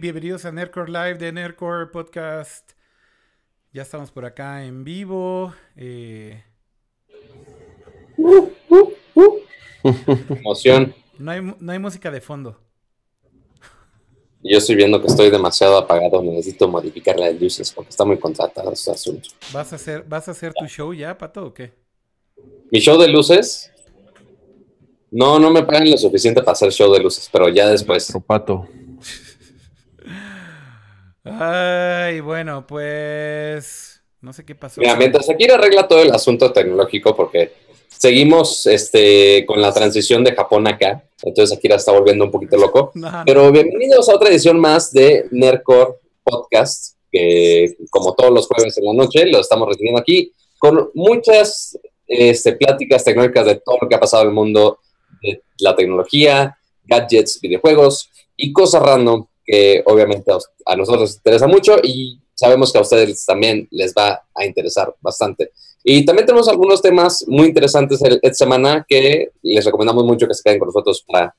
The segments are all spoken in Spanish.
Bienvenidos a Nerdcore Live de Nerdcore Podcast. Ya estamos por acá en vivo. Eh, Emoción. no, hay, no hay música de fondo. Yo estoy viendo que estoy demasiado apagado. Necesito modificar las luces porque está muy contratado este asunto. ¿Vas a hacer, ¿vas a hacer tu show ya, Pato, o qué? Mi show de luces. No, no me pagan lo suficiente para hacer show de luces, pero ya después. Tropato. Ay, bueno, pues. No sé qué pasó. Mira, mientras aquí arregla todo el asunto tecnológico, porque seguimos este, con la transición de Japón acá, entonces Akira está volviendo un poquito loco. No, no. Pero bienvenidos a otra edición más de Nerdcore Podcast, que como todos los jueves en la noche lo estamos recibiendo aquí, con muchas este, pláticas tecnológicas de todo lo que ha pasado en el mundo de la tecnología, gadgets, videojuegos y cosas random que obviamente a, nosotros nos interesa mucho y sabemos que a ustedes también les va a interesar bastante. Y también tenemos algunos temas muy interesantes esta semana que les recomendamos mucho que se queden con nosotros para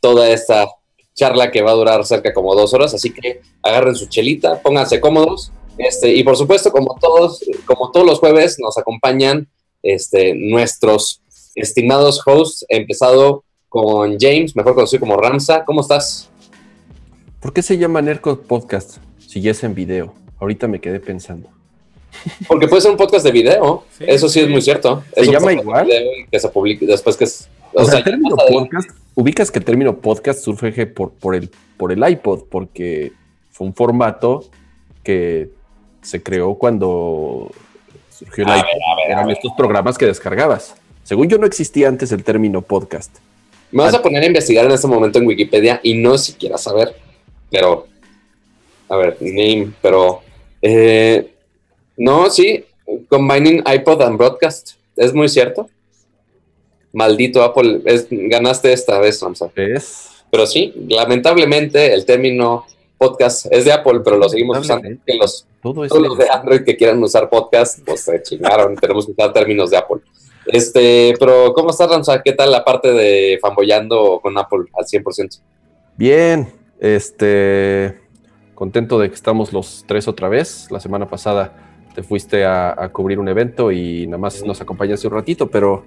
toda esta charla que va a durar cerca como dos horas, así que agarren su chelita, pónganse cómodos, este, y por supuesto, como todos, como todos los jueves, nos acompañan este, nuestros estimados hosts, empezado con James, mejor conocido como Ramsa. ¿Cómo estás? ¿Por qué se llama Nerdcore Podcast si ya es en video? Ahorita me quedé pensando. Porque puede ser un podcast de video, Sí, eso sí, sí. es muy cierto. ¿Se Es llama igual? de video y Que se publique después que es... O, sea, el ya término podcast, ubicas que el término podcast surge por, por, el, por el iPod, porque fue un formato que se creó cuando surgió el A iPod. ver, a ver, a Eran ver. estos programas que descargabas. Según yo, no existía antes el término podcast. Me vas a poner a investigar en este momento en Wikipedia y no siquiera saber. Pero, a ver, name, pero. eh, no, sí, combining iPod and broadcast. Es muy cierto. Maldito Apple, es- ganaste esta vez, Ramsa. ¿Ves? Pero sí, lamentablemente el término podcast es de Apple, pero lo seguimos usando. Lamentablemente. Que los, Todo es todos los de Android que quieran usar podcast, pues se chingaron. Tenemos que usar términos de Apple. Este, pero ¿cómo estás, Ramsa? ¿Qué tal la parte de fanboyando con Apple al 100%? Bien, este, contento de que estamos los tres otra vez. La semana pasada te fuiste a, cubrir un evento y nada más nos acompañaste un ratito, pero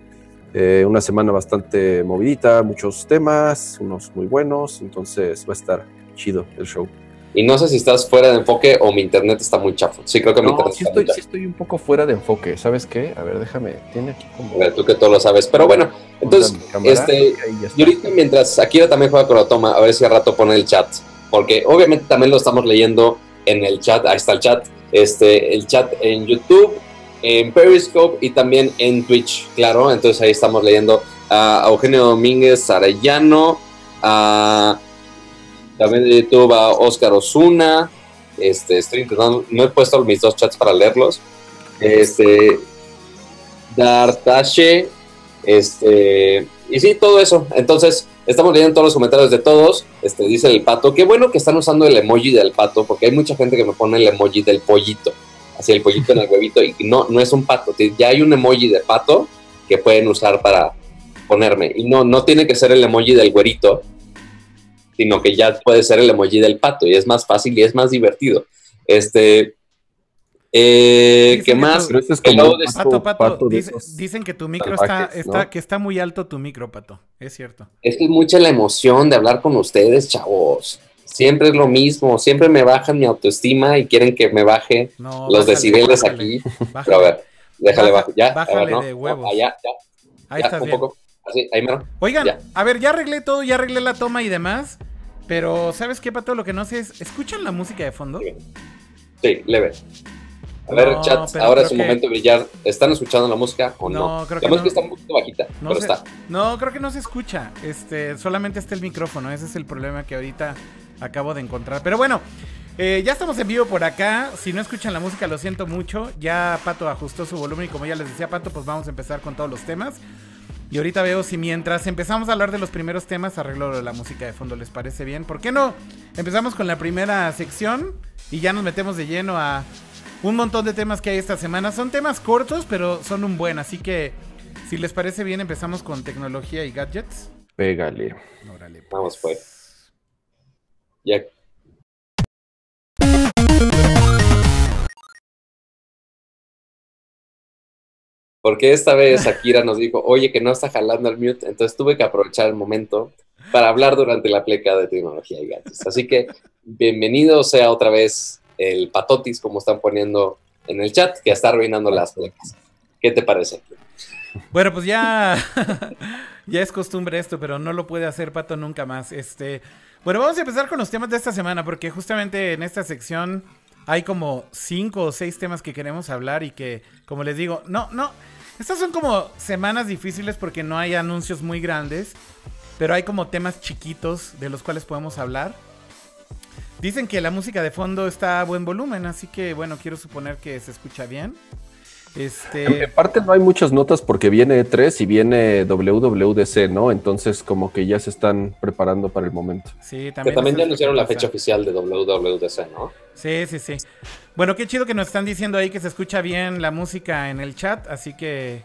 eh, una semana bastante movidita, muchos temas, unos muy buenos, entonces va a estar chido el show. Y no sé si estás fuera de enfoque o mi internet está muy chafo. Sí, creo que mi internet sí está estoy, muy sí estoy un poco fuera de enfoque, ¿sabes qué? A ver, déjame, tiene aquí como... A ver, tú que todo lo sabes. Pero bueno, entonces, cámara, este, y ahorita mientras Akira también juega con la toma, a ver si al rato pone el chat. Porque obviamente también lo estamos leyendo en el chat. Ahí está el chat. Este, el chat en YouTube, en Periscope y también en Twitch, claro. Entonces ahí estamos leyendo a Eugenio Domínguez Arellano, a también de YouTube a Oscar Osuna. Este, estoy intentando, no he puesto mis dos chats para leerlos. Este, Dartache, este, y sí, todo eso. Entonces, estamos leyendo todos los comentarios de todos. Este, dice el pato, qué bueno que están usando el emoji del pato, porque hay mucha gente que me pone el emoji del pollito, así el pollito en el huevito, y no, no es un pato, ya hay un emoji de pato que pueden usar para ponerme. Y no, no tiene que ser el emoji del güerito, sino que ya puede ser el emoji del pato, y es más fácil y es más divertido. Este, eh, Dicen ¿qué que más? este es Pato, Pato, dice- dicen que tu micro está, está, que está muy alto tu micro, Pato. Es cierto. Es que es mucha la emoción de hablar con ustedes, chavos. Siempre es lo mismo, siempre me bajan mi autoestima y quieren que me baje No, los bájale, decibeles bájale, aquí. bájale. Pero a ver, déjale Baja- bajo. Ya, a bájale ver, ¿no? de huevos. No, ah, ya, ya, Ahí ya, estás un bien. poco. Así, ahí mero. Oigan, Ya. a ver, ya arreglé todo, ya arreglé la toma y demás. Pero, ¿sabes qué, Pato? Lo que no sé es, ¿escuchan la música de fondo? Sí, leve. A ver, No, chat, ahora es que- momento de brillar. ¿Están escuchando la música o no? No, creo la que música no. está un poquito bajita, No, pero está. no, creo que no se escucha. Este, solamente está el micrófono. Ese es el problema que ahorita acabo de encontrar. Pero bueno, eh, ya estamos en vivo por acá. Si no escuchan la música, lo siento mucho. Ya Pato ajustó su volumen y como ya les decía Pato, pues vamos a empezar con todos los temas. Y ahorita veo si mientras empezamos a hablar de los primeros temas, arreglo de la música de fondo, ¿les parece bien? ¿Por qué no? Empezamos con la primera sección y ya nos metemos de lleno a un montón de temas que hay esta semana. Son temas cortos, pero son un buen, así que si les parece bien, empezamos con tecnología y gadgets. Pégale. Órale, Vamos, pues. Ya, Porque esta vez Akira nos dijo, oye, que no está jalando el mute, entonces tuve que aprovechar el momento para hablar durante la pleca de tecnología y gadgets. Así que bienvenido sea otra vez el patotis, como están poniendo en el chat, que está arruinando las plecas. ¿Qué te parece? Bueno, pues ya, ya es costumbre esto, pero no lo puede hacer Pato nunca más. Este, bueno, vamos a empezar con los temas de esta semana, porque justamente en esta sección hay como cinco o seis temas que queremos hablar y que, como les digo, no, no, estas son como semanas difíciles porque no hay anuncios muy grandes, pero hay como temas chiquitos de los cuales podemos hablar. Dicen que la música de fondo está a buen volumen, así que bueno, quiero suponer que se escucha bien. Este... En parte no hay muchas notas porque viene E3 y viene WWDC, ¿no? Entonces como que ya se están preparando para el momento. Sí, también. Que también ya anunciaron la fecha oficial de WWDC, ¿no? Sí, sí, sí. Bueno, qué chido que nos están diciendo ahí que se escucha bien la música en el chat, así que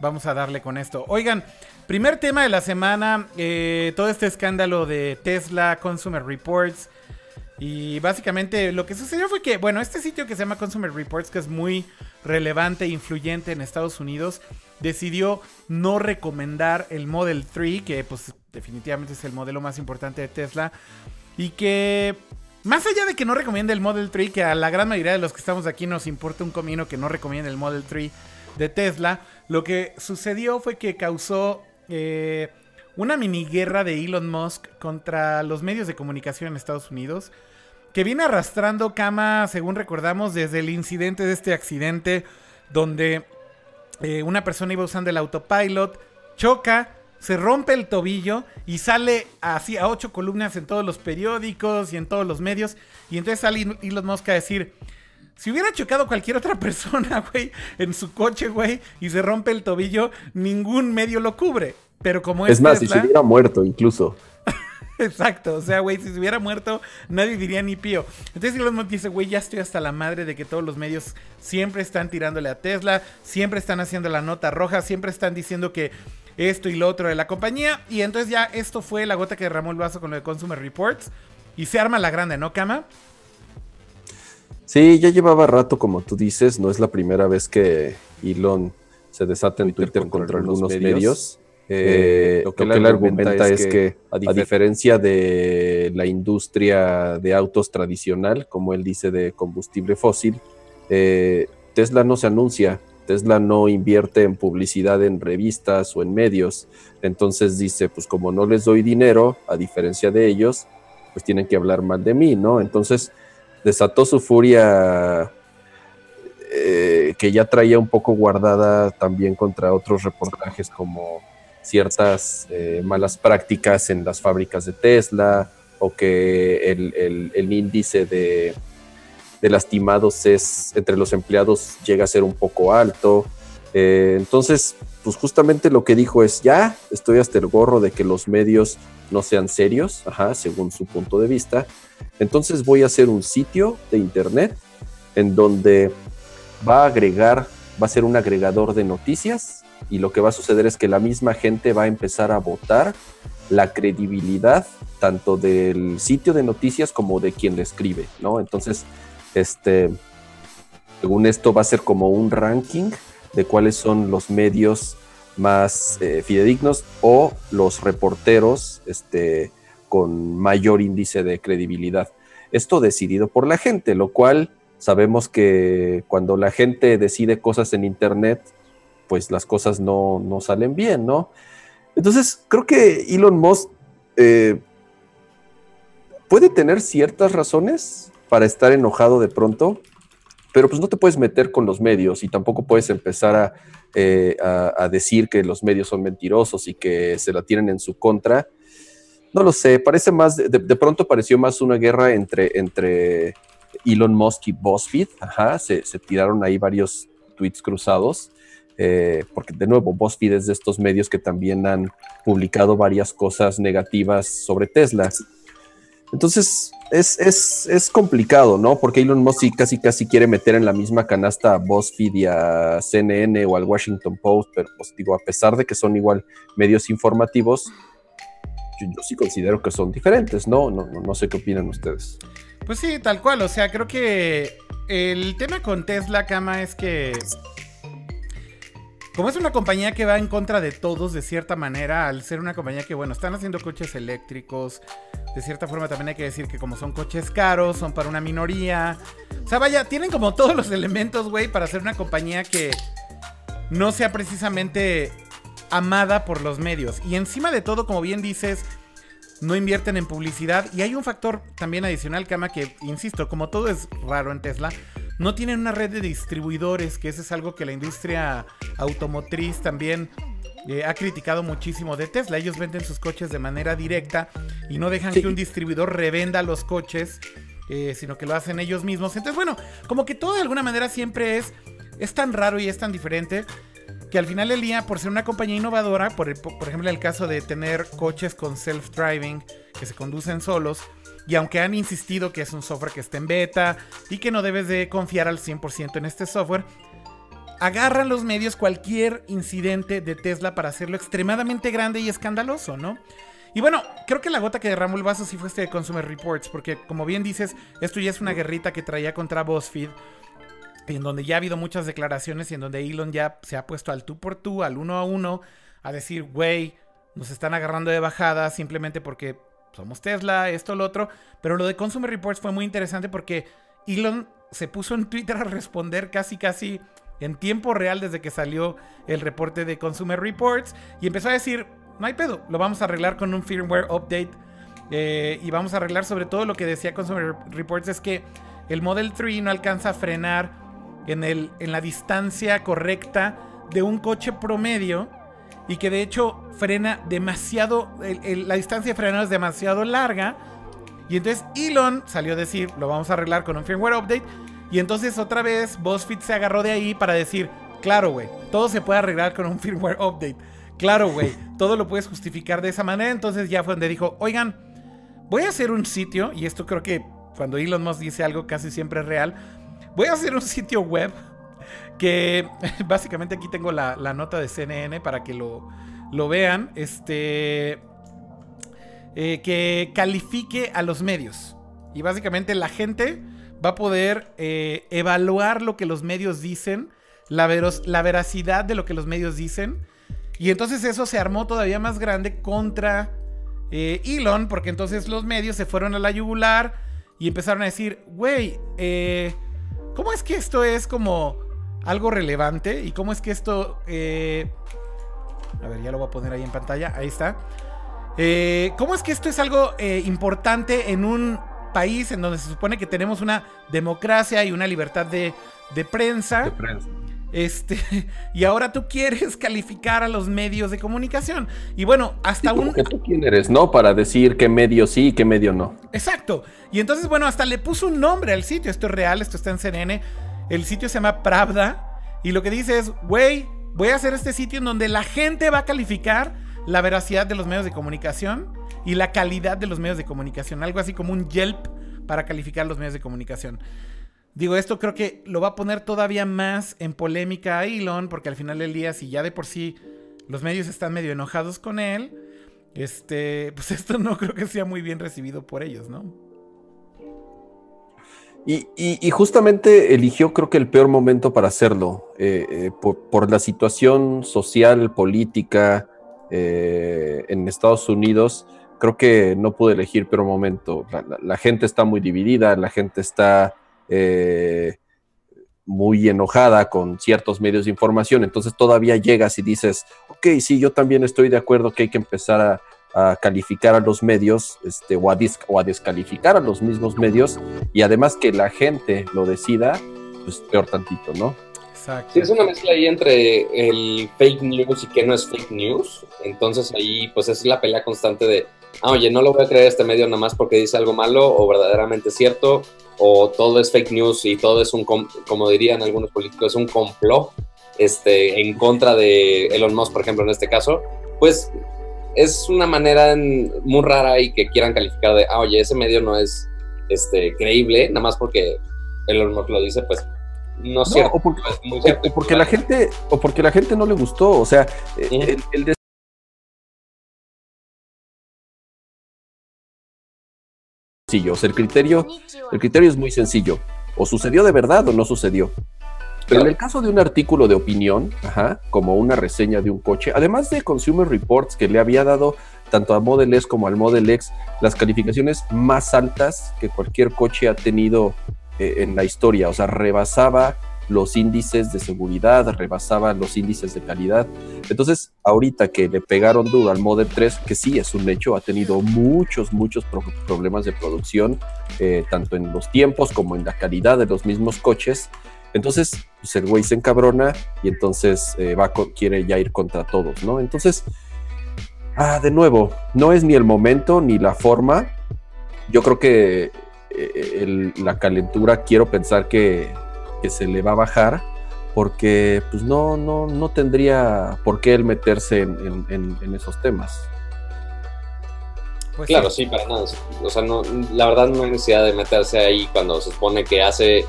vamos a darle con esto. Oigan, primer tema de la semana, eh, todo este escándalo de Tesla, Consumer Reports. Y básicamente lo que sucedió fue que, bueno, este sitio que se llama Consumer Reports, que es muy relevante e influyente en Estados Unidos, decidió no recomendar el Model 3, que pues definitivamente es el modelo más importante de Tesla, y que más allá de que no recomiende el Model 3, que a la gran mayoría de los que estamos aquí nos importa un comino que no recomiende el Model 3 de Tesla, lo que sucedió fue que causó eh, una mini guerra de Elon Musk contra los medios de comunicación en Estados Unidos que viene arrastrando cama, según recordamos, desde el incidente de este accidente donde eh, una persona iba usando el autopilot, choca, se rompe el tobillo y sale así a ocho columnas en todos los periódicos y en todos los medios. Y entonces sale Elon Musk a decir, si hubiera chocado cualquier otra persona, güey, en su coche, güey, y se rompe el tobillo, ningún medio lo cubre. Pero como es... Es más, si se hubiera muerto incluso. Exacto, o sea, güey, si se hubiera muerto, nadie diría ni pío. Entonces Elon Musk dice, güey, ya estoy hasta la madre de que todos los medios siempre están tirándole a Tesla, siempre están haciendo la nota roja, siempre están diciendo que esto y lo otro de la compañía. Y entonces ya esto fue la gota que derramó el vaso con lo de Consumer Reports. Y se arma la grande, ¿no, Kama? Sí, ya llevaba rato, como tú dices, no es la primera vez que Elon se desata en Twitter, contra, algunos medios. Eh, lo que, él argumenta es que, a, diferencia de la industria de autos tradicional, como él dice, de combustible fósil, eh, Tesla no se anuncia, Tesla no invierte en publicidad en revistas o en medios. Entonces dice, pues como no les doy dinero, a diferencia de ellos, pues tienen que hablar mal de mí, ¿no? Entonces desató su furia eh, que ya traía un poco guardada también contra otros reportajes como ciertas eh, malas prácticas en las fábricas de Tesla o que el, índice de, lastimados es entre los empleados llega a ser un poco alto. Eh, entonces, pues justamente lo que dijo es, ya estoy hasta el gorro de que los medios no sean serios, ajá, según su punto de vista. Entonces voy a hacer un sitio de internet en donde va a agregar, va a ser un agregador de noticias y lo que va a suceder es que la misma gente va a empezar a votar la credibilidad tanto del sitio de noticias como de quien le escribe, ¿no? Entonces, este, según esto va a ser como un ranking de cuáles son los medios más eh, fidedignos o los reporteros este, con mayor índice de credibilidad. Esto decidido por la gente, lo cual sabemos que cuando la gente decide cosas en Internet, pues las cosas no, salen bien, ¿no? Entonces, creo que Elon Musk eh, puede tener ciertas razones para estar enojado de pronto, pero pues no te puedes meter con los medios y tampoco puedes empezar eh, a, decir que los medios son mentirosos y que se la tienen en su contra. No lo sé, parece más, de, pronto pareció más una guerra entre, entre Elon Musk y BuzzFeed, ajá, se, se tiraron ahí varios tweets cruzados. Eh, porque de nuevo, BuzzFeed es de estos medios que también han publicado varias cosas negativas sobre Tesla. Entonces, es, complicado, ¿no? Porque Elon Musk casi casi quiere meter en la misma canasta a BuzzFeed y a CNN o al Washington Post, pero pues digo, a pesar de que son igual medios informativos, yo, sí considero que son diferentes, ¿no? No, no, no sé qué opinan ustedes. Pues sí, tal cual, o sea, creo que el tema con Tesla, Cama, es que como es una compañía que va en contra de todos de cierta manera, al ser una compañía que, bueno, están haciendo coches eléctricos, de cierta forma también hay que decir que como son coches caros, son para una minoría. O sea, vaya, tienen como todos los elementos, güey, para ser una compañía que no sea precisamente amada por los medios. Y encima de todo, como bien dices, no invierten en publicidad. Y hay un factor también adicional, Kama, que, insisto, como todo es raro en Tesla, no tienen una red de distribuidores, que eso es algo que la industria automotriz también eh, ha criticado muchísimo de Tesla. Ellos venden sus coches de manera directa y no dejan que un distribuidor revenda los coches, eh, sino que lo hacen ellos mismos. Entonces, bueno, como que todo de alguna manera siempre es, es tan raro y es tan diferente que al final del día, por ser una compañía innovadora, por, por ejemplo el caso de tener coches con self-driving que se conducen solos, y aunque han insistido que es un software que está en beta y que no debes de confiar al 100% en este software, agarran los medios cualquier incidente de Tesla para hacerlo extremadamente grande y escandaloso, ¿no? Y bueno, creo que la gota que derramó el vaso sí fue este de Consumer Reports, porque como bien dices, esto ya es una guerrita que traía contra BuzzFeed, en donde ya ha habido muchas declaraciones y en donde Elon ya se ha puesto al tú por tú, al uno a uno, a decir, güey, nos están agarrando de bajada simplemente porque somos Tesla, esto, lo otro. Pero lo de Consumer Reports fue muy interesante porque Elon se puso en Twitter a responder casi, casi en tiempo real desde que salió el reporte de Consumer Reports y empezó a decir, no hay pedo, lo vamos a arreglar con un firmware update eh, y vamos a arreglar sobre todo lo que decía Consumer Reports es que el Model 3 no alcanza a frenar en, el, en la distancia correcta de un coche promedio y que de hecho frena demasiado, la distancia de frenado es demasiado larga. Y entonces Elon salió a decir, lo vamos a arreglar con un firmware update. Y entonces otra vez BuzzFeed se agarró de ahí para decir, claro, güey, todo se puede arreglar con un firmware update. Claro, güey, todo lo puedes justificar de esa manera. Entonces ya fue donde dijo, oigan, voy a hacer un sitio, y esto creo que cuando Elon Musk dice algo casi siempre es real, voy a hacer un sitio web que básicamente aquí tengo la, nota de CNN para que lo, lo vean. Este. Eh, que califique a los medios. Y básicamente la gente va a poder eh, evaluar lo que los medios dicen, la, la veracidad de lo que los medios dicen. Y entonces eso se armó todavía más grande contra eh, Elon, porque entonces los medios se fueron a la yugular y empezaron a decir, güey, ¿cómo es que esto es como algo relevante y cómo es que esto... Eh, a ver, ya lo voy a poner ahí en pantalla, ahí está. Eh, ¿Cómo es que esto es algo eh, importante en un país en donde se supone que tenemos una democracia y una libertad de, prensa? De prensa. Este, y ahora tú quieres calificar a los medios de comunicación. Y bueno, hasta un. Que tú quién eres, ¿no? Para decir qué medio sí y qué medio no. Exacto. Y entonces, bueno, hasta le puso un nombre al sitio. Esto es real, esto está en CNN. El sitio se llama Pravda. Y lo que dice es, güey, voy a hacer este sitio en donde la gente va a calificar la veracidad de los medios de comunicación y la calidad de los medios de comunicación. Algo así como un Yelp para calificar los medios de comunicación. Digo, esto creo que lo va a poner todavía más en polémica a Elon, porque al final del día, si ya de por sí los medios están medio enojados con él, este, pues esto no creo que sea muy bien recibido por ellos, ¿no? Y, justamente eligió creo que el peor momento para hacerlo, eh, eh, por, la situación social, política eh, en Estados Unidos, creo que no pude elegir peor momento. La, gente está muy dividida, la gente está muy enojada con ciertos medios de información, entonces todavía llegas y dices, ok, sí, yo también estoy de acuerdo que hay que empezar a a calificar a los medios este, o, a o a descalificar a los mismos medios y además que la gente lo decida, pues peor tantito, ¿no? Exacto. Sí, es una mezcla ahí entre el fake news y que no es fake news. Entonces ahí pues es la pelea constante de, ah, oye, no lo voy a creer a este medio nada más porque dice algo malo o verdaderamente cierto, o todo es fake news y todo es un, como dirían algunos políticos, es un complot este, en contra de Elon Musk, por ejemplo, en este caso. Pues es una manera muy rara y que quieran calificar de, ah, oye, ese medio no es este, creíble, nada más porque el Musk lo dice, pues no es cierto. O porque, porque la gente, o porque la gente no le gustó, o sea, el, el sencillo, o sea, el criterio, el criterio es muy sencillo, o sucedió de verdad o no sucedió. Pero en el caso de un artículo de opinión, ajá, como una reseña de un coche, además de Consumer Reports que le había dado tanto a Model S como al Model X las calificaciones más altas que cualquier coche ha tenido eh, en la historia, o sea, rebasaba los índices de seguridad, rebasaba los índices de calidad. Entonces, ahorita que le pegaron duro al Model 3, que sí es un hecho, ha tenido muchos, muchos problemas de producción, eh, tanto en los tiempos como en la calidad de los mismos coches. Entonces, pues el güey se encabrona y entonces eh, va, quiere ya ir contra todos, ¿no? Entonces, ah, de nuevo, no es ni el momento ni la forma. Yo creo que eh, la calentura, quiero pensar que que se le va a bajar porque pues no, no, no tendría por qué él meterse en, esos temas. Pues claro, sí. para nada. O sea, no, la verdad no hay necesidad de meterse ahí cuando se supone que hace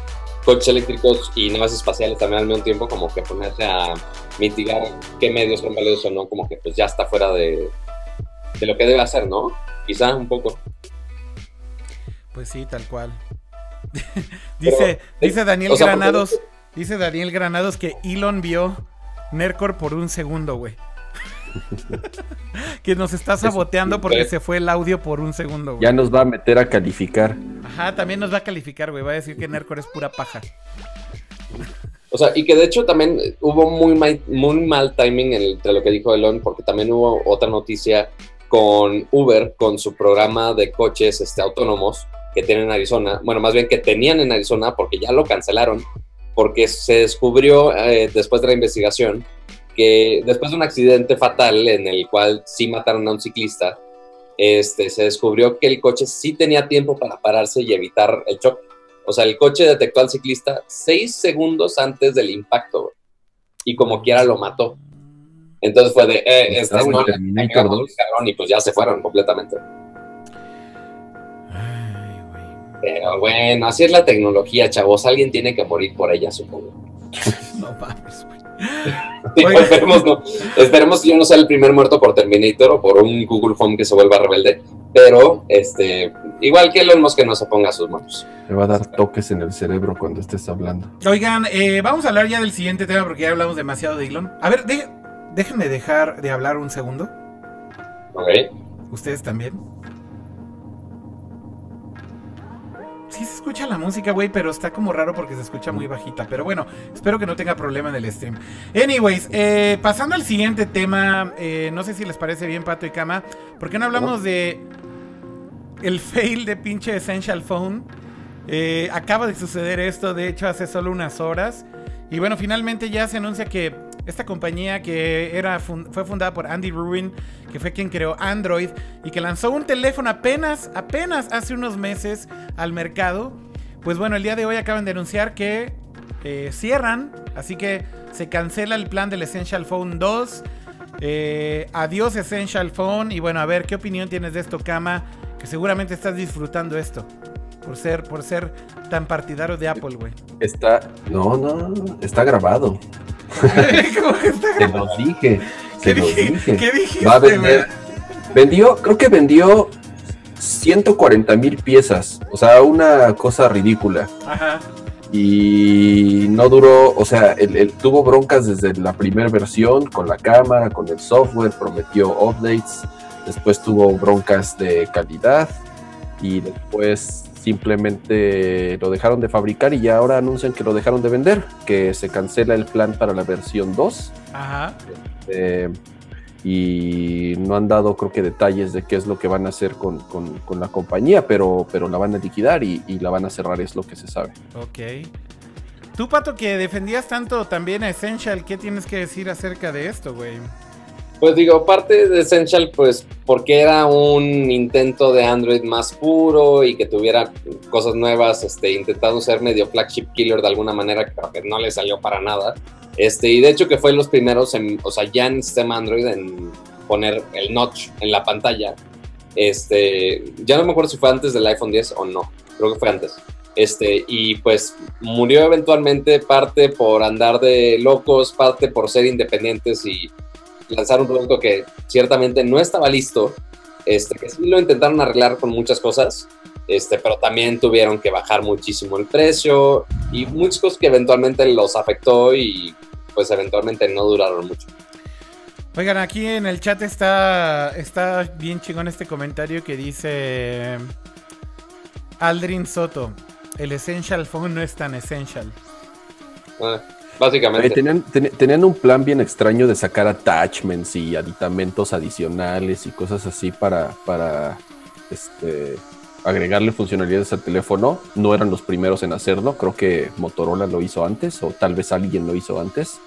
coches eléctricos y naves espaciales también al mismo tiempo, como que ponerse a mitigar qué medios son válidos o no, como que pues ya está fuera de, de lo que debe hacer, ¿no? Quizá un poco. Pues sí, tal cual. dice, dice Daniel Granados, dice Daniel Granados que Elon vio Nercor por un segundo, güey. que nos está saboteando porque se fue el audio por un segundo, güey. Ya nos va a meter a calificar. Ajá, también nos va a calificar, güey. Va a decir que Nercor es pura paja. O sea, y que de hecho también hubo muy mal, muy mal timing entre lo que dijo Elon, porque también hubo otra noticia con Uber, con su programa de coches este, autónomos, que tienen en Arizona, bueno, más bien que tenían en Arizona porque ya lo cancelaron, porque se descubrió eh, después de la investigación que después de un accidente fatal en el cual sí mataron a un ciclista, este, se descubrió que el coche sí tenía tiempo para pararse y evitar el choque. O sea, el coche detectó al ciclista seis segundos antes del impacto y como quiera lo mató. Entonces fue de, eh, este es y pues ya se fueron completamente. Pero bueno, así es la tecnología, chavos. Alguien tiene que morir por ella, supongo. no mames, esperemos, no. esperemos que yo no sea el primer muerto por Terminator o por un Google Home que se vuelva rebelde. Pero, este, igual que Elon que no se ponga sus manos. Me va a dar toques en el cerebro cuando estés hablando. Oigan, eh, vamos a hablar ya del siguiente tema porque ya hablamos demasiado de Elon. A ver, déjenme dejar de hablar un segundo. Ok. ¿Ustedes también? Sí se escucha la música, güey, pero está como raro porque se escucha muy bajita. Pero bueno, espero que no tenga problema en el stream. Anyways, eh, pasando al siguiente tema, eh, no sé si les parece bien, Pato y Cama, ¿por qué no hablamos de el fail de pinche Essential Phone? Eh, acaba de suceder esto, de hecho, hace solo unas horas. Y bueno, finalmente ya se anuncia que esta compañía que era fue fundada por Andy Rubin, que fue quien creó Android y que lanzó un teléfono apenas, apenas hace unos meses al mercado. Pues bueno, el día de hoy acaban de anunciar que eh, cierran, así que se cancela el plan del Essential Phone 2. Eh, adiós Essential Phone y bueno, a ver, ¿qué opinión tienes de esto, Kama? Que seguramente estás disfrutando esto. Por ser, por ser tan partidario de Apple, güey. Está, no, no, está grabado. Te lo dije. ¿Qué, dije, ¿Qué dijiste, Va a vender. Vendió, creo que vendió 140 mil piezas. O sea, una cosa ridícula. Ajá. Y no duró, o sea, él, tuvo broncas desde la primera versión con la cámara, con el software, prometió updates. Después tuvo broncas de calidad y después simplemente lo dejaron de fabricar y ya ahora anuncian que lo dejaron de vender, que se cancela el plan para la versión 2. Ajá. Este, y no han dado creo que detalles de qué es lo que van a hacer con, la compañía, pero, pero la van a liquidar y, y, la van a cerrar, es lo que se sabe. Ok. Tú, Pato, que defendías tanto también a Essential, ¿qué tienes que decir acerca de esto, güey? Pues digo, parte de Essential, pues porque era un intento de Android más puro y que tuviera cosas nuevas, este, intentando ser medio flagship killer de alguna manera, que no le salió para nada. Este, y de hecho que fue los primeros, en, o sea, ya en sistema Android en poner el notch en la pantalla. Este, ya no me acuerdo si fue antes del iPhone 10 o no, creo que fue antes. Este, y pues murió eventualmente parte por andar de locos, parte por ser independientes y lanzar un producto que ciertamente no estaba listo, este, que sí lo intentaron arreglar con muchas cosas, este, pero también tuvieron que bajar muchísimo el precio y muchas cosas que eventualmente los afectó y pues eventualmente no duraron mucho. Oigan, aquí en el chat está, está bien chingón este comentario que dice Aldrin Soto. El Essential Phone no es tan essential. Ah, básicamente. Eh, tenían, ten- tenían un plan bien extraño de sacar attachments y aditamentos adicionales y cosas así para, para este, agregarle funcionalidades al teléfono. No eran los primeros en hacerlo. Creo que Motorola lo hizo antes o tal vez alguien lo hizo antes.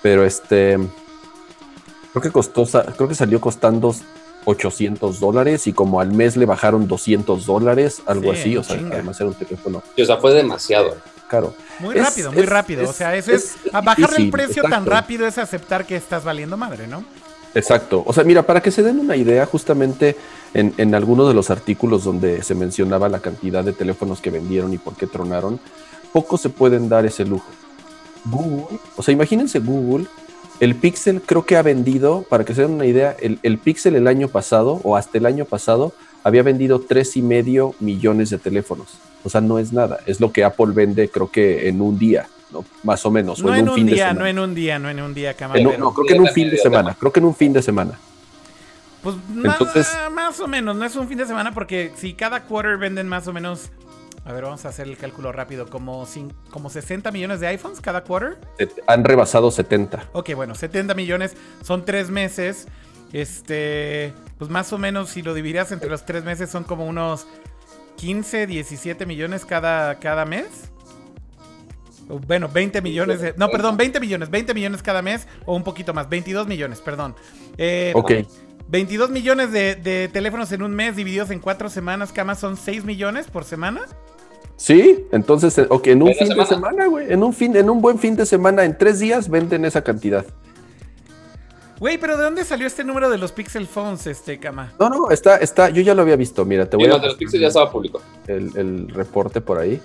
Pero este. Creo que costó, creo que salió costando 800 dólares y como al mes le bajaron 200 dólares, algo Sí, así. O sea, chinga. además era un teléfono O sea, fue demasiado. Caro. Muy Es- rápido, muy es- rápido. o sea, eso es, a bajarle el precio tan exacto. rápido es aceptar que estás valiendo madre, ¿no? Exacto. O sea, mira, para que se den una idea, justamente en, en algunos de los artículos donde se mencionaba la cantidad de teléfonos que vendieron y por qué tronaron, pocos se pueden dar ese lujo. Google, o sea, imagínense Google, el Pixel creo que ha vendido, para que se den una idea, el, el Pixel el año pasado o hasta el año pasado había vendido tres y medio millones de teléfonos. O sea, no es nada. Es lo que Apple vende, creo que en un día, ¿no? Más o menos. o No en un fin de día, semana. no en un día, no en un día, En un- no, creo que en un fin de semana. Creo que en un fin de semana. Pues Entonces- más o menos, no es un fin de semana porque si cada quarter venden más o menos, a ver, vamos a hacer el cálculo rápido, como, cin- como 60 millones de iPhones cada quarter. Han rebasado 70. Ok, bueno, 70 millones son tres meses. Este, pues más o menos si lo dividieras entre los tres meses son como unos 15, 17 millones cada, cada mes. Bueno, 20 millones de... No, perdón, 20 millones, 20 millones cada mes o un poquito más, 22 millones, perdón. Eh, Ok. 22 millones de, de teléfonos en un mes divididos en cuatro semanas, Cama, son 6 millones por semana. Sí, entonces, eh, ok, en un fin de semana. semana, güey. En un fin, en un buen fin de semana, en tres días venden esa cantidad. Güey, pero ¿de dónde salió este número de los Pixel Phones, este, Cama? No, no, está, está, yo ya lo había visto. Mira, te voy no, a de los Pixels ya estaba público. el, el reporte por ahí.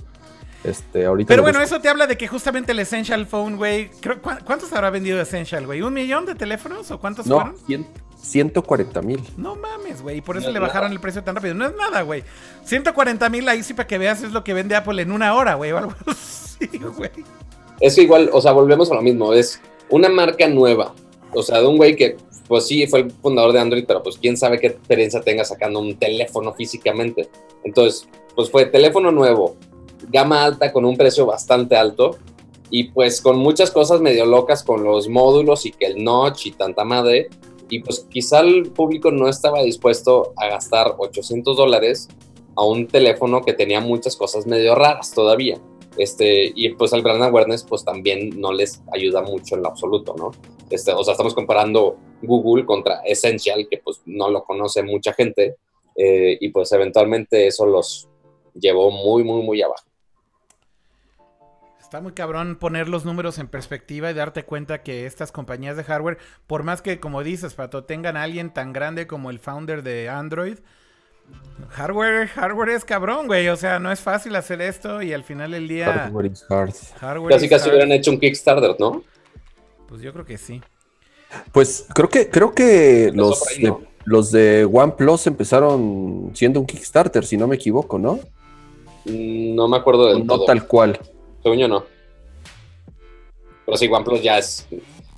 Este, ahorita. Pero bueno, busco. eso te habla de que justamente el Essential Phone, güey. creo- ¿cu- ¿Cuántos habrá vendido Essential, güey? ¿Un millón de teléfonos o cuántos No, fueron? cien- 140 mil. No mames, güey. Por eso No es le nada. bajaron el precio tan rápido. No es nada, güey. 140 mil ahí sí para que veas es lo que vende Apple en una hora, güey. O algo así, güey. Es que igual, o sea, volvemos a lo mismo. Es una marca nueva. O sea, de un güey que, pues sí, fue el fundador de Android, pero pues quién sabe qué experiencia tenga sacando un teléfono físicamente. Entonces, pues fue teléfono nuevo, gama alta con un precio bastante alto y pues con muchas cosas medio locas con los módulos y que el notch y tanta madre. Y pues quizá el público no estaba dispuesto a gastar 800 dólares a un teléfono que tenía muchas cosas medio raras todavía. Este, y pues el brand awareness pues también no les ayuda mucho en lo absoluto, ¿no? Este, o sea, estamos comparando Google contra Essential, que pues no lo conoce mucha gente, eh, y pues eventualmente eso los llevó muy, muy, muy abajo. Está muy cabrón poner los números en perspectiva y darte cuenta que estas compañías de hardware, por más que, como dices, Pato, tengan a alguien tan grande como el founder de Android, hardware, hardware es cabrón, güey. O sea, no es fácil hacer esto y al final del día... Hardware is hard. Hardware Casi is casi hard. hubieran hecho un Kickstarter, ¿no? Pues yo creo que sí. Pues creo que, creo que los, de, ¿no? los de OnePlus empezaron siendo un Kickstarter, si no me equivoco, ¿no? Mm, No me acuerdo del No todo. tal cual. Según yo no. Pero sí, OnePlus ya es.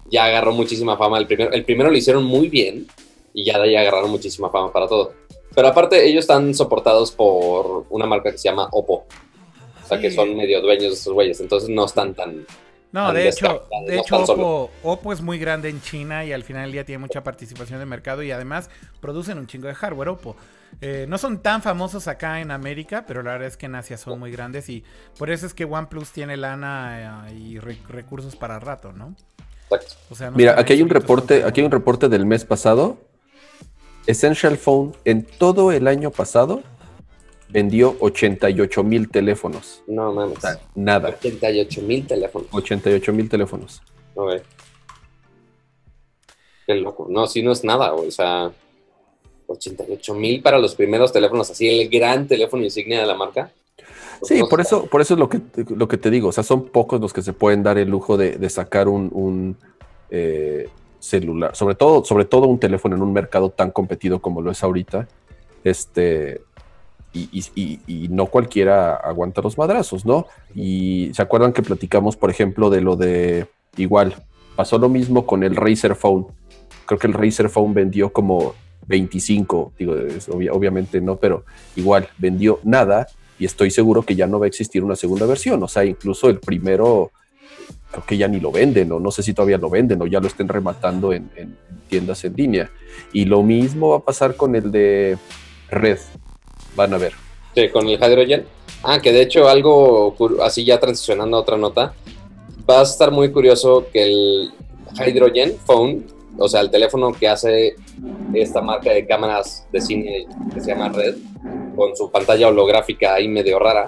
Ya agarró muchísima fama. El primero, el primero lo hicieron muy bien. Y ya de ahí agarraron muchísima fama para todo. Pero aparte, ellos están soportados por una marca que se llama Oppo. O sea, que son medio dueños de esos güeyes. Entonces no están tan. No, Tan de hecho, de no hecho. Oppo, Oppo es muy grande en China y al final del día tiene mucha participación de mercado y además producen un chingo de hardware Oppo. Eh, no son tan famosos acá en América, pero la verdad es que en Asia son muy grandes y por eso es que OnePlus tiene lana eh, y re- recursos para rato, ¿no? Exacto. O sea, no Mira, aquí hay un reporte, aquí hay un reporte del mes pasado. Essential Phone en todo el año pasado vendió 88 mil teléfonos. No mames. Nada, 88 mil teléfonos. 88 mil teléfonos. Ok. Qué loco. No, sí, no es nada. O sea, 88 mil para los primeros teléfonos, así el gran teléfono insignia de la marca. Pues Sí, no por eso, por eso es lo que, lo que te digo. O sea, son pocos los que se pueden dar el lujo de, de sacar un, un, eh, celular, sobre todo, sobre todo un teléfono en un mercado tan competido como lo es ahorita. Este, y, no cualquiera aguanta los madrazos, ¿no? Y se acuerdan que platicamos, por ejemplo, de lo de igual, pasó lo mismo con el Razer Phone. Creo que el Razer Phone vendió como 25, digo, obviamente no, pero igual vendió nada y estoy seguro que ya no va a existir una segunda versión. O sea, incluso el primero, creo que ya ni lo venden, o no sé si todavía lo venden, o ya lo estén rematando en, en tiendas en línea. Y lo mismo va a pasar con el de Red. Van a ver. Sí, con el Hydrogen. Ah, de hecho algo así ya transicionando a otra nota, va a estar muy curioso que el Hydrogen Phone, o sea, el teléfono que hace esta marca de cámaras de cine que se llama Red, con su pantalla holográfica ahí medio rara,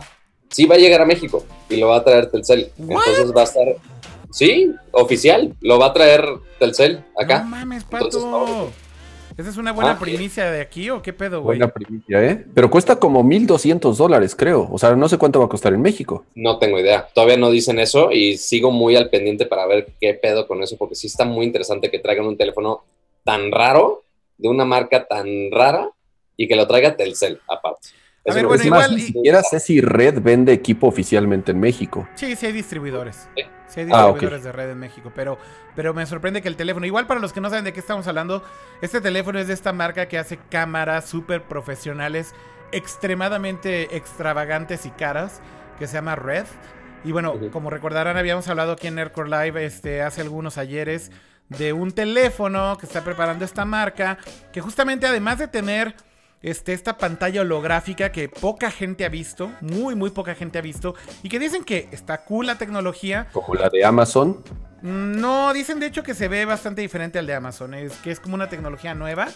sí va a llegar a México y lo va a traer Telcel. Entonces va a estar, sí, oficial, lo va a traer Telcel acá. No mames, pato. ¿Esa es una buena ah, primicia de aquí o qué pedo, güey? Buena primicia, ¿eh? Pero cuesta como 1.200 dólares, creo. O sea, no sé cuánto va a costar en México. No tengo idea. Todavía no dicen eso y sigo muy al pendiente para ver qué pedo con eso, porque sí está muy interesante que traigan un teléfono tan raro, de una marca tan rara, y que lo traiga Telcel, aparte. A ver, bueno, igual, ni siquiera sé si Red vende equipo oficialmente en México. Sí, sí hay distribuidores. Sí, hay ah, distribuidores de Red en México, pero, pero me sorprende que el teléfono, igual para los que no saben de qué estamos hablando, este teléfono es de esta marca que hace cámaras súper profesionales, extremadamente extravagantes y caras, que se llama Red. Y bueno, como recordarán, habíamos hablado aquí en Nerdcore Live este, hace algunos ayeres de un teléfono que está preparando esta marca, que justamente además de tener este, esta pantalla holográfica que poca gente ha visto, muy, muy poca gente ha visto, y que dicen que está cool la tecnología. Como la de Amazon. Mm, no, dicen de hecho que se ve bastante diferente al de Amazon, es que es como una tecnología nueva,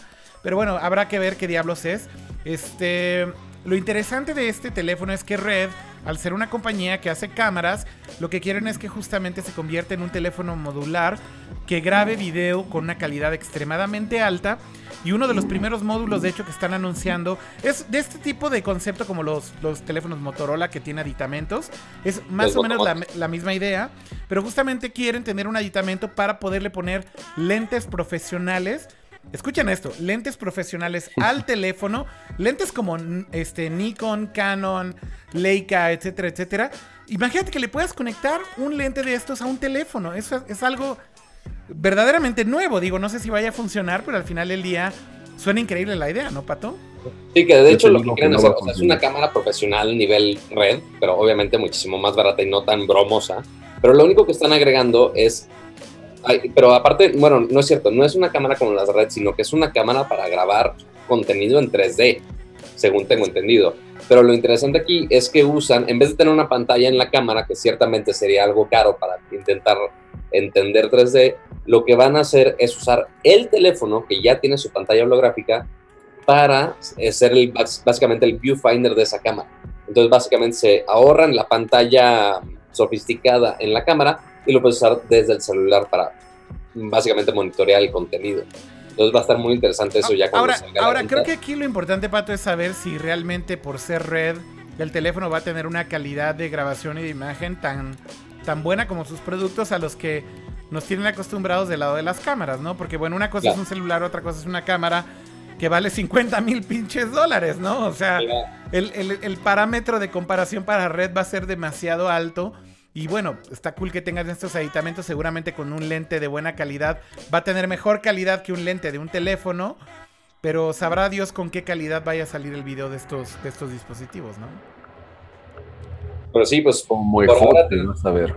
pero bueno, habrá que ver qué diablos es. Este, lo interesante de este teléfono es que Red, al ser una compañía que hace cámaras, lo que quieren es que justamente se convierta en un teléfono modular que grabe video con una calidad extremadamente alta y uno de los primeros módulos, de hecho, que están anunciando es de este tipo de concepto como los, los teléfonos Motorola que tiene aditamentos. Es más o menos la, misma idea, pero justamente quieren tener un aditamento para poderle poner lentes profesionales. Escuchen esto, lentes profesionales al teléfono, lentes como este Nikon, Canon, Leica, etcétera, etcétera. Imagínate que le puedas conectar un lente de estos a un teléfono. Eso es algo verdaderamente nuevo. Digo, no sé si vaya a funcionar, pero al final del día suena increíble la idea, ¿no, Pato? Sí, que de hecho lo que quieren hacer es una cámara profesional nivel red, pero obviamente muchísimo más barata y no tan bromosa. Pero lo único que están agregando es pero aparte, bueno, no es cierto, no es una cámara como las red, sino que es una cámara para grabar contenido en 3D, según tengo entendido. Pero lo interesante aquí es que usan, en vez de tener una pantalla en la cámara, que ciertamente sería algo caro para intentar entender 3D, lo que van a hacer es usar el teléfono que ya tiene su pantalla holográfica para ser el, básicamente el viewfinder de esa cámara. Entonces básicamente se ahorran la pantalla sofisticada en la cámara y lo puedes usar desde el celular para básicamente monitorear el contenido. Entonces va a estar muy interesante eso ya cuando Ahora, ahora creo que aquí lo importante, Pato, es saber si realmente por ser red el teléfono va a tener una calidad de grabación y de imagen tan tan buena como sus productos a los que nos tienen acostumbrados del lado de las cámaras, ¿no? Porque bueno, una cosa es un celular, otra cosa es una cámara que vale 50 mil pinches dólares, ¿no? O sea, el, parámetro de comparación para red va a ser demasiado alto. Y bueno, está cool que tengas estos aditamentos. Seguramente con un lente de buena calidad va a tener mejor calidad que un lente de un teléfono. Pero sabrá Dios con qué calidad vaya a salir el video de estos, de estos dispositivos, ¿no? Pero sí, pues muy fuerte, a ver.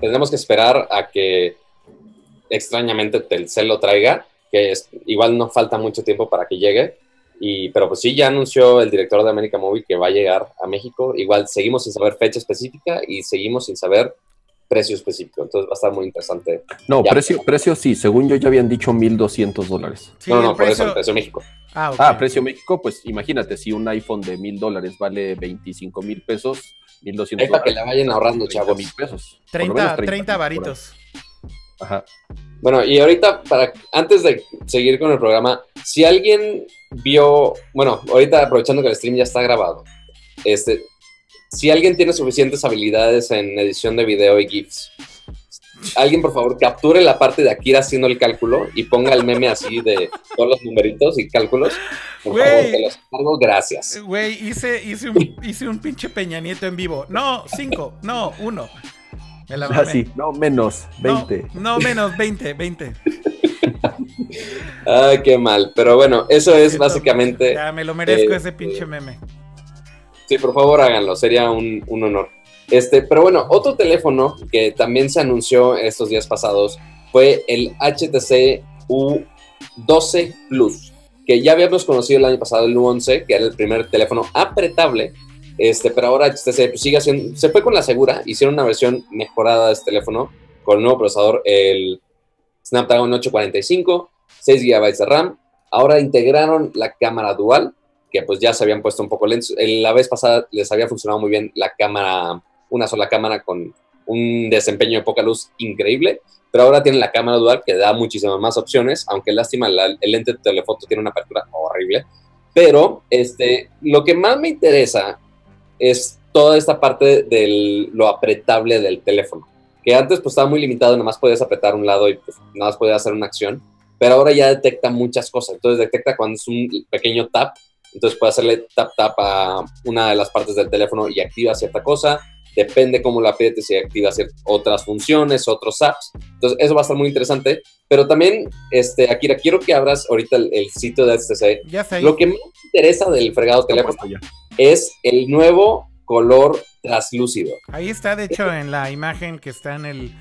tenemos que esperar a que extrañamente Telcel lo traiga, que es, igual no falta mucho tiempo para que llegue. Y, pero pues sí, ya anunció el director de América Móvil que va a llegar a México. Igual seguimos sin saber fecha específica y seguimos sin saber precio específico. Entonces va a estar muy interesante. No, precio, precio sí. Según yo ya habían dicho 1.200 dólares. no, no, por eso, precio México. Ah, ah, precio México, pues imagínate, si un iPhone de 1.000 dólares vale 25 mil pesos, 1.200 Es para que la vayan ahorrando, chavos. mil pesos. 30, 30, varitos. Ajá. Bueno, y ahorita, para antes de seguir con el programa, si alguien vio, bueno, ahorita aprovechando que el stream ya está grabado, este, si alguien tiene suficientes habilidades en edición de video y GIFs, alguien por favor capture la parte de Akira haciendo el cálculo y ponga el meme así de todos los numeritos y cálculos. Por favor, te los encargo, gracias. Güey, hice, hice, un, hice un pinche Peña Nieto en vivo. No, cinco, no, uno. Me la. Así, no, menos, No, 20. No, menos, 20, 20. Ay, qué mal. Pero bueno, eso es básicamente. Ya me lo merezco eh, ese pinche meme. Sí, por favor háganlo, sería un, un honor. Este, pero bueno, otro teléfono que también se anunció estos días pasados fue el HTC U12 Plus, que ya habíamos conocido el año pasado el U11, que era el primer teléfono apretable, este, pero ahora HTC pues, sigue haciendo, se fue con la segura, hicieron una versión mejorada de este teléfono con el nuevo procesador, el Snapdragon 845, 6 GB de RAM, ahora integraron la cámara dual, que pues ya se habían puesto un poco lentos. El- La vez pasada les había funcionado muy bien la cámara, una sola cámara con un desempeño de poca luz increíble, pero ahora tienen la cámara dual que da muchísimas más opciones, aunque lástima, la- el lente de telefoto tiene una apertura horrible. Pero este, lo que más me interesa es toda esta parte de lo apretable del teléfono, que antes pues estaba muy limitado, nada más podías apretar un lado y pues nada más podías hacer una acción, pero ahora ya detecta muchas cosas, entonces detecta cuando es un pequeño tap, entonces puede hacerle tap tap a una de las partes del teléfono y activa cierta cosa. Depende cómo la aprietes y activa otras funciones, otros apps. Entonces eso va a estar muy interesante. Pero también, este, Akira, quiero que abras ahorita el, el sitio de HTC. Ya está ahí. Lo que me interesa del fregado teléfono Ya. es el nuevo color translúcido. Ahí está, de hecho, en la imagen que está en el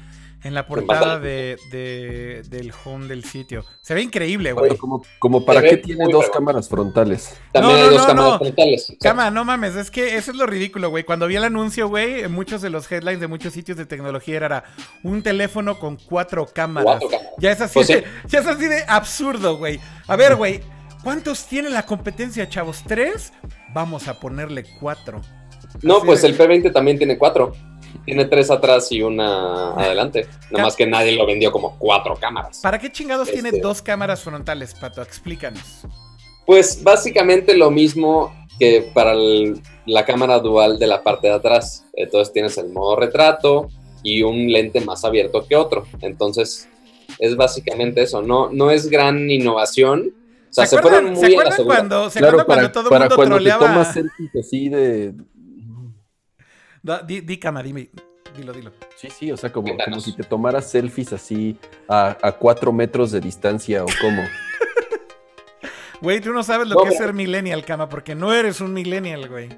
en la portada de, de- del home del sitio. Se ve increíble, güey. Bueno, como, como para qué tiene dos cámaras frontales. También No, hay no, dos no, cámaras no. frontales. O sea, Cama, no mames, es que eso es lo ridículo, güey. Cuando vi el anuncio, güey, en muchos de los headlines de muchos sitios de tecnología era un teléfono con cuatro cámaras. Cuatro cámaras. Ya es así, Pues de, sí. ya es así de absurdo, güey. A ver, güey, ¿cuántos tiene la competencia, chavos? ¿Tres? Vamos a ponerle cuatro. No, Así pues de- el P20 también tiene cuatro. Tiene tres atrás y una adelante. Nada más que nadie lo vendió como cuatro cámaras. ¿Para qué chingados tiene Este- dos cámaras frontales, Pato? Explícanos. Pues básicamente lo mismo que para el- la cámara dual de la parte de atrás. Entonces tienes el modo retrato y un lente más abierto que otro. Entonces es básicamente eso. No, no es gran innovación. O sea, se, fueron muy ¿se a la acuerdan cuando, ¿se Claro, acuerdan para, cuando todo el para mundo cuando te troleaba? tomas selfies así de... Da- Di, di, Cama, dime. Dilo, dilo. Sí, sí, o sea, como, si te tomaras selfies así a, a cuatro metros de distancia o cómo. Güey, tú no sabes lo No, que es ser millennial, Cama, porque no eres un millennial, güey.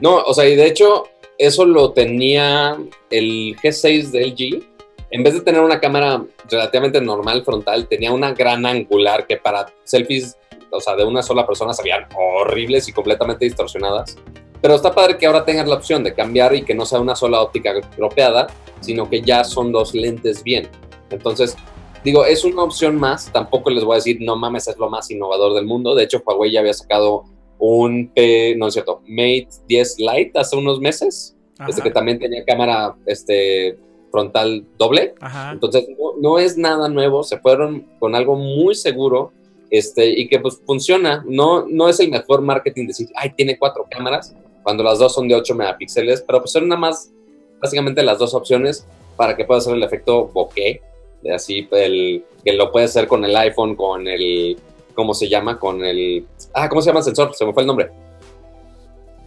No, o sea, y de hecho, eso lo tenía el G6 de LG. En vez de tener una cámara relativamente normal frontal, tenía una gran angular que para selfies, o sea, de una sola persona se veían horribles y completamente distorsionadas. Pero está padre que ahora tengas la opción de cambiar y que no sea una sola óptica dropeada, sino que ya son dos lentes bien. Entonces, digo, es una opción más. Tampoco les voy a decir, no mames, es lo más innovador del mundo. De hecho, Huawei ya había sacado un P, no es cierto, Mate 10 Lite hace unos meses, Ajá. este que también tenía cámara este, frontal doble. Ajá. Entonces, no, no es nada nuevo, se fueron con algo muy seguro este, y que pues funciona. No, no es el mejor marketing decir, ay, tiene cuatro cámaras, cuando las dos son de 8 megapíxeles, pero pues son nada más básicamente las dos opciones para que pueda hacer el efecto bokeh, de así, el, que lo puede hacer con el iPhone, con el, ¿cómo se llama? Con el, ah, ¿cómo se llama el sensor? Se me fue el nombre.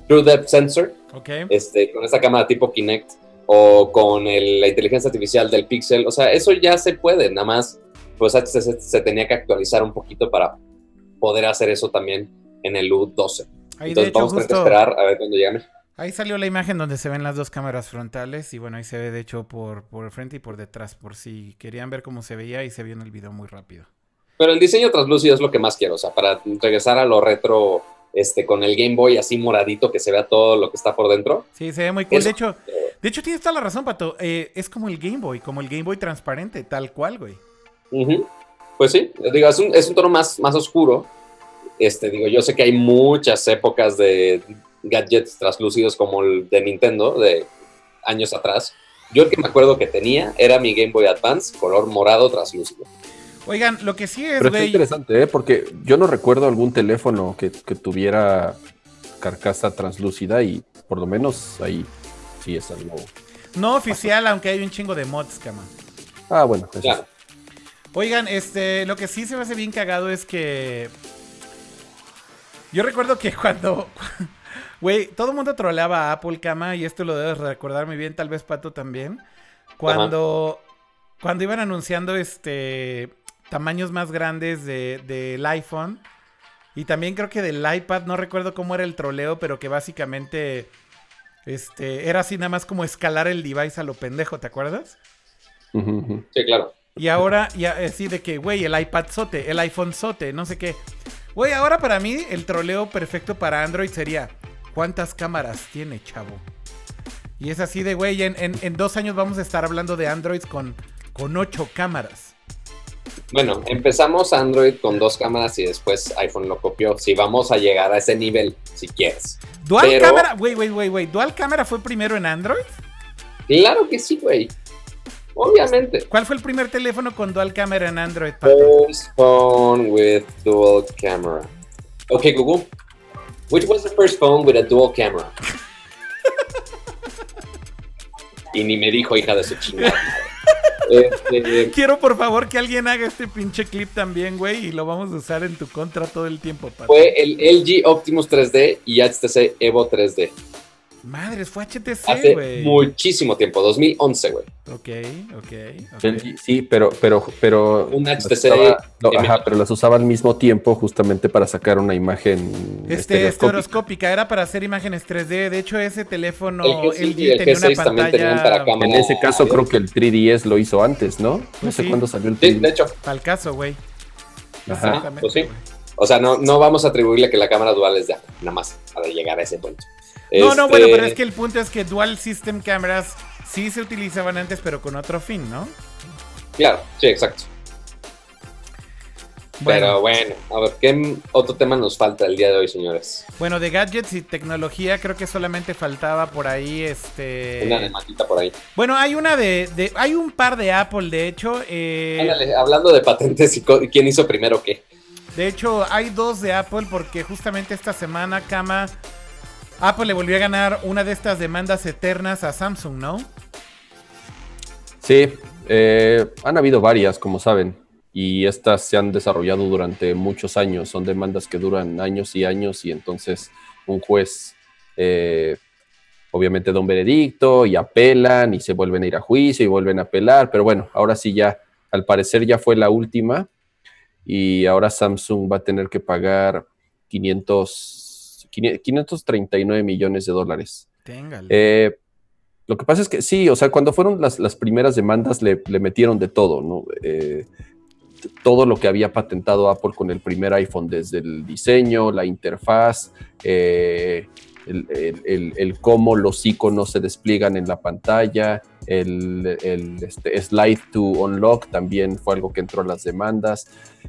True Depth Sensor Ok. este, con esta cámara tipo Kinect o con el- la inteligencia artificial del Pixel. O sea, eso ya se puede, nada más, pues HTC se tenía que actualizar un poquito para poder hacer eso también en el U12. Ahí, de Entonces hecho, vamos a tener que justo. esperar a ver cuándo llegan. Ahí salió la imagen donde se ven las dos cámaras frontales. Y bueno, ahí se ve, de hecho, por, por el frente y por detrás. Por si querían ver cómo se veía. Y se vio en el video muy rápido. Pero el diseño translúcido es lo que más quiero, o sea, para regresar a lo retro, este, con el Game Boy así moradito, que se vea todo lo que está por dentro. Sí, se ve muy cool. Eso. De hecho, de hecho, tienes toda la razón, Pato. Eh, es como el Game Boy, como el Game Boy transparente, tal cual, güey. Pues sí, digo, es un, es un tono más, más oscuro. Este, digo, yo sé que hay muchas épocas de gadgets translúcidos como el de Nintendo de años atrás. Yo el que me acuerdo que tenía era mi Game Boy Advance, color morado translúcido. Oigan, lo que sí es, Pero está interesante, ¿eh? Porque yo no recuerdo algún teléfono que, que tuviera carcasa translúcida y por lo menos ahí sí es algo. No oficial, aunque hay un chingo de mods, cama. Ah, bueno. Claro. Oigan, este, lo que sí se me hace bien cagado es que. Yo recuerdo que cuando. Güey, todo el mundo troleaba a Apple Cama y esto lo debes recordar muy bien, tal vez Pato también. Cuando. Cuando iban anunciando este. tamaños más grandes de- del iPhone. Y también creo que del iPad, no recuerdo cómo era el troleo, pero que básicamente. Este. Era así nada más como escalar el device a lo pendejo, ¿te acuerdas? Sí, claro. Y ahora, ya así de que, güey, el iPad sote, el iPhone sote, no sé qué. Güey, ahora para mí el troleo perfecto para Android sería, ¿cuántas cámaras tiene, chavo? Y es así de, güey, en, en- en dos años vamos a estar hablando de Androids con, con ocho cámaras. Bueno, empezamos Android con dos cámaras y después iPhone lo copió. Si vamos a llegar a ese nivel, si quieres. Dual Pero- cámara, güey, güey, güey, güey, ¿Dual cámara fue primero en Android? Claro que sí, güey. Obviamente. ¿Cuál fue el primer teléfono con dual cámara en Android, Pato? First phone with dual camera. Okay, Google. Which was the first phone with a dual camera? y ni me dijo, hija de su chingada. Este, Quiero por favor que alguien haga este pinche clip también, güey, y lo vamos a usar en tu contra todo el tiempo, Pato. fue el LG Optimus 3D y HTC Evo 3D. Madres, fue HTC, Hace güey. muchísimo tiempo, 2011, güey. Ok, ok, ok. Sí, pero, pero, pero. Un HTC usaba- no, M. ajá, pero las usaba al mismo tiempo justamente para sacar una imagen Este, estereoscópica. era para hacer imágenes 3D. De hecho, ese teléfono El G6 LG el tenía G6 una también tenían para pantalla cámara. En ese caso creo que el 3DS lo hizo antes, ¿no? No Pues sé sí. cuándo salió el Sí, 3DS. de hecho. para el caso, güey. Ajá. Exactamente, pues sí. O sea, no, no vamos a atribuirle que la cámara dual es de Apple, nada más para llegar a ese punto. No, no, Este, bueno, pero es que el punto es que Dual System Cameras sí se utilizaban antes, pero con otro fin, ¿no? Claro, sí, exacto. Pero bueno, a ver, ¿qué otro tema nos falta el día de hoy, señores? Bueno, de gadgets y tecnología, creo que solamente faltaba por ahí este. Una demandita por ahí. Bueno, hay una de, de- Hay un par de Apple, de hecho. eh, Ándale, hablando de patentes y co- quién hizo primero qué. De hecho, hay dos de Apple porque justamente esta semana, Kama, Apple le volvió a ganar una de estas demandas eternas a Samsung, ¿no? Sí, eh, han habido varias, como saben, y estas se han desarrollado durante muchos años. Son demandas que duran años y años y entonces un juez eh, obviamente da un veredicto y apelan y se vuelven a ir a juicio y vuelven a apelar, pero bueno, ahora sí ya, al parecer ya fue la última y ahora Samsung va a tener que pagar 500, 539 millones de dólares. Téngale. Eh, lo que pasa es que sí, o sea, cuando fueron las, las primeras demandas le, le metieron de todo, ¿no? Eh, todo lo que había patentado Apple con el primer iPhone, desde el diseño, la interfaz, eh, el, el- el- el cómo los iconos se despliegan en la pantalla, el, el, este, slide to unlock también fue algo que entró a las demandas.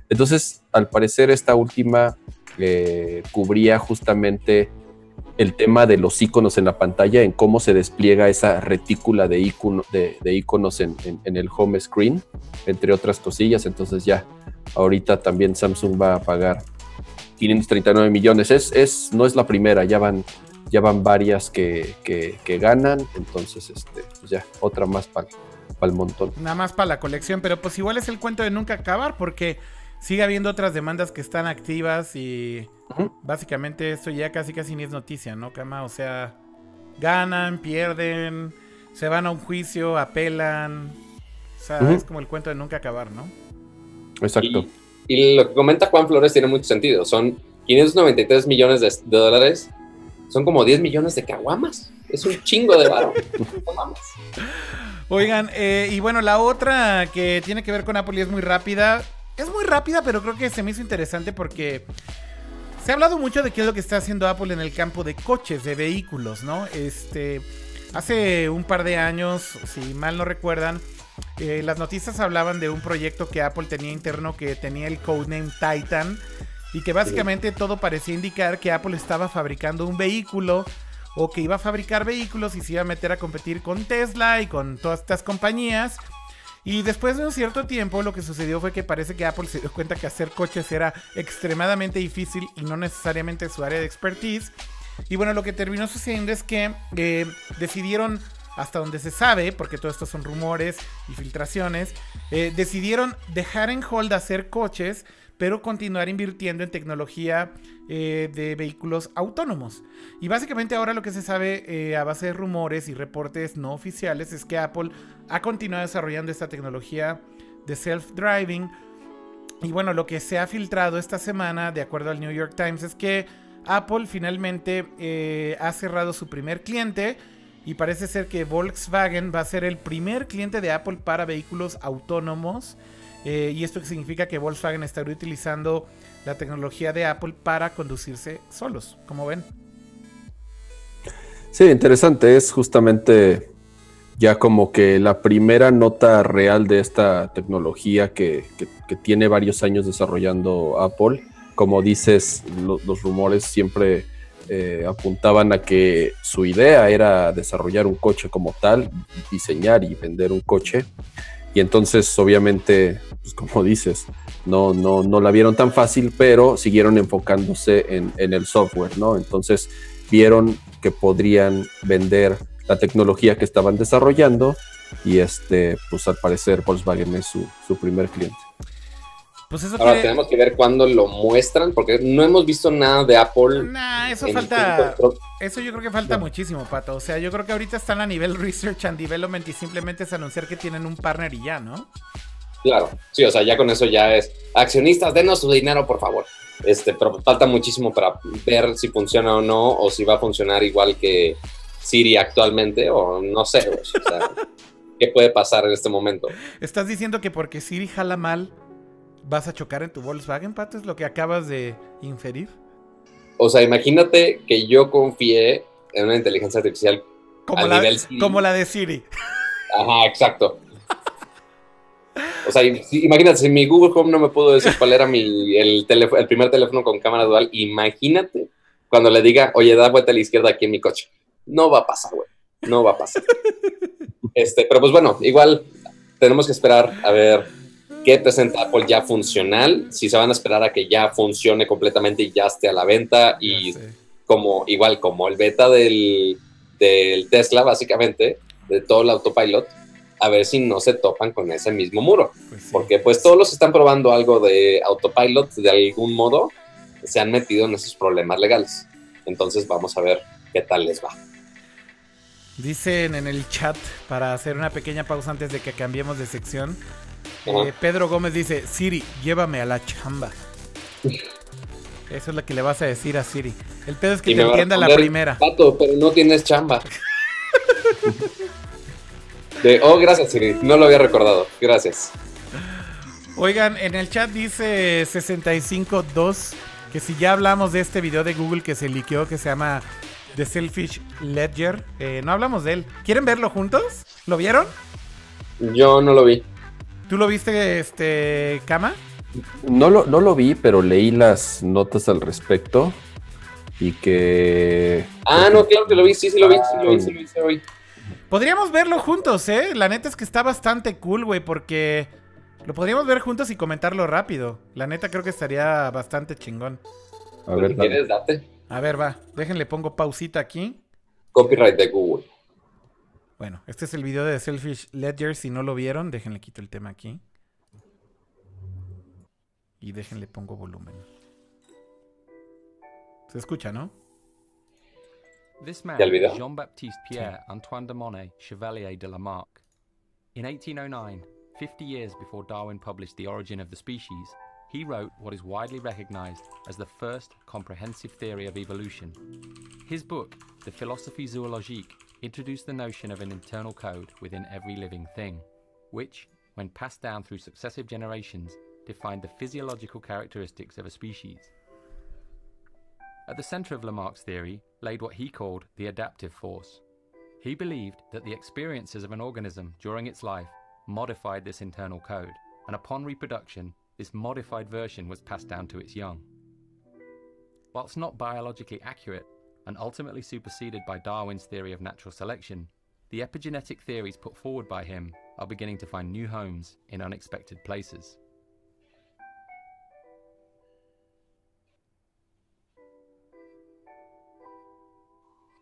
Entonces, al parecer, esta última eh, cubría justamente el tema de los iconos en la pantalla, en cómo se despliega esa retícula de, icono, de, de iconos en, el home screen, entre otras cosillas. Entonces ya ahorita también Samsung va a pagar 539 millones. Es, no es la primera, ya van, ya van varias que ganan. Entonces, este, pues ya, otra más para el montón. Nada más para la colección, pero pues igual es el cuento de nunca acabar porque sigue habiendo otras demandas que están activas y básicamente esto ya casi casi ni es noticia, ¿no, Kama? O sea, ganan, pierden, se van a un juicio, apelan. O sea, es como el cuento de nunca acabar, ¿no? Exacto. Y, y lo que comenta Juan Flores tiene mucho sentido. Son 593 millones de, de dólares. Son como 10 millones de caguamas. Es un chingo de mames. Oigan, eh, y bueno, la otra que tiene que ver con Apple y es muy rápida. Es muy rápida, pero creo que se me hizo interesante porque se ha hablado mucho de qué es lo que está haciendo Apple en el campo de coches, de vehículos, ¿no? Este, hace un par de años, si mal no recuerdan, eh, las noticias hablaban de un proyecto que Apple tenía interno que tenía el codename Titan y que básicamente todo parecía indicar que Apple estaba fabricando un vehículo o que iba a fabricar vehículos y se iba a meter a competir con Tesla y con todas estas compañías. Y después de un cierto tiempo lo que sucedió fue que parece que Apple se dio cuenta que hacer coches era extremadamente difícil y no necesariamente su área de expertise. Y bueno, lo que terminó sucediendo es que eh, decidieron hasta donde se sabe, porque todo esto son rumores y filtraciones, eh, decidieron dejar en hold hacer coches, pero continuar invirtiendo en tecnología eh, de vehículos autónomos. Y básicamente ahora lo que se sabe eh, a base de rumores y reportes no oficiales es que Apple ha continuado desarrollando esta tecnología de self-driving. Y bueno, lo que se ha filtrado esta semana, de acuerdo al New York Times, es que Apple finalmente ha cerrado su primer cliente y parece ser que Volkswagen va a ser el primer cliente de Apple para vehículos autónomos. Eh, y esto significa que Volkswagen estará utilizando la tecnología de Apple para conducirse solos, como ven. Sí, interesante. Es justamente ya como que la primera nota real de esta tecnología que, tiene varios años desarrollando Apple. Como dices, los rumores siempre eh, apuntaban a que su idea era desarrollar un coche como tal, diseñar y vender un coche. Y entonces, obviamente, pues como dices, no, no, no la vieron tan fácil, pero siguieron enfocándose en, en el software, ¿no? Entonces, vieron que podrían vender la tecnología que estaban desarrollando y este, pues al parecer Volkswagen es su, su primer cliente. Pues Ahora tenemos que ver cuándo lo muestran, porque no hemos visto nada de Apple. Nah, eso falta. Eso yo creo que falta muchísimo, Pato. O sea, yo creo que ahorita están a nivel research and development y simplemente es anunciar que tienen un partner y ya, ¿no? Claro, sí, o sea, ya con eso ya es. Accionistas, denos su dinero, por favor. Este, pero falta muchísimo para ver si funciona o no, o si va a funcionar igual que Siri actualmente, o no sé, o sea, ¿qué puede pasar en este momento? ¿Estás diciendo que porque Siri jala mal, vas a chocar en tu Volkswagen, Pato? ¿Es lo que acabas de inferir? O sea, imagínate que yo confié en una inteligencia artificial como, la, como la de Siri. Ajá, exacto. O sea, imagínate, si mi Google Home no me pudo decir cuál era mi, el, el primer teléfono con cámara dual, imagínate cuando le diga, oye, da vuelta a la izquierda aquí en mi coche. No va a pasar, güey. No va a pasar. Este, pero pues bueno, igual tenemos que esperar a ver qué presenta Apple ya funcional, si se van a esperar a que ya funcione completamente y ya esté a la venta y como igual como el beta del, del, Tesla básicamente, de todo el autopilot, a ver si no se topan con ese mismo muro. Pues Porque pues todos los que están probando algo de autopilot de algún modo se han metido en esos problemas legales. Entonces vamos a ver qué tal les va. Dicen en el chat, para hacer una pequeña pausa antes de que cambiemos de sección, eh, Pedro Gómez dice, Siri, llévame a la chamba. Eso es lo que le vas a decir a Siri. El pedo es que te entienda la primera. Pato, pero no tienes chamba. oh, gracias Siri, no lo había recordado. Gracias. Oigan, en el chat dice 652 que si ya hablamos de este video de Google que se liqueó que se llama The Selfish Ledger, eh, no hablamos de él. ¿Quieren verlo juntos? ¿Lo vieron? Yo no lo vi. ¿Tú lo viste, este, Cama? No lo, no lo vi, pero leí las notas al respecto y que... Ah, no, claro que lo vi, sí, sí lo vi, sí lo vi, sí lo vi, Podríamos verlo juntos, ¿eh? La neta es que está bastante cool, güey, porque lo podríamos ver juntos y comentarlo rápido. La neta creo que estaría bastante chingón. A ver, ¿quieres? Date. A ver, va. Déjenle, pongo pausita aquí. Copyright de Google. Bueno, este es el video de Selfish Ledger. Si no lo vieron, déjenle quito el tema aquí. Y déjenle pongo volumen. Se escucha, ¿no? This man is Jean-Baptiste Pierre Antoine de Monet, Chevalier de Lamarck. In 1809, 50 years before Darwin published The Origin of the Species, he wrote what is widely recognized as the first comprehensive theory of evolution. His book, The Philosophie Zoologique, introduced the notion of an internal code within every living thing, which, when passed down through successive generations, defined the physiological characteristics of a species. At the centre of Lamarck's theory laid what he called the adaptive force. He believed that the experiences of an organism during its life modified this internal code, and upon reproduction, this modified version was passed down to its young. Whilst not biologically accurate, and ultimately superseded by Darwin's theory of natural selection, the epigenetic theories put forward by him are beginning to find new homes in unexpected places.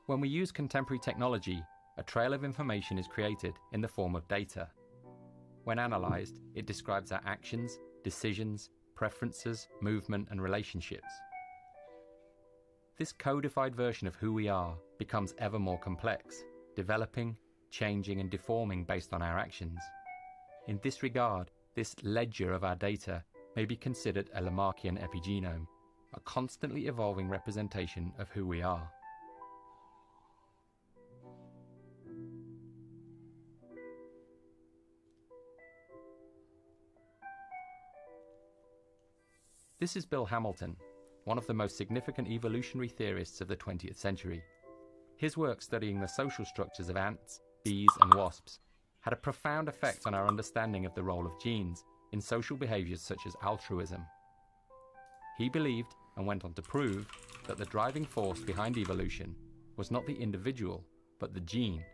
When we use contemporary technology, a trail of information is created in the form of data. When analyzed, it describes our actions, decisions, preferences, movement, and relationships. This codified version of who we are becomes ever more complex, developing, changing, and deforming based on our actions. In this regard, this ledger of our data may be considered a Lamarckian epigenome, a constantly evolving representation of who we are. This is Bill Hamilton, one of the most significant evolutionary theorists of the 20th century. His work studying the social structures of ants, bees, and wasps had a profound effect on our understanding of the role of genes in social behaviors such as altruism. He believed, and went on to prove, that the driving force behind evolution was not the individual, but the gene.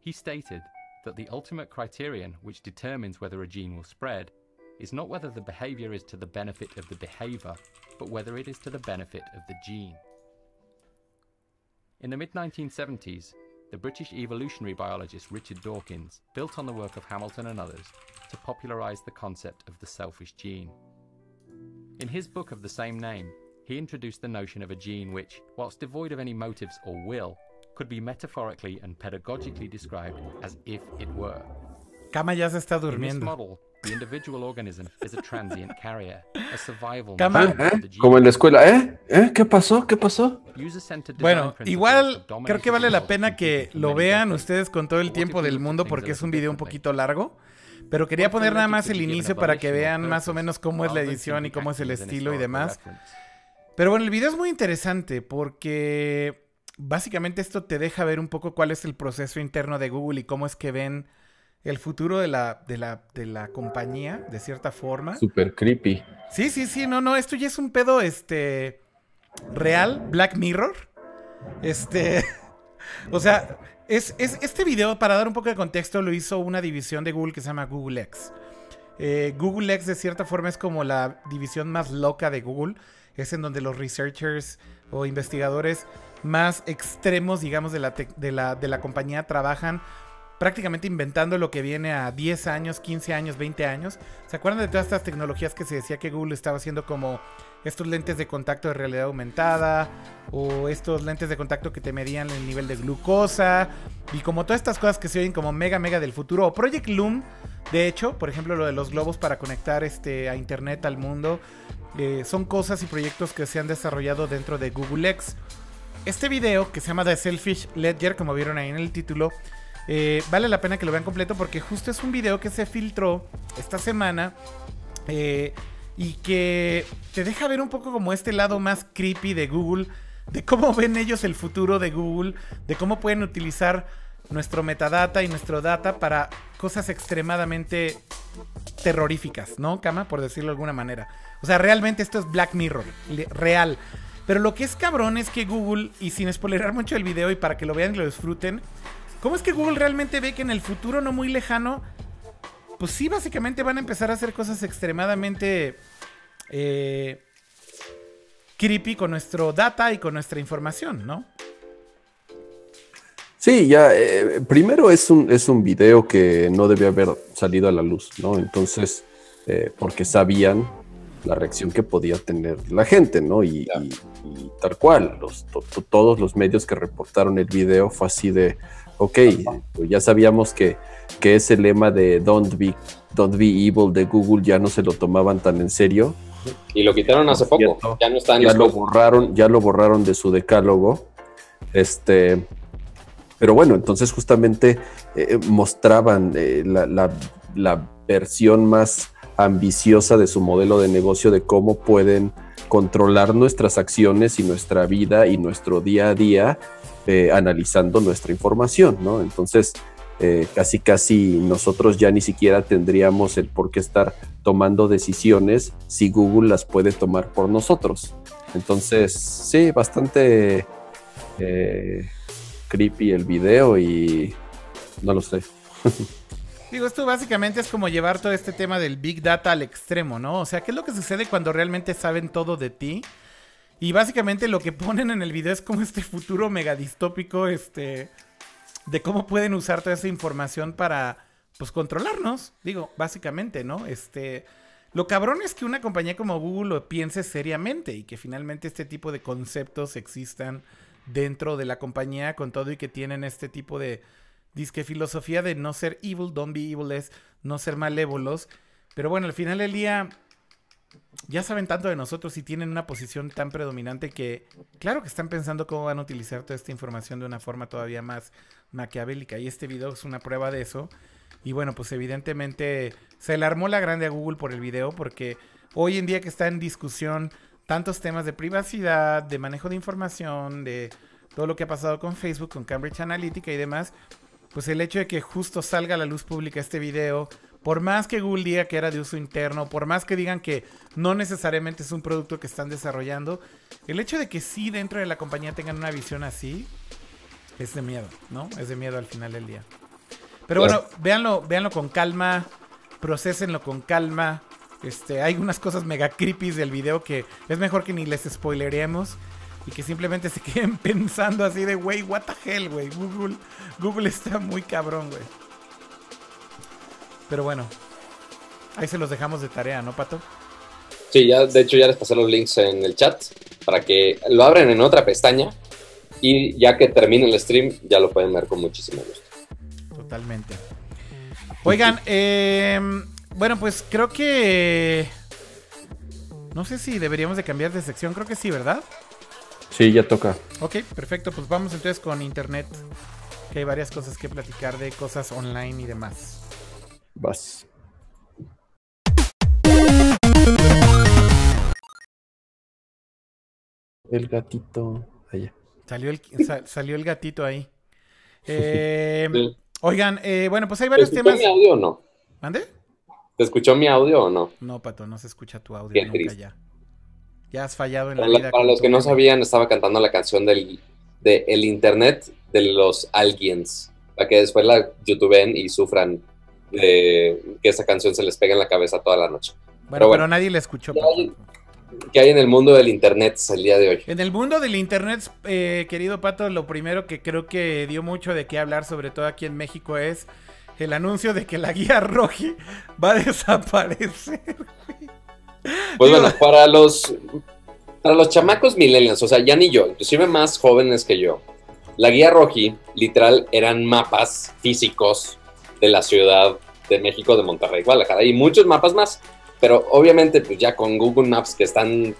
He stated that the ultimate criterion which determines whether a gene will spread is not whether the behavior is to the benefit of the behavior, but whether it is to the benefit of the gene. In the mid 1970s, the British evolutionary biologist Richard Dawkins built on the work of Hamilton and others to popularize the concept of the selfish gene. In his book of the same name, he introduced the notion of a gene which, whilst devoid of any motives or will, could be metaphorically and pedagogically described as if it were. Kama ya se está In this durmiendo. model, the individual organism is a transient carrier, a survival ¿Eh? Como en la escuela, ¿eh? ¿Eh? ¿Qué pasó? ¿Qué pasó? Bueno, igual creo que vale la pena que lo vean ustedes con todo el tiempo del mundo porque es un video un poquito largo. Pero quería poner nada más el inicio para que vean más o menos cómo es la edición y cómo es el estilo y demás. Pero bueno, el video es muy interesante porque básicamente esto te deja ver un poco cuál es el proceso interno de Google y cómo es que ven el futuro de la, de la, de la compañía, de cierta forma. Super creepy. Sí, sí, sí, no, no, esto ya es un pedo, este, real, Black Mirror. Este, o sea, es, es- este video, para dar un poco de contexto, lo hizo una división de Google que se llama Google X. Eh, Google X de cierta forma es como la división más loca de Google. Es en donde los researchers o investigadores más extremos, digamos, de la, de la, de la compañía trabajan prácticamente inventando lo que viene a 10 años, 15 años, 20 años. ¿Se acuerdan de todas estas tecnologías que se decía que Google estaba haciendo como estos lentes de contacto de realidad aumentada o estos lentes de contacto que te medían el nivel de glucosa y como todas estas cosas que se oyen como mega mega del futuro o Project Loom, de hecho, por ejemplo, lo de los globos para conectar este a internet al mundo, eh, son cosas y proyectos que se han desarrollado dentro de Google X. Este video que se llama The Selfish Ledger, como vieron ahí en el título, eh, vale la pena que lo vean completo porque justo es un video que se filtró esta semana eh, y que te deja ver un poco como este lado más creepy de Google, de cómo ven ellos el futuro de Google, de cómo pueden utilizar nuestro metadata y nuestro data para cosas extremadamente terroríficas, ¿no, Kama? Por decirlo de alguna manera. O sea, realmente esto es Black Mirror, real. Pero lo que es cabrón es que Google, y sin spoilerar mucho el video y para que lo vean y lo disfruten, ¿cómo es que Google realmente ve que en el futuro no muy lejano, pues sí, básicamente van a empezar a hacer cosas extremadamente eh, creepy con nuestro data y con nuestra información, ¿no? Sí, ya, eh, primero es un, es un video que no debía haber salido a la luz, ¿no? Entonces, eh, porque sabían la reacción que podía tener la gente, ¿no? Y, Claro. y- y tal cual, los, to- to- todos los medios que reportaron el video fue así de, ok, pues ya sabíamos que, que ese lema de don't be, don't be evil de Google ya no se lo tomaban tan en serio, Y lo quitaron hace poco. cierto, Ya no está en ya lo borraron, ya lo borraron de su decálogo. Este, pero bueno, entonces justamente eh, mostraban eh, la, la- la versión más ambiciosa de su modelo de negocio de cómo pueden controlar nuestras acciones y nuestra vida y nuestro día a día eh, analizando nuestra información, ¿no? Entonces, eh, casi casi nosotros ya ni siquiera tendríamos el por qué estar tomando decisiones si Google las puede tomar por nosotros. Entonces, sí, bastante eh, creepy el video y no lo sé. Digo, esto básicamente es como llevar todo este tema del Big Data al extremo, ¿no? O sea, ¿qué es lo que sucede cuando realmente saben todo de ti? Y básicamente lo que ponen en el video es como este futuro mega distópico, este... de cómo pueden usar toda esa información para, pues, controlarnos. Digo, básicamente, ¿no? Este, lo cabrón es que una compañía como Google lo piense seriamente y que finalmente este tipo de conceptos existan dentro de la compañía con todo y que tienen este tipo de disque filosofía de no ser evil, don't be evil, es no ser malévolos. Pero bueno, al final del día ya saben tanto de nosotros y tienen una posición tan predominante que claro que están pensando cómo van a utilizar toda esta información de una forma todavía más maquiavélica y este video es una prueba de eso. Y bueno, pues evidentemente se le armó la grande a Google por el video porque hoy en día que está en discusión tantos temas de privacidad, de manejo de información, de todo lo que ha pasado con Facebook, con Cambridge Analytica y demás, pues el hecho de que justo salga a la luz pública este video, por más que Google diga que era de uso interno, por más que digan que no necesariamente es un producto que están desarrollando, el hecho de que sí dentro de la compañía tengan una visión así, es de miedo, ¿no? Es de miedo al final del día. Pero bueno, véanlo, véanlo con calma, procesenlo con calma. Este, hay unas cosas mega creepy del video que es mejor que ni les spoileremos y que simplemente se queden pensando así de, güey, what the hell, güey. Google, Google está muy cabrón, güey. Pero bueno, ahí se los dejamos de tarea, ¿no, Pato? Sí, ya, de hecho ya les pasé los links en el chat para que lo abran en otra pestaña y ya que termine el stream ya lo pueden ver con muchísimo gusto. Totalmente. Oigan, eh, bueno, pues creo que... No sé si deberíamos de cambiar de sección, creo que sí, ¿verdad? Sí, ya toca. Ok, perfecto, pues vamos entonces con internet, que hay varias cosas que platicar de cosas online y demás. Vas. El gatito. Allá. Salió el, salió el gatito ahí. Eh, Oigan, eh, bueno, pues hay varios ¿Te temas. mi audio o no? ¿Mande? ¿Te escuchó mi audio o no? No, Pato, no se escucha tu audio nunca ya. Ya has fallado en para la vida. Para los que no sabían, estaba cantando la canción del de el internet de los aliens. Para que después la youtuben y sufran de que esa canción se les pega en la cabeza toda la noche. Bueno, pero, nadie la escuchó. Pato. ¿Qué hay en el mundo del internet el día de hoy? En el mundo del internet, eh, querido Pato, lo primero que creo que dio mucho de qué hablar, sobre todo aquí en México, es el anuncio de que la guía Roji va a desaparecer. Pues bueno, para los, para los chamacos millennials, o sea, ya ni yo, inclusive más jóvenes que yo, la guía Roji, literal, eran mapas físicos de la ciudad de México, de Monterrey, Guadalajara, y muchos mapas más. Pero obviamente, pues ya con Google Maps, que están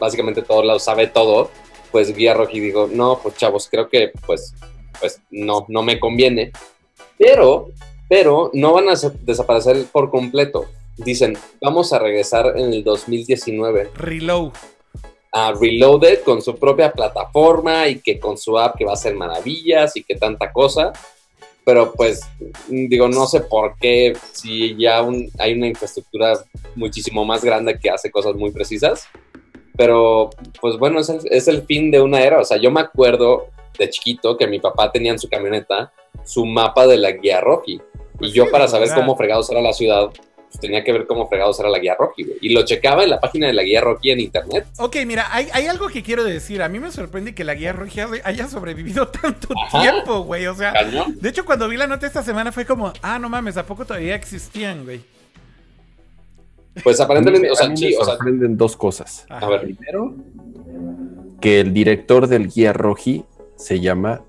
básicamente todos lados, sabe todo, pues Guía Roji dijo, no, pues chavos, creo que pues, pues no, no me conviene. Pero, pero no van a desaparecer por completo. Dicen, vamos a regresar en el 2019. Reload. A Reloaded con su propia plataforma y que con su app que va a hacer maravillas y que tanta cosa pero pues digo, no sé por qué, si ya hay una infraestructura muchísimo más grande que hace cosas muy precisas, pero pues bueno, es el, es el fin de una era, o sea, yo me acuerdo de chiquito que mi papá tenía en su camioneta su mapa de la guía Rocky, y Pues yo para saber cómo fregados era la ciudad, pues tenía que ver cómo fregados era la guía Rocky, güey. y lo checaba en la página de la guía Rocky en internet. Ok, mira, hay, hay algo que quiero decir. A mí me sorprende que la guía Roji haya sobrevivido tanto Ajá. tiempo, güey. O sea, Cañón. de hecho, cuando vi la nota esta semana fue como, ah, no mames, ¿a poco todavía existían, güey? Pues aparentemente, o sea, sí, o sea, sorprenden dos cosas. Ajá. a ver, Primero, que el director del guía Roji se llama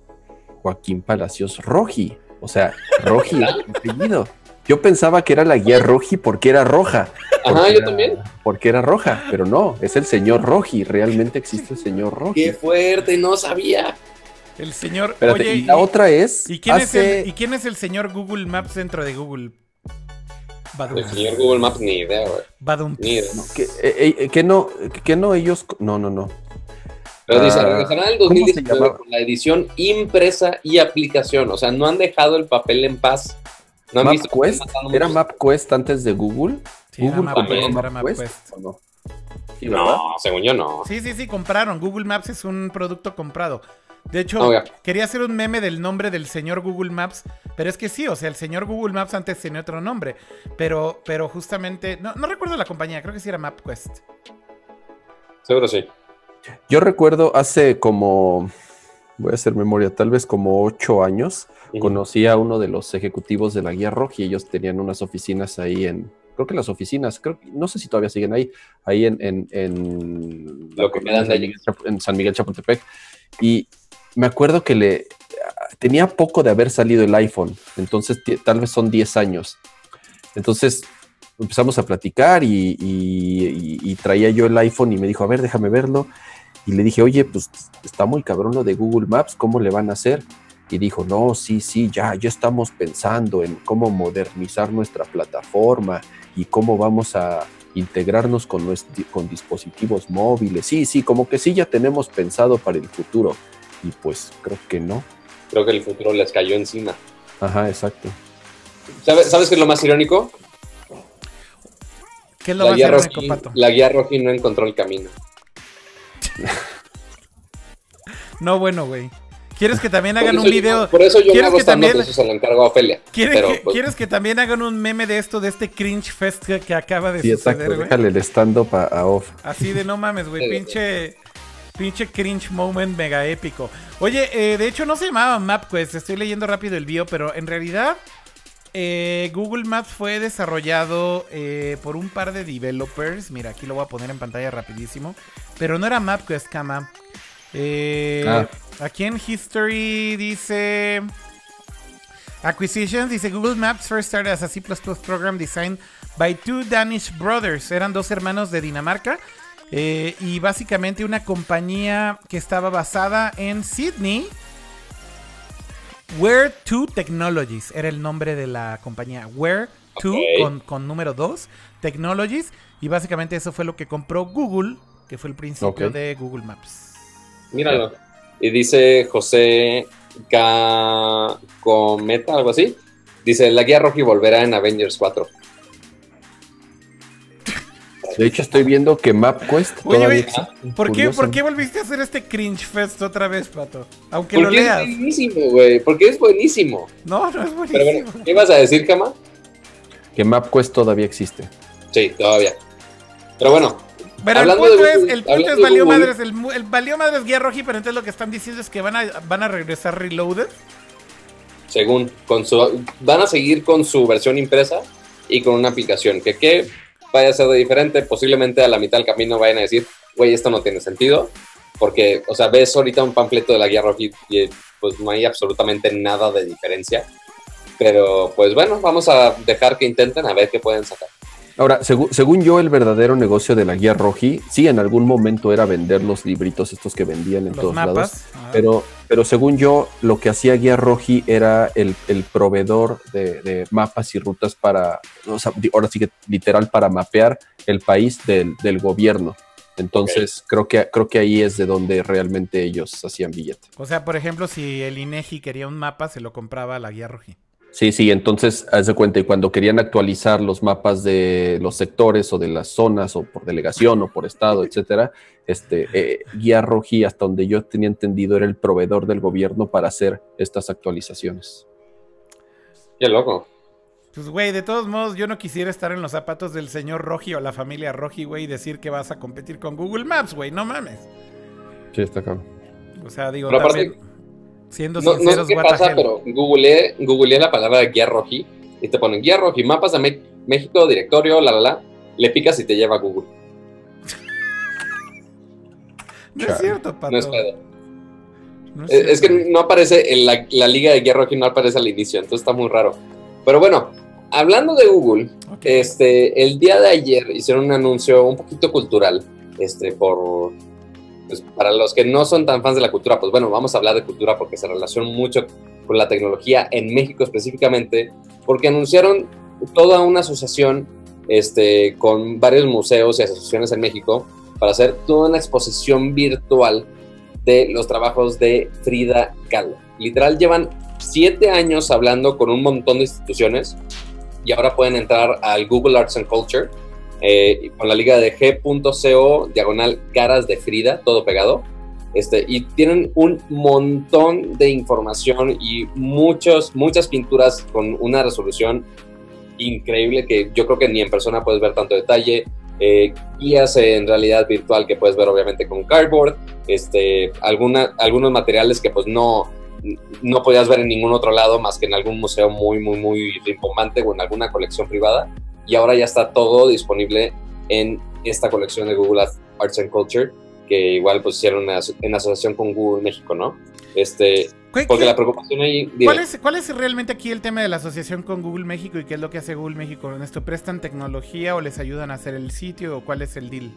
Joaquín Palacios Roji. O sea, Roji, el apellido. Yo pensaba que era la guía Roji porque era roja. ajá, porque yo era- también. Porque era roja, pero no, es el señor Roji. Realmente existe el señor Roji. Qué fuerte, no sabía. El señor. Espérate, oye, y la otra es. ¿y quién, es el, ¿y quién es el señor Google Maps dentro de Google? Badum. El señor Google Maps, ni idea, güey. Badum. Ni idea. no, que, eh, eh, que no, que no ellos. No, no, no. Pero dice, Ah, regresarán en el ¿cómo se 2019 llamaba? con la edición impresa y aplicación. O sea, no han dejado el papel en paz. No MapQuest. ¿Era MapQuest antes de Google? Sí, era Google era MapQuest. ¿o no? No, según yo no. Sí, sí, sí, compraron. Google Maps es un producto comprado. De hecho, ya. quería hacer un meme del nombre del señor Google Maps, pero es que sí, o sea, el señor Google Maps antes tenía otro nombre, pero, pero justamente, no, no recuerdo la compañía, creo que sí era MapQuest. Seguro sí. Yo recuerdo hace como voy a hacer memoria, tal vez como ocho años, conocí a uno de los ejecutivos de la Guía Roja y ellos tenían unas oficinas ahí en, creo que las oficinas, creo, no sé si todavía siguen ahí, ahí en, en, en, Lo que me San, en San Miguel Chapultepec. Y me acuerdo que le tenía poco de haber salido el iPhone, entonces tal vez son 10 años. Entonces empezamos a platicar y, y, traía yo el iPhone y me dijo, a ver, déjame verlo. Y le dije, oye, pues está muy cabrón lo de Google Maps, ¿cómo le van a hacer? Y dijo, no, sí, sí, ya, ya estamos pensando en cómo modernizar nuestra plataforma y cómo vamos a integrarnos con, con dispositivos móviles. Sí, sí, como que sí ya tenemos pensado para el futuro. Y pues creo que no. Creo que el futuro les cayó encima. Ajá, exacto. ¿Sabes, ¿sabes qué es lo más irónico? ¿Qué es lo la más irónico, Pato? La guía Roji no encontró el camino. No, bueno, güey. ¿Quieres que también hagan un video? Por eso yo me hago que también... eso se lo encargo a Ofelia. ¿Quieres, que, pues, ¿Quieres que también hagan un meme de esto, de este cringe fest que, acaba de sí, suceder, exacto. Déjale el stand-up a, off. Así de no mames, güey. pinche, pinche cringe moment mega épico. Oye, eh, de hecho no se llamaba MapQuest. Estoy leyendo rápido el bio, pero en realidad eh, Google Maps fue desarrollado eh, por un par de developers. Mira, aquí lo voy a poner en pantalla rapidísimo. Pero no era MapQuest, cama. Eh, ah. Aquí en History dice... Acquisitions, dice Google Maps first started as a C++ program designed by two Danish brothers. Eran dos hermanos de Dinamarca. Eh, y básicamente una compañía que estaba basada en Sydney. Where 2 Technologies era el nombre de la compañía. Where 2 con, número 2 Technologies. Y básicamente eso fue lo que compró Google, que fue el principio de Google Maps. Míralo. Y dice José K. Cometa, algo así. Dice, la guía roja volverá en Avengers 4. De hecho, estoy viendo que MapQuest todavía ¿por, qué, ¿Por qué volviste a hacer este cringe fest otra vez, Pato? Aunque lo leas. Porque es buenísimo, güey. Porque es buenísimo. No, no es buenísimo. Pero bueno, ¿qué ibas a decir, Kama? Que MapQuest todavía existe. Sí, todavía. Pero bueno, pero el punto es, el punto es valió madres, el, el, valió madres guía roji, pero entonces lo que están diciendo es que van a, van a regresar reloaded. Según, con su, van a seguir con su versión impresa y con una aplicación. Que qué vaya a ser de diferente, posiblemente a la mitad del camino vayan a decir, güey, esto no tiene sentido. Porque, o sea, ves ahorita un panfleto de la guía roji y pues no hay absolutamente nada de diferencia. Pero pues bueno, vamos a dejar que intenten a ver qué pueden sacar. Ahora, según yo, el verdadero negocio de la guía Roji, sí, en algún momento era vender los libritos estos que vendían en todos lados. Ah. Pero, pero según yo, lo que hacía Guía Roji era el, proveedor de, mapas y rutas para, o sea, ahora sí que literal, para mapear el país del, gobierno. Entonces, creo, que, creo que ahí es de donde realmente ellos hacían billete. O sea, por ejemplo, si el INEGI quería un mapa, se lo compraba a la Guía Roji. Sí, sí, entonces, haz de cuenta, y cuando querían actualizar los mapas de los sectores o de las zonas, o por delegación, o por estado, etcétera, este, eh, Guía Roji, hasta donde yo tenía entendido, era el proveedor del gobierno para hacer estas actualizaciones. Qué loco. Pues, güey, de todos modos, yo no quisiera estar en los zapatos del señor Roji o la familia Roji, güey, y decir que vas a competir con Google Maps, güey, no mames. Sí, está acá. O sea, digo, también... Siendo no, sinceros, no sé qué pasa, pero googleé, googleé la palabra guía roji y te ponen guía roji, mapas de México, directorio, la la la. Le picas y te lleva a Google. no es cierto, Pato. No es pedo. es, que no aparece, en la, liga de guía roji no aparece al inicio, entonces está muy raro. Pero bueno, hablando de Google, este, el día de ayer hicieron un anuncio un poquito cultural, este, por pues, para los que no son tan fans de la cultura, pues bueno, vamos a hablar de cultura porque se relaciona mucho con la tecnología en México específicamente, porque anunciaron toda una asociación este, con varios museos y asociaciones en México para hacer toda una exposición virtual de los trabajos de Frida Kahlo. Literal, llevan siete años hablando con un montón de instituciones y ahora pueden entrar al Google Arts and Culture eh, con la liga de g.co, diagonal caras de Frida, todo pegado. Este, y tienen un montón de información y muchos, muchas pinturas con una resolución increíble que yo creo que ni en persona puedes ver tanto detalle. eh, guías en realidad virtual que puedes ver obviamente con Cardboard, este, alguna, algunos materiales que pues no, no podías ver en ningún otro lado más que en algún museo muy, muy, muy rimbombante o en alguna colección privada. Y ahora ya está todo disponible en esta colección de Google Arts and Culture, que igual pues hicieron en asociación con Google México, ¿no? Este, porque la preocupación ahí... ¿Cuál es, ¿Cuál es realmente aquí el tema de la asociación con Google México y qué es lo que hace Google México con esto? ¿Prestan tecnología o les ayudan a hacer el sitio o cuál es el deal?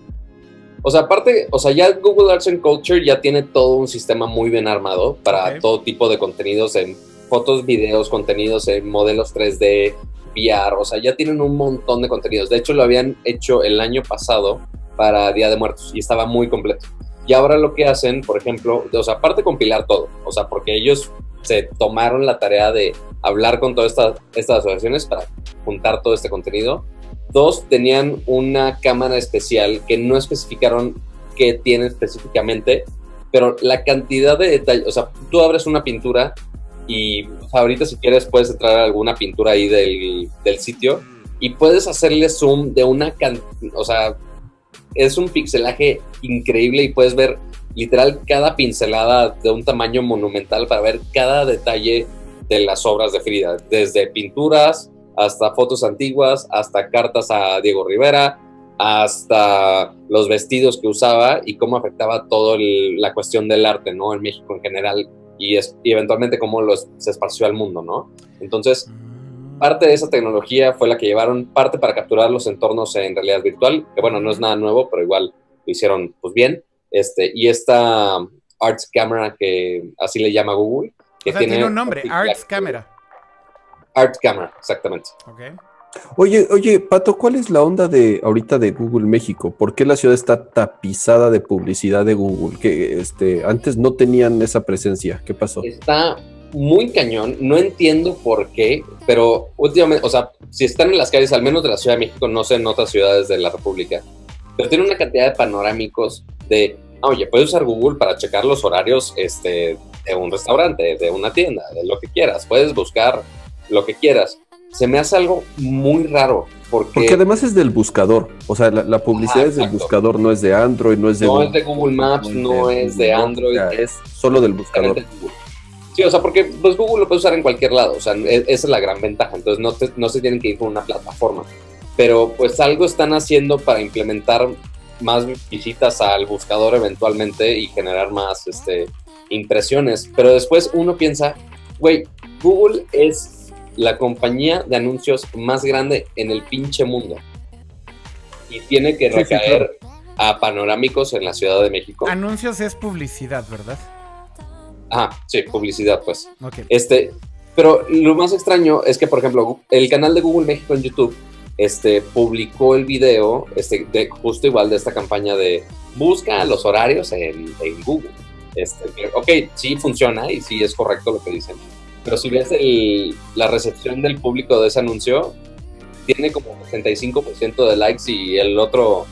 O sea, aparte, o sea, ya Google Arts and Culture ya tiene todo un sistema muy bien armado para todo tipo de contenidos en fotos, videos, contenidos en modelos 3D, VR, o sea, ya tienen un montón de contenidos. De hecho, lo habían hecho el año pasado para Día de Muertos y estaba muy completo. Y ahora lo que hacen, por ejemplo, o sea, aparte compilar todo, o sea, porque ellos se tomaron la tarea de hablar con todas estas, estas asociaciones para juntar todo este contenido. Dos, tenían una cámara especial que no especificaron qué tiene específicamente, pero la cantidad de detalles, o sea, tú abres una pintura y ahorita si quieres puedes entrar alguna pintura ahí del, del sitio y puedes hacerle zoom de una cantidad, o sea, es un pixelaje increíble y puedes ver literal cada pincelada de un tamaño monumental para ver cada detalle de las obras de Frida, desde pinturas hasta fotos antiguas, hasta cartas a Diego Rivera, hasta los vestidos que usaba y cómo afectaba toda la cuestión del arte, ¿no? En México en general y, es, y eventualmente cómo los, se esparció al mundo, ¿no? Entonces, Parte de esa tecnología fue la que llevaron, parte para capturar los entornos en realidad virtual, que bueno, no es nada nuevo, pero igual lo hicieron pues bien. Este, y esta Arts Camera, que así le llama Google. Que tiene, un nombre, Arts Camera. Arts Camera, exactamente. Oye, oye, Pato, ¿cuál es la onda de ahorita de Google México? ¿Por qué la ciudad está tapizada de publicidad de Google? Que este, antes no tenían esa presencia. ¿Qué pasó? Está muy cañón, no entiendo por qué, pero últimamente, o sea, si están en las calles, al menos de la Ciudad de México, no sé en otras ciudades de la República, pero tiene una cantidad de panorámicos de, ah, oye, puedes usar Google para checar los horarios este, de un restaurante, de una tienda, de lo que quieras, puedes buscar lo que quieras. Se me hace algo muy raro. Porque, porque además es del buscador. O sea, la, publicidad es del buscador, no es de Android, no es de No es de Google Maps, no, es de, Android. es solo del buscador. Sí, o sea, porque pues Google lo puede usar en cualquier lado, o sea, e, esa es la gran ventaja, entonces no, no se tienen que ir con una plataforma. Pero pues algo están haciendo para implementar más visitas al buscador eventualmente y generar más este, impresiones. Pero después uno piensa, güey, Google es la compañía de anuncios más grande en el pinche mundo. Y tiene que recaer a panorámicos en la Ciudad de México. Anuncios es publicidad, ¿verdad? Ah, sí, publicidad, pues. Este, pero lo más extraño es que, por ejemplo, el canal de Google México en YouTube este, publicó el video este, de, justo igual de esta campaña de busca los horarios en, Google. Este, ok, sí funciona y sí es correcto lo que dicen. Pero si ves la recepción del público de ese anuncio, tiene como 65% de likes y el otro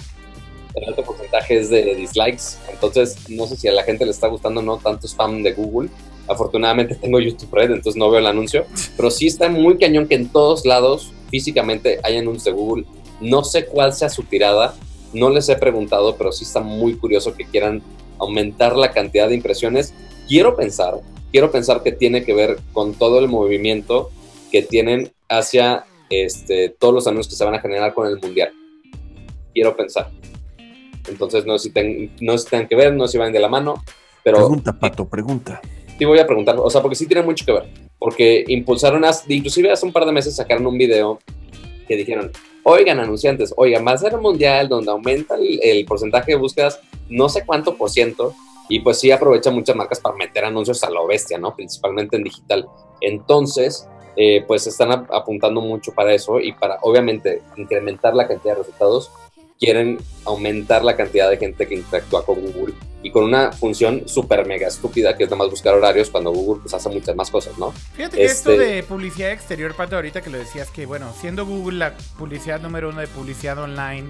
el alto porcentaje es de dislikes. Entonces, no sé si a la gente le está gustando no tanto spam de Google. Afortunadamente tengo YouTube Red, entonces no veo el anuncio. Pero sí está muy cañón que en todos lados físicamente hay anuncios de Google. No sé cuál sea su tirada, no les he preguntado, pero sí está muy curioso que quieran aumentar la cantidad de impresiones. Quiero pensar, quiero pensar que tiene que ver con todo el movimiento que tienen hacia este, todos los anuncios que se van a generar con el mundial. Quiero pensar. Entonces no sé si, no si tengan que ver, no sé si van de la mano, pero... Pregunta, Pato, pregunta. Sí voy a preguntar, o sea, porque sí tiene mucho que ver. Porque impulsaron, inclusive hace un par de meses sacaron un video que dijeron, oigan anunciantes, oigan, va a ser un mundial donde aumenta el, porcentaje de búsquedas no sé cuánto por ciento, y pues sí aprovecha muchas marcas para meter anuncios a lo bestia, ¿no? Principalmente en digital. Entonces, eh, pues están apuntando mucho para eso y para, obviamente, incrementar la cantidad de resultados quieren aumentar la cantidad de gente que interactúa con Google y con una función súper mega estúpida que es nada más buscar horarios cuando Google pues hace muchas más cosas, ¿no? Fíjate que esto este de publicidad exterior, Pato, ahorita que lo decías que, bueno, siendo Google la publicidad número uno de publicidad online,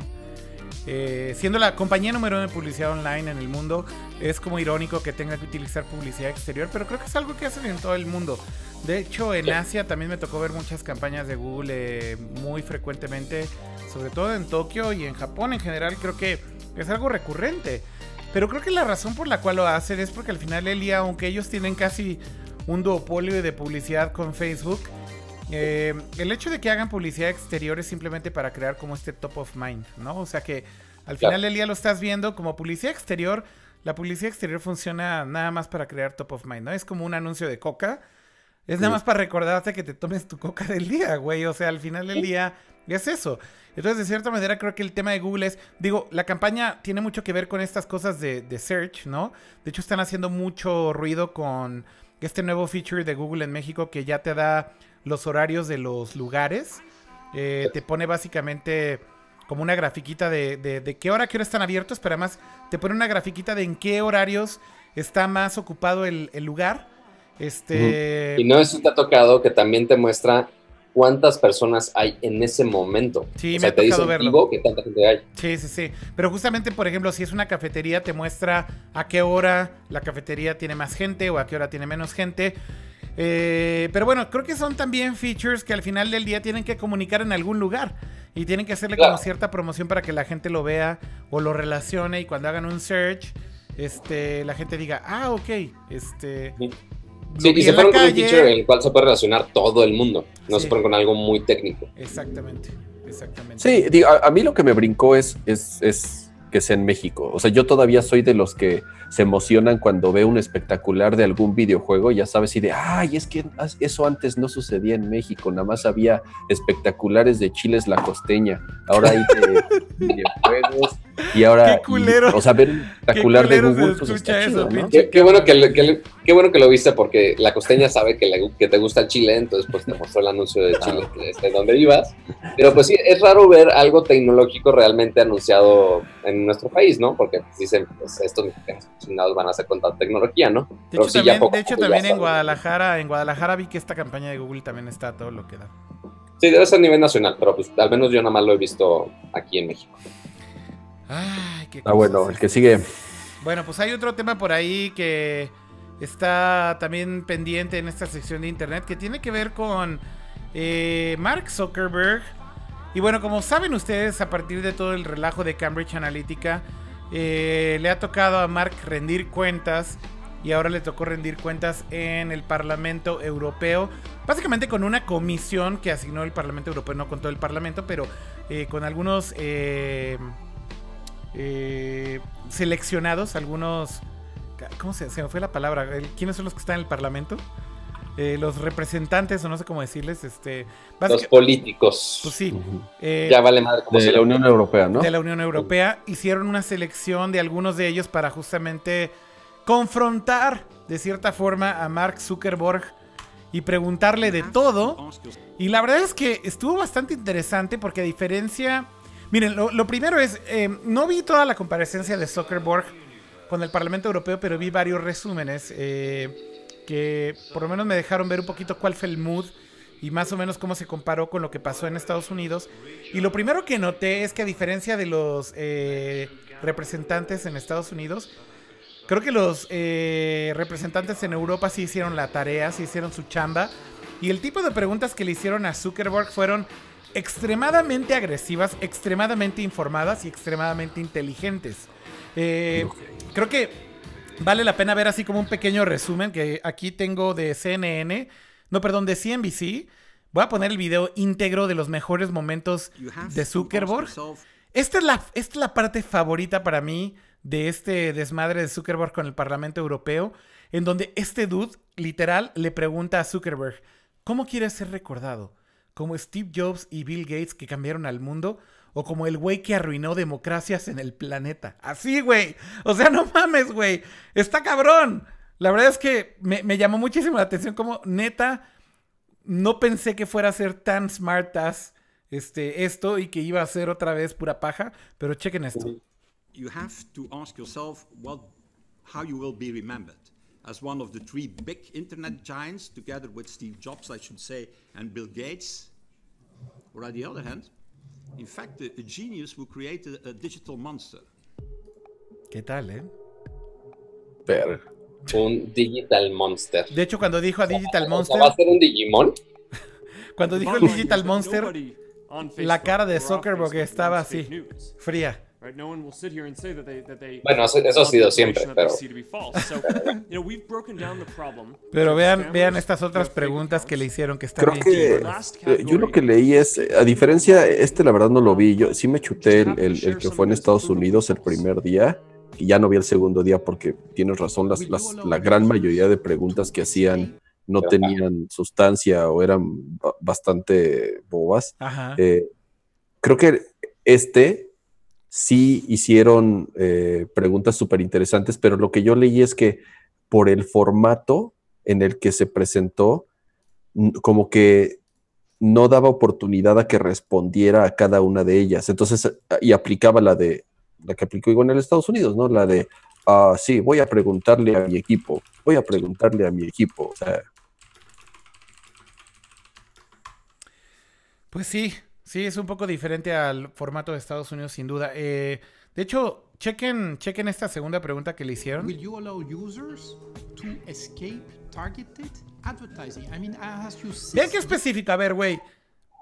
eh, siendo la compañía número uno de publicidad online en el mundo, es como irónico que tenga que utilizar publicidad exterior, pero creo que es algo que hacen en todo el mundo. De hecho, en Asia también me tocó ver muchas campañas de Google eh, muy frecuentemente, sobre todo en Tokio y en Japón en general, creo que es algo recurrente. Pero creo que la razón por la cual lo hacen es porque al final del día, aunque ellos tienen casi un duopolio de publicidad con Facebook, eh, el hecho de que hagan publicidad exterior es simplemente para crear como este top of mind, ¿no? O sea que al final del día lo estás viendo como publicidad exterior. La publicidad exterior funciona nada más para crear top of mind, ¿no? Es como un anuncio de coca. Es nada más para recordarte que te tomes tu coca del día, güey. O sea, al final del día es eso. Entonces, de cierta manera, creo que el tema de Google es, digo, la campaña tiene mucho que ver con estas cosas de, de search, ¿no? De hecho, están haciendo mucho ruido con este nuevo feature de Google en México que ya te da los horarios de los lugares. Eh, te pone básicamente como una grafiquita de, de, qué hora, qué hora están abiertos, pero además te pone una grafiquita de en qué horarios está más ocupado el, lugar. Este... Y no eso te ha tocado que también te muestra cuántas personas hay en ese momento. Sí, me ha tocado verlo. que tanta gente hay. Sí, sí, sí. Pero justamente, por ejemplo, si es una cafetería, te muestra a qué hora la cafetería tiene más gente o a qué hora tiene menos gente. Eh, pero bueno, creo que son también features que al final del día tienen que comunicar en algún lugar. Y tienen que hacerle como cierta promoción para que la gente lo vea o lo relacione. Y cuando hagan un search, este, la gente diga, ah, ok, este. Sí, y se fueron con un feature en el cual se puede relacionar todo el mundo. No se fueron con algo muy técnico. Exactamente, exactamente. Sí, digo, a, mí lo que me brincó es, es, es que sea en México. O sea, yo todavía soy de los que se emocionan cuando ve un espectacular de algún videojuego, ya sabes, y de, ay, es que eso antes no sucedía en México, nada más había espectaculares de Chiles la costeña, ahora hay de videojuegos, y ahora, qué culero, o sea, ver un espectacular de Google, pues está chido, ¿no? qué, bueno que, qué bueno que lo viste, porque la costeña sabe que, que te gusta Chile, entonces pues te mostró el anuncio de Chile, de donde vivas, pero pues sí, es raro ver algo tecnológico realmente anunciado en nuestro país, ¿no? Porque dicen, pues estos mexicanos van a hacer con tanta tecnología, ¿no? De hecho, también, de hecho, también en Guadalajara, en Guadalajara vi que esta campaña de Google también está todo lo que da. Sí, debe ser a nivel nacional, pero pues al menos yo nada más lo he visto aquí en México. Ay, qué Ah, bueno, el que sigue. Bueno, pues hay otro tema por ahí que está también pendiente en esta sección de internet que tiene que ver con eh, Mark Zuckerberg. Y bueno, como saben ustedes, a partir de todo el relajo de Cambridge Analytica, eh, le ha tocado a Mark rendir cuentas y ahora le tocó rendir cuentas en el Parlamento Europeo. Básicamente con una comisión que asignó el Parlamento Europeo, no con todo el Parlamento, pero eh, con algunos seleccionados, algunos... ¿Cómo se, se me fue la palabra? ¿Quiénes son los que están en el Parlamento? Eh, los representantes, o no sé cómo decirles, este... Los políticos. Pues sí. Eh, ya vale madre. de la Unión Europea, ¿no? De la Unión Europea. Hicieron una selección de algunos de ellos para justamente confrontar, de cierta forma, a Mark Zuckerberg y preguntarle de todo. Y la verdad es que estuvo bastante interesante porque a diferencia... Miren, lo, primero es, eh, no vi toda la comparecencia de Zuckerberg con el Parlamento Europeo, pero vi varios resúmenes. Eh, que por lo menos me dejaron ver un poquito cuál fue el mood y más o menos cómo se comparó con lo que pasó en Estados Unidos. Y lo primero que noté es que a diferencia de los eh, representantes en Estados Unidos, creo que los eh, representantes en Europa sí hicieron la tarea, sí hicieron su chamba. Y el tipo de preguntas que le hicieron a Zuckerberg fueron extremadamente agresivas, extremadamente informadas y extremadamente inteligentes. Eh, creo que Vale la pena ver así como un pequeño resumen que aquí tengo de CNN, no, perdón, de CNBC. Voy a poner el video íntegro de los mejores momentos de Zuckerberg. Esta es, la, esta es la parte favorita para mí de este desmadre de Zuckerberg con el Parlamento Europeo, en donde este dude literal le pregunta a Zuckerberg, ¿cómo quieres ser recordado? ¿Como Steve Jobs y Bill Gates que cambiaron al mundo? O como el güey que arruinó democracias en el planeta. Así, güey. O sea, no mames, güey. Está cabrón. La verdad es que me, llamó muchísimo la atención como neta no pensé que fuera a ser tan smartass este, esto y que iba a ser otra vez pura paja, pero chequen esto. You have to ask yourself how you will be remembered as one of the three big internet giants, together with Steve Jobs, I should say, and Bill Gates. Or on the other hand, In fact, a genius who created a digital monster. ¿Qué tal, eh? Pero. Un Digital Monster. De hecho, cuando dijo a Digital Monster. ¿Va a ser un Digimon? cuando dijo el Digital Monster, la cara de Zuckerberg estaba así, fría. Bueno, eso, ha sido siempre, pero... pero vean, vean estas otras preguntas que le hicieron que están Creo que eh, yo lo que leí es, a diferencia, este la verdad no lo vi, yo sí me chuté el, el que fue en Estados Unidos el primer día y ya no vi el segundo día porque tienes razón, las, la gran mayoría de preguntas que hacían no tenían sustancia o eran bastante bobas. Eh, creo que este sí hicieron eh, preguntas súper interesantes, pero lo que yo leí es que por el formato en el que se presentó, como que no daba oportunidad a que respondiera a cada una de ellas. Entonces, y aplicaba la de la que aplicó en Estados Unidos, ¿no? La de, ah, sí, voy a preguntarle a mi equipo, voy a preguntarle a mi equipo. O sea. Pues sí, sí, es un poco diferente al formato de Estados Unidos, sin duda. Eh, de hecho, chequen, chequen esta segunda pregunta que le hicieron. Will you allow users to escape targeted advertising? I mean, Vean qué específica, a ver, güey.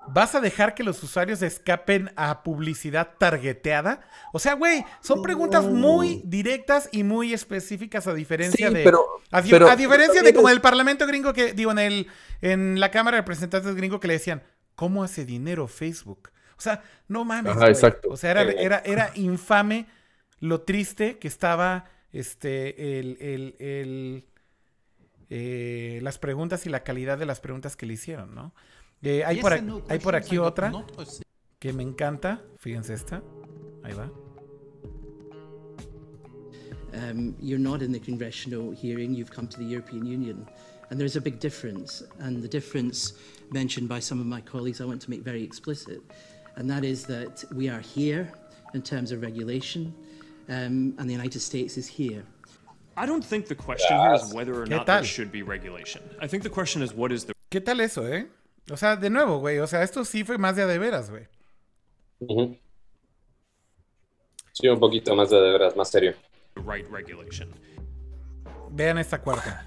¿Vas a dejar que los usuarios escapen a publicidad targeteada? O sea, güey, son preguntas muy directas y muy específicas a diferencia de. Pero, a, diferencia de como el Parlamento gringo que, digo, en el en la Cámara de Representantes gringo que le decían, ¿cómo hace dinero Facebook? O sea, no mames. exacto. O sea, era, era, era, infame lo triste que estaba este el, el, el eh, las preguntas y la calidad de las preguntas que le hicieron, ¿no? Eh, hay, por, hay por aquí otra que me encanta. Fíjense esta. Ahí va. Um, you're not in the congressional hearing, you've come to the European Union. And there's a big difference. And the difference mentioned by some of my colleagues, I want to make very explicit. And that is that we are here in terms of regulation, um, and the United States is here. I don't think the question here is whether or not there should be regulation. I think the question is what is the. ¿Qué tal eso, eh? O sea, de nuevo, güey. O sea, esto sí fue más de a de veras, güey. Sí, un poquito más de de veras, más serio. Right regulation. Vean esta cuarta.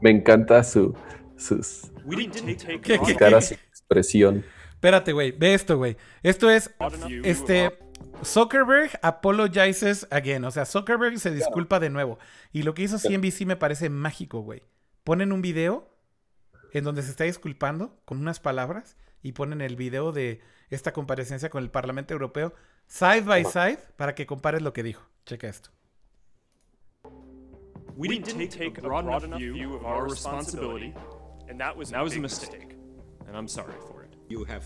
Me encanta su, sus ¿Qué, caras expresión. Espérate, güey. Ve esto, güey. Esto es este Zuckerberg apologizes again. O sea, Zuckerberg se disculpa de nuevo. Y lo que hizo CNBC me parece mágico, güey. Ponen un video en donde se está disculpando con unas palabras y ponen el video de esta comparecencia con el Parlamento Europeo side by side para que compares lo que dijo. Checa esto. We didn't take a broad enough view of our responsibility, and that was a mistake. And I'm sorry for it. You have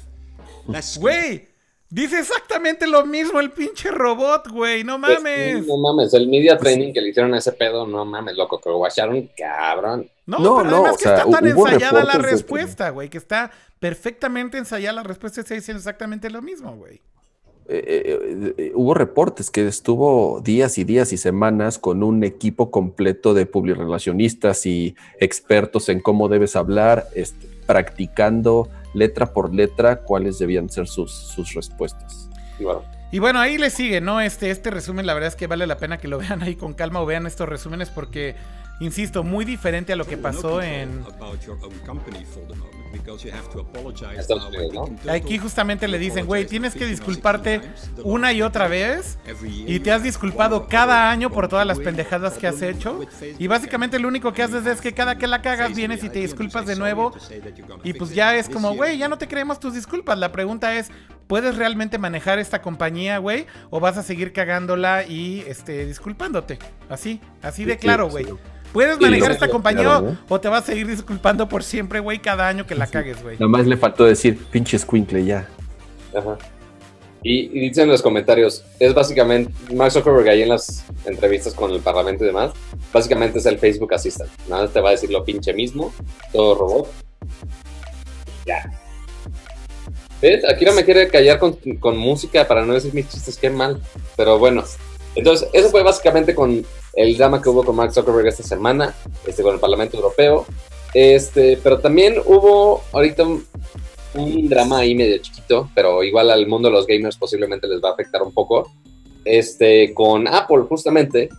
less. Güey, Dice exactamente lo mismo el pinche robot, güey. No pues mames. no mames. El media training que le hicieron a ese pedo, no mames, loco. Que lo guacharon, cabrón. No, no, pero además que está tan ensayada la respuesta, güey. Que está perfectamente ensayada la respuesta y se dice exactamente lo mismo, güey. Eh, eh, eh, hubo reportes que estuvo días y días y semanas con un equipo completo de publirelacionistas y expertos en cómo debes hablar, este, practicando letra por letra cuáles debían ser sus, sus respuestas. Y bueno, ahí le sigue, ¿no? Este, este resumen, la verdad es que vale la pena que lo vean ahí con calma o vean estos resúmenes porque, insisto, muy diferente a lo que pasó en... Aquí justamente le dicen, güey, tienes que disculparte una y otra vez y te has disculpado cada año por todas las pendejadas que has hecho y básicamente lo único que haces es que cada que la cagas vienes y te disculpas de nuevo y pues ya es como, güey, ya no te creemos tus disculpas. La pregunta es, ¿puedes realmente manejar esta compañía, güey? ¿O vas a seguir cagándola y este, disculpándote? Así, así de claro, güey. ¿Puedes manejar esta compañía o te vas a seguir disculpando por siempre, güey, cada año que la cagues, güey? Nada más le faltó decir, pinche squinkle ya. Ajá. Y, dicen en los comentarios, es básicamente, Mark Zuckerberg ahí en las entrevistas con el Parlamento y demás, básicamente es el Facebook Assistant. Nada te va a decir lo pinche mismo, todo robot. Ya. ¿Ves? Aquí no me quiere callar con, con música para no decir mis chistes, qué mal. Pero bueno, entonces, eso fue básicamente con el drama que hubo con Mark Zuckerberg esta semana, este, con el Parlamento Europeo. Este, pero también hubo ahorita un drama ahí medio chiquito, pero igual al mundo de los gamers posiblemente les va a afectar un poco, este, con Apple justamente,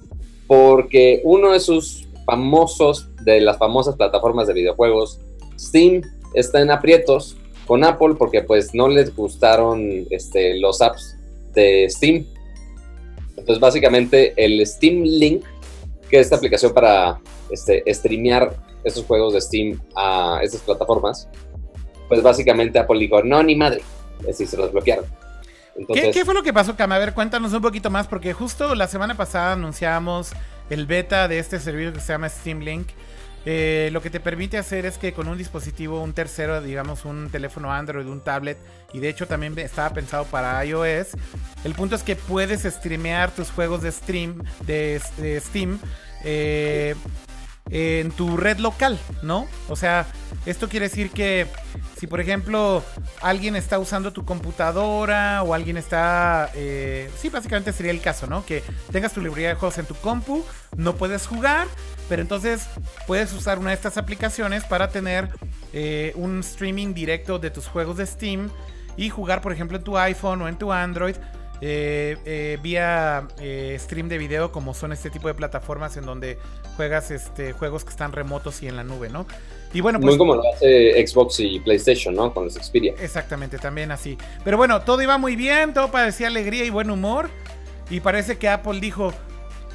porque uno de sus famosos, de las famosas plataformas de videojuegos, Steam, está en aprietos con Apple porque pues no les gustaron este, los apps de Steam. Entonces básicamente el Steam Link, que es esta aplicación para este, streamear estos juegos de Steam a estas plataformas, pues básicamente Apple dijo, no, ni madre, así se los bloquearon. ¿Qué, fue lo que pasó, Cam? A ver, cuéntanos un poquito más, porque justo la semana pasada anunciamos el beta de este servicio que se llama Steam Link. Eh, lo que te permite hacer es que con un dispositivo, un tercero, digamos un teléfono Android, un tablet, y de hecho también estaba pensado para iOS, el punto es que puedes streamear tus juegos de, stream, de, Steam eh, en tu red local, ¿no? O sea, esto quiere decir que si por ejemplo alguien está usando tu computadora o alguien está... Eh, sí, básicamente sería el caso, ¿no? Que tengas tu librería de juegos en tu compu, no puedes jugar, pero entonces puedes usar una de estas aplicaciones para tener eh, un streaming directo de tus juegos de Steam y jugar por ejemplo en tu iPhone o en tu Android eh, eh, vía eh, stream de video, como son este tipo de plataformas en donde juegas este, juegos que están remotos y en la nube, ¿no? Y bueno, pues, Muy como lo hace Xbox y PlayStation, ¿no? Con los Xperia. Exactamente, también así. Pero bueno, todo iba muy bien, todo parecía alegría y buen humor. Y parece que Apple dijo,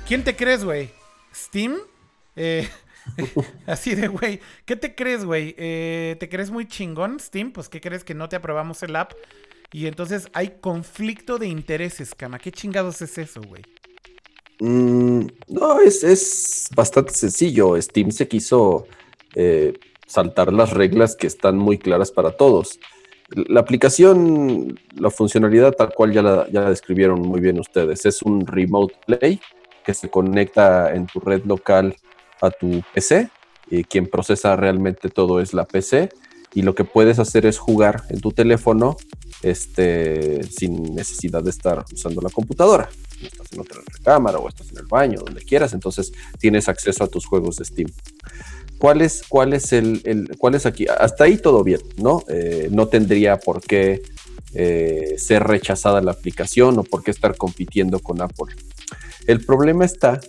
¿quién te crees, güey? ¿Steam? así de, güey, ¿qué te crees, güey? ¿Te crees muy chingón, Steam? Pues, ¿qué crees que no te aprobamos el app? Y entonces hay conflicto de intereses, Cama. ¿Qué chingados es eso, güey? Mm, no, es, bastante sencillo. Steam se quiso eh, saltar las reglas que están muy claras para todos. La aplicación, la funcionalidad tal cual ya la, ya la describieron muy bien ustedes. Es un remote play que se conecta en tu red local a tu PC y quien procesa realmente todo es la PC y lo que puedes hacer es jugar en tu teléfono este, sin necesidad de estar usando la computadora. Estás en otra cámara o estás en el baño, donde quieras, entonces tienes acceso a tus juegos de Steam. ¿Cuál es, cuál es el, cuál es aquí? Hasta ahí todo bien, ¿no? Eh, no tendría por qué eh, ser rechazada la aplicación o por qué estar compitiendo con Apple. El problema está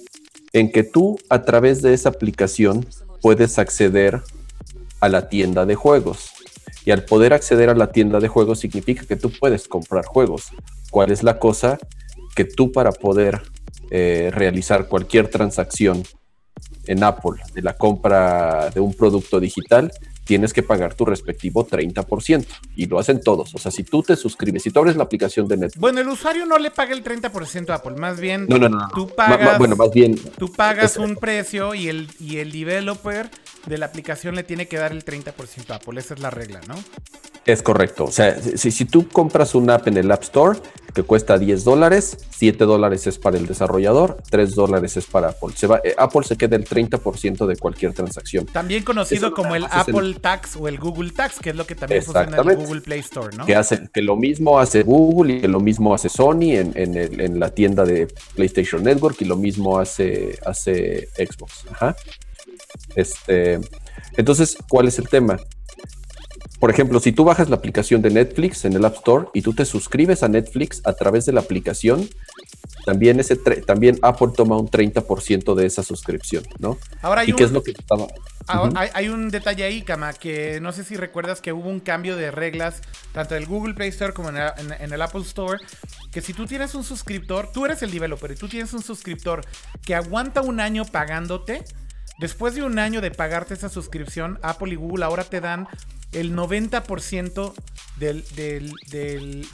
en que tú a través de esa aplicación puedes acceder a la tienda de juegos. Y al poder acceder a la tienda de juegos significa que tú puedes comprar juegos. ¿Cuál es la cosa? Que tú para poder eh, realizar cualquier transacción en Apple de la compra de un producto digital, tienes que pagar tu respectivo 30%. Y lo hacen todos. O sea, si tú te suscribes, si tú abres la aplicación de Netflix. Bueno, el usuario no le paga el 30% a Apple. Más bien, no, no, no, tú pagas. bueno, más bien. Tú pagas un precio y el, y el developer de la aplicación le tiene que dar el 30% a Apple. Esa es la regla, ¿no? Es correcto. O sea, si, si tú compras una app en el App Store que cuesta 10 dólares, 7 dólares es para el desarrollador, 3 dólares es para Apple. Se va, eh, Apple se queda el 30% de cualquier transacción. También conocido como el Apple Tax o el Google Tax, que es lo que también funciona en el Google Play Store, ¿no? Que, hace, que lo mismo hace Google y que lo mismo hace Sony en, en, el, en la tienda de PlayStation Network y lo mismo hace, hace Xbox. Ajá. Este, entonces, ¿cuál es el tema? Por ejemplo, si tú bajas la aplicación de Netflix en el App Store y tú te suscribes a Netflix a través de la aplicación, también, ese también Apple toma un 30% de esa suscripción, ¿no? Ahora hay ¿Y qué es lo que estaba? hay, un detalle ahí, Kama, que no sé si recuerdas que hubo un cambio de reglas, tanto en el Google Play Store como en el, Apple Store, que si tú tienes un suscriptor, tú eres el developer y tú tienes un suscriptor que aguanta un año pagándote, después de un año de pagarte esa suscripción, Apple y Google ahora te dan el 90% del,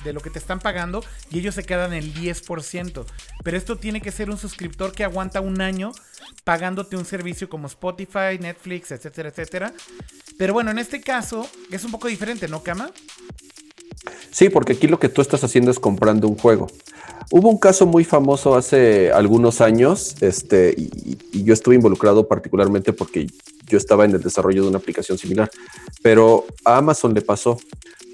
de lo que te están pagando y ellos se quedan el 10%. Pero esto tiene que ser un suscriptor que aguanta un año pagándote un servicio como Spotify, Netflix, etcétera, etcétera. Pero bueno, en este caso es un poco diferente, ¿no, Kama? Sí, porque aquí lo que tú estás haciendo es comprando un juego. Hubo un caso muy famoso hace algunos años, este, y, yo estuve involucrado particularmente porque yo estaba en el desarrollo de una aplicación similar, pero a Amazon le pasó.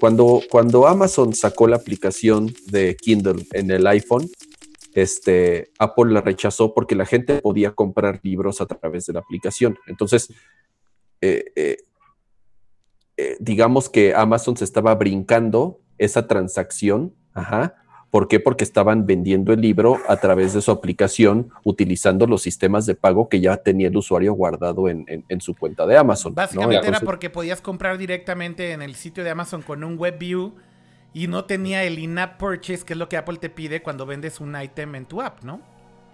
Cuando, cuando Amazon sacó la aplicación de Kindle en el iPhone, este, Apple la rechazó porque la gente podía comprar libros a través de la aplicación. Entonces, eh, eh, eh, digamos que Amazon se estaba brincando esa transacción, ajá, ¿Por qué? Porque estaban vendiendo el libro a través de su aplicación utilizando los sistemas de pago que ya tenía el usuario guardado en, su cuenta de Amazon. Básicamente era porque podías comprar directamente en el sitio de Amazon con un web view y no tenía el in-app purchase, que es lo que Apple te pide cuando vendes un item en tu app, ¿no?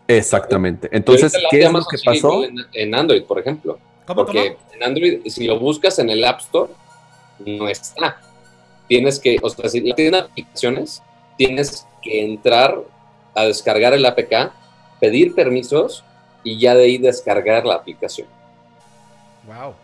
Exactamente. Entonces, ¿qué es lo que pasó? En, Android, por ejemplo. ¿Cómo, porque en Android, si lo buscas en el App Store, no está. Tienes que, o sea, si tienes aplicaciones, tienes que entrar a descargar el APK, pedir permisos y ya de ahí descargar la aplicación. Wow.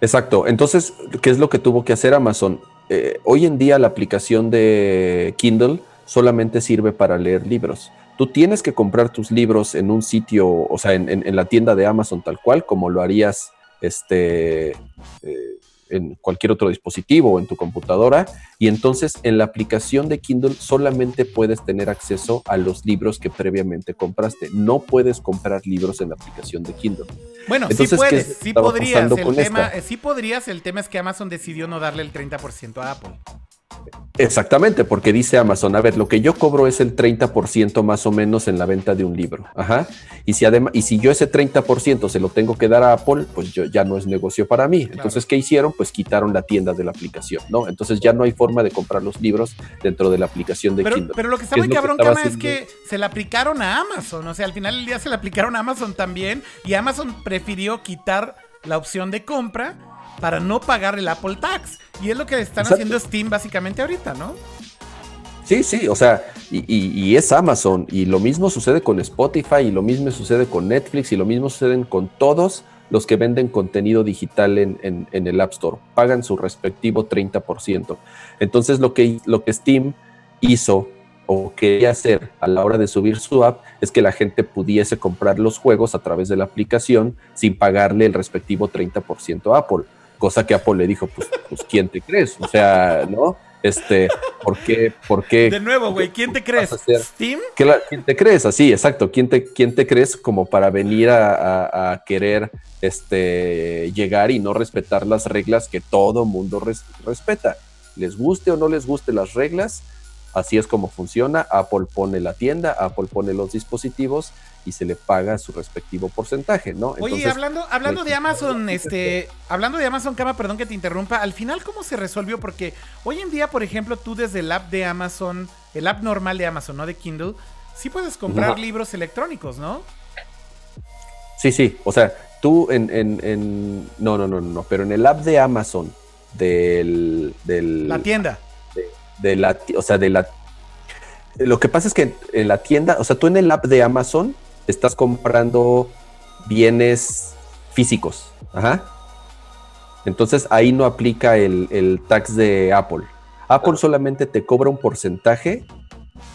Exacto. Entonces, ¿qué es lo que tuvo que hacer Amazon? Eh, hoy en día la aplicación de Kindle solamente sirve para leer libros. Tú tienes que comprar tus libros en un sitio, o sea, en, la tienda de Amazon tal cual, como lo harías este, eh, en cualquier otro dispositivo o en tu computadora. Y entonces en la aplicación de Kindle solamente puedes tener acceso a los libros que previamente compraste. No puedes comprar libros en la aplicación de Kindle. Bueno, sí puedes, sí podrías. El tema, sí podrías, el tema es que Amazon decidió no darle el 30% a Apple. Exactamente, porque dice Amazon, a ver, lo que yo cobro es el 30% más o menos en la venta de un libro. Ajá. Y si además, y si yo ese 30% se lo tengo que dar a Apple, pues yo, ya no es negocio para mí. Entonces, ¿qué hicieron? Pues quitaron la tienda de la aplicación, ¿no? Entonces ya no hay forma de comprar los libros dentro de la aplicación de pero, Kindle. Pero lo que está muy cabrón, Cama, es que se le aplicaron a Amazon. O sea, al final del día se le aplicaron a Amazon también. Y Amazon prefirió quitar la opción de compra para no pagar el Apple Tax. Y es lo que están haciendo Steam básicamente ahorita, ¿no? Sí, sí, o sea, y, es Amazon, y lo mismo sucede con Spotify, y lo mismo sucede con Netflix, y lo mismo sucede con todos los que venden contenido digital en, el App Store. Pagan su respectivo 30%. Entonces, lo que, lo que Steam hizo o quería hacer a la hora de subir su app es que la gente pudiese comprar los juegos a través de la aplicación sin pagarle el respectivo 30% a Apple cosa que Apple le dijo, pues, pues ¿quién te crees? O sea, ¿no? Este, ¿por qué? ¿Por qué? De nuevo, güey, ¿quién te crees? ¿Steam? ¿Quién te crees? Así, exacto. ¿Quién te, quién te crees como para venir a, querer este, llegar y no respetar las reglas que todo mundo respeta? Les guste o no les guste las reglas, así es como funciona. Apple pone la tienda, Apple pone los dispositivos y se le paga su respectivo porcentaje, ¿no? Oye, hablando, hablando de Amazon, este, hablando de Amazon Cama, perdón que te interrumpa, al final, ¿cómo se resolvió? Porque hoy en día, por ejemplo, tú desde el app de Amazon, el app normal de Amazon, no de Kindle, sí puedes comprar libros electrónicos, ¿no? Sí, sí, o sea, tú en, en, en, no, no, no, no, pero en el app de Amazon, del, del la tienda. De, la, o sea, de la lo que pasa es que en la tienda, o sea, tú en el app de Amazon estás comprando bienes físicos. Ajá. Entonces ahí no aplica el, tax de Apple. Apple solamente te cobra un porcentaje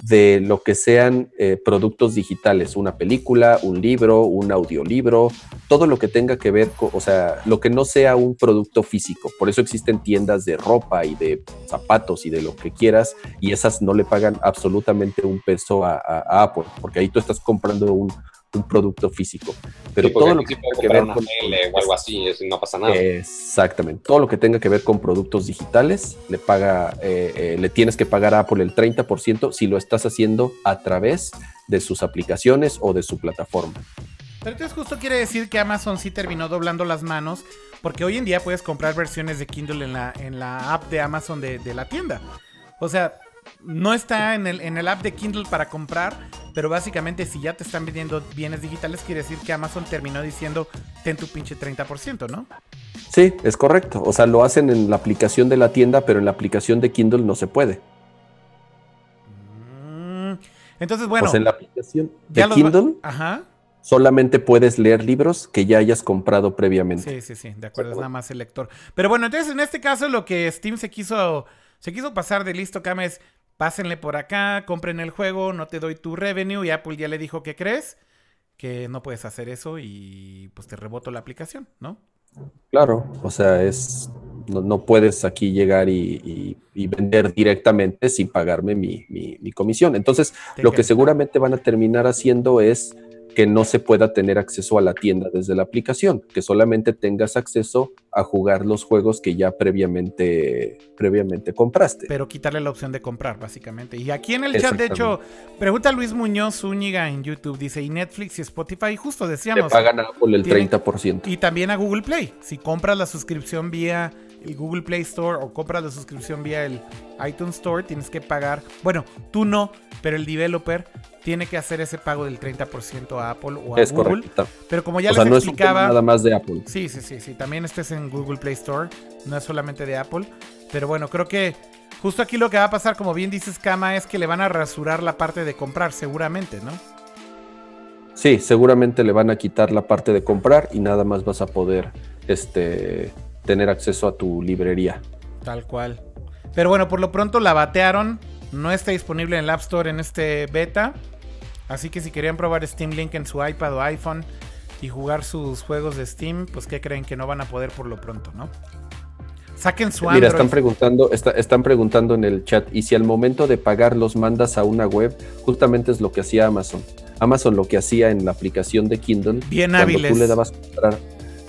de lo que sean eh, productos digitales, una película, un libro, un audiolibro, todo lo que tenga que ver, con, o sea, lo que no sea un producto físico. Por eso existen tiendas de ropa y de zapatos y de lo que quieras, y esas no le pagan absolutamente un peso a Apple, porque ahí tú estás comprando un, un producto físico. Pero todo lo que tenga que ver con o algo así, no pasa nada. Exactamente. Todo lo que tenga que ver con productos digitales, le paga, eh, eh, le tienes que pagar a Apple el 30% si lo estás haciendo a través de sus aplicaciones o de su plataforma. Pero entonces justo quiere decir que Amazon sí terminó doblando las manos, porque hoy en día puedes comprar versiones de Kindle en la, en la app de Amazon de, de la tienda. O sea, no está en el, en el app de Kindle para comprar, pero básicamente si ya te están vendiendo bienes digitales, quiere decir que Amazon terminó diciendo, ten tu pinche 30%, ¿no? Sí, es correcto. O sea, lo hacen en la aplicación de la tienda, pero en la aplicación de Kindle no se puede. Mm, entonces, bueno. en la aplicación de Kindle. solamente puedes leer libros que ya hayas comprado previamente. Sí, sí, sí, de acuerdo, es nada más el lector. Pero bueno, entonces en este caso lo que Steam se quiso, se quiso pasar de listo, Cam, es pásenle por acá, compren el juego, no te doy tu revenue y Apple ya le dijo que crees, que no puedes hacer eso y pues te reboto la aplicación, ¿no? Claro, o sea, es no, puedes aquí llegar y, vender directamente sin pagarme mi, comisión. Entonces, lo que seguramente van a terminar haciendo es que no se pueda tener acceso a la tienda desde la aplicación, que solamente tengas acceso a jugar los juegos que ya previamente, previamente compraste. Pero quitarle la opción de comprar, básicamente. Y aquí en el chat, de hecho, pregunta Luis Muñoz Zúñiga en YouTube, dice, y Netflix y Spotify, justo decíamos. Te pagan a Apple el 30%. Y también a Google Play. Si compras la suscripción vía el Google Play Store o compras la suscripción vía el iTunes Store, tienes que pagar, bueno, tú no, pero el developer tiene que hacer ese pago del 30% a Apple o a es Google. Correcto. Pero como ya o les sea, no explicaba. Es nada más de Apple. Sí, sí, sí, sí. También estés en Google Play Store. No es solamente de Apple. Pero bueno, creo que justo aquí lo que va a pasar, como bien dices, Kama, es que le van a rasurar la parte de comprar, seguramente, ¿no? Sí, seguramente le van a quitar la parte de comprar y nada más vas a poder este, tener acceso a tu librería. Tal cual. Pero bueno, por lo pronto la batearon. No está disponible en el App Store en este beta. Así que si querían probar Steam Link en su iPad o iPhone y jugar sus juegos de Steam, pues ¿qué creen que no van a poder por lo pronto, no? Saquen su Android. Mira, están preguntando, están preguntando en el chat, y si al momento de pagar los mandas a una web, justamente es lo que hacía Amazon. Amazon lo que hacía en la aplicación de Kindle, Bien cuando hábiles. tú le dabas comprar,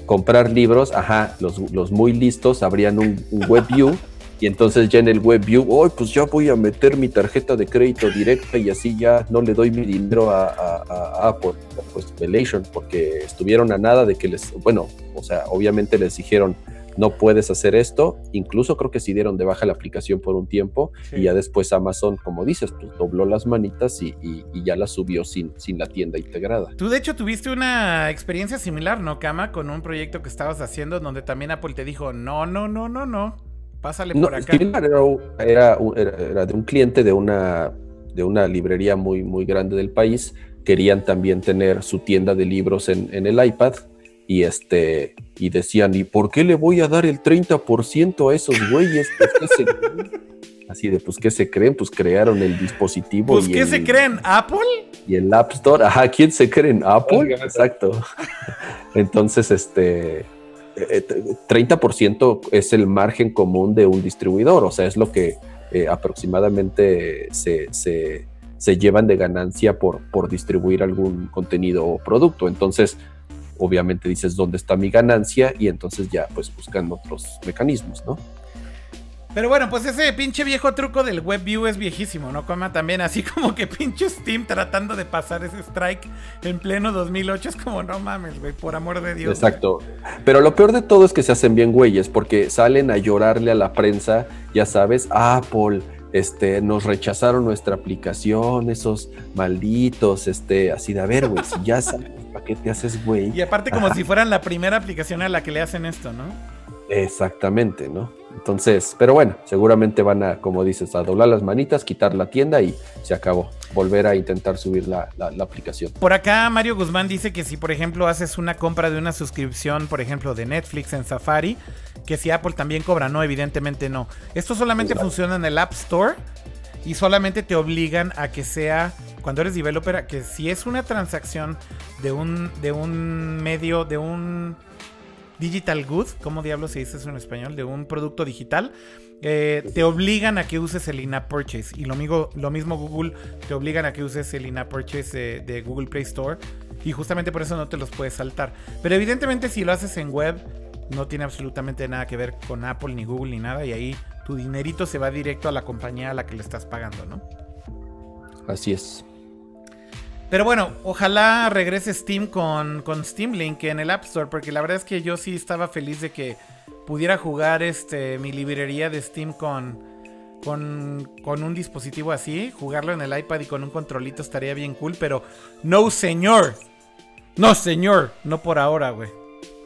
comprar libros, ajá, los, los, muy listos abrían un, un web view y entonces ya en el web view, oh, pues ya voy a meter mi tarjeta de crédito directa y así ya no le doy mi dinero a, a, a Apple, pues Relation, porque estuvieron a nada de que les, bueno, o sea, obviamente les dijeron, no puedes hacer esto, incluso creo que sí dieron de baja la aplicación por un tiempo sí. y ya después Amazon, como dices, pues dobló las manitas y, y, y, ya la subió sin, sin la tienda integrada. Tú de hecho tuviste una experiencia similar, ¿no, Kama? Con un proyecto que estabas haciendo donde también Apple te dijo, no, no, no, no, no, pásale no, por acá. Era, era, era, de un cliente de una, de una librería muy, muy grande del país, querían también tener su tienda de libros en, en el iPad y este y decían, ¿y por qué le voy a dar el 30% a esos güeyes? Pues, ¿qué se Así de, pues, ¿qué se creen? Pues crearon el dispositivo. Pues, y ¿qué el, se creen? ¿Apple? Y el App Store. Ajá, ¿quién se cree en Apple? Exacto. Entonces, este, 30% es el margen común de un distribuidor, o sea, es lo que eh, aproximadamente se, se, se, llevan de ganancia por, por distribuir algún contenido o producto. Entonces, obviamente dices dónde está mi ganancia y entonces ya pues buscan otros mecanismos, ¿no? Pero bueno, pues ese pinche viejo truco del WebView es viejísimo, ¿no? Como también así como que pinche Steam tratando de pasar ese strike en pleno 2008 es como no mames, güey, por amor de Dios. Exacto. Pero lo peor de todo es que se hacen bien güeyes porque salen a llorarle a la prensa, ya sabes, Apple, este, nos rechazaron nuestra aplicación, esos malditos, este, así de a ver, güey, si ya sabes para qué te haces güey. Y aparte como si fueran la primera aplicación a la que le hacen esto, ¿no? Exactamente, ¿no? Entonces, pero bueno, seguramente van a, como dices, a doblar las manitas, quitar la tienda y se acabó. Volver a intentar subir la, la, la, aplicación. Por acá Mario Guzmán dice que si, por ejemplo, haces una compra de una suscripción, por ejemplo, de Netflix en Safari, que si Apple también cobra, no, evidentemente no. Esto solamente funciona en el App Store y solamente te obligan a que sea, cuando eres developer, a que si es una transacción de un, de un medio, de un digital good, ¿cómo diablos se dice eso en español? De un producto digital, eh, te obligan a que uses el in-app purchase. Y lo mismo, lo mismo Google te obligan a que uses el in-app purchase de, de, Google Play Store. Y justamente por eso no te los puedes saltar. Pero evidentemente si lo haces en web, no tiene absolutamente nada que ver con Apple ni Google ni nada. Y ahí tu dinerito se va directo a la compañía a la que le estás pagando, ¿no? Así es. Pero bueno, ojalá regrese Steam con, con Steam Link en el App Store, porque la verdad es que yo sí estaba feliz de que pudiera jugar este, mi librería de Steam con, con, con un dispositivo así, jugarlo en el iPad y con un controlito estaría bien cool, pero no señor, no señor, no por ahora, güey.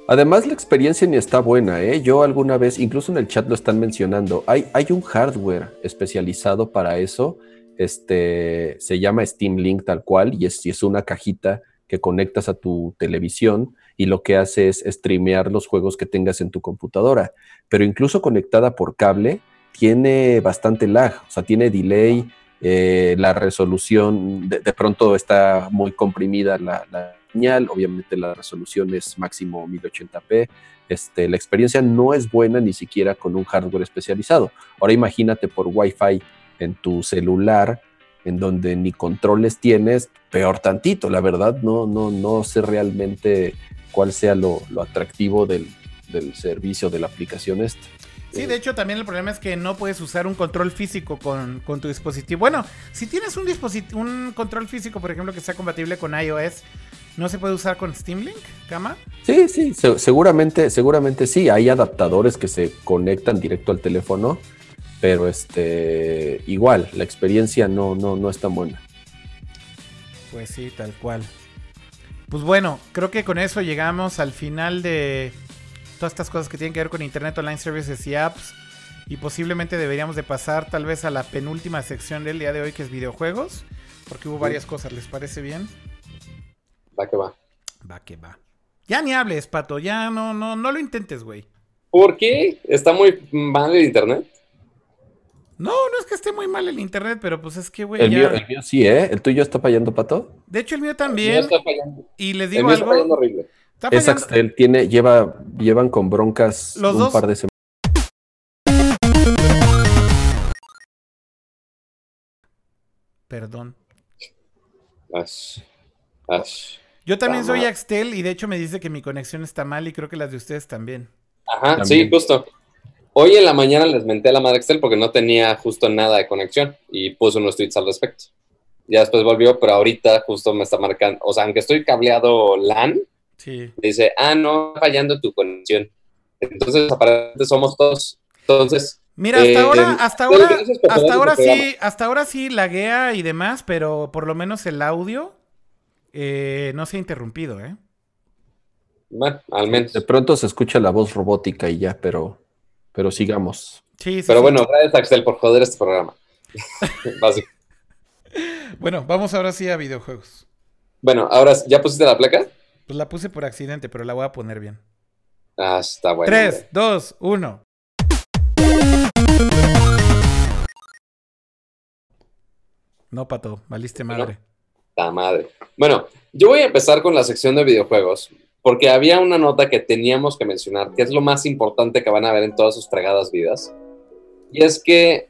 Además la experiencia ni está buena, ¿eh? Yo alguna vez, incluso en el chat lo están mencionando, hay, hay un hardware especializado para eso este, se llama Steam Link tal cual y es, una cajita que conectas a tu televisión y lo que hace es streamear los juegos que tengas en tu computadora. Pero incluso conectada por cable, tiene bastante lag, o sea, tiene delay, eh, la resolución de, de, pronto está muy comprimida la, la, señal, obviamente la resolución es máximo 1080p. Este, la experiencia no es buena ni siquiera con un hardware especializado. Ahora imagínate por Wi-Fi en tu celular, en donde ni controles tienes, peor tantito, la verdad, no, no, no sé realmente cuál sea lo, lo atractivo del, del servicio de la aplicación esta. Sí, de hecho también el problema es que no puedes usar un control físico con, tu dispositivo. Bueno, si tienes un dispositivo, un control físico, por ejemplo, que sea compatible con iOS, ¿no se puede usar con Steam Link, Cama? Sí, sí, seguramente, seguramente sí. Hay adaptadores que se conectan directo al teléfono, pero este igual, la experiencia no, no, no es tan buena. Pues sí, tal cual. Pues bueno, creo que con eso llegamos al final de todas estas cosas que tienen que ver con Internet Online Services y apps. Y posiblemente deberíamos de pasar tal vez a la penúltima sección del día de hoy que es videojuegos. Porque hubo varias cosas, ¿les parece bien? Va que va. Va que va. Ya ni hables, Pato, ya no, no, no lo intentes, güey. ¿Por qué? ¿Está muy mal el internet? No, no es que esté muy mal el internet, pero pues es que, güey. El, mío, el mío sí, ¿eh? ¿El tuyo está fallando, Pato? De hecho, el mío también. El mío está fallando. Y les digo el mío algo. Está fallando horrible. Es Axel, tiene, lleva, llevan con broncas un par de semanas. Perdón. Ash. Ash. Yo también soy Axtel y de hecho me dice que mi conexión está mal y creo que las de ustedes también. Ajá, sí, justo. Hoy en la mañana les menté a la madre Axtel porque no tenía justo nada de conexión y puse unos tweets al respecto. Ya después volvió, pero ahorita justo me está marcando, o sea, aunque estoy cableado LAN, Dice, ah, no, fallando tu conexión. Entonces, aparentemente somos todos. Entonces. Mira, hasta eh, ahora, hasta ahora, hasta ahora sí, hasta ahora sí laguea y demás, pero por lo menos el audio eh, no se ha interrumpido, ¿eh? Bueno, al menos. De pronto se escucha la voz robótica y ya, pero, pero sigamos. Sí, sí, pero bueno, gracias Axel por joder este programa. bueno, vamos ahora sí a videojuegos. Bueno, ahora, ¿ya pusiste la placa? Pues la puse por accidente, pero la voy a poner bien. Ah, está bueno. 3, 2, 1. No, pato, valiste madre. La madre. Bueno, yo voy a empezar con la sección de videojuegos, porque había una nota que teníamos que mencionar, que es lo más importante que van a ver en todas sus fregadas vidas. Y es que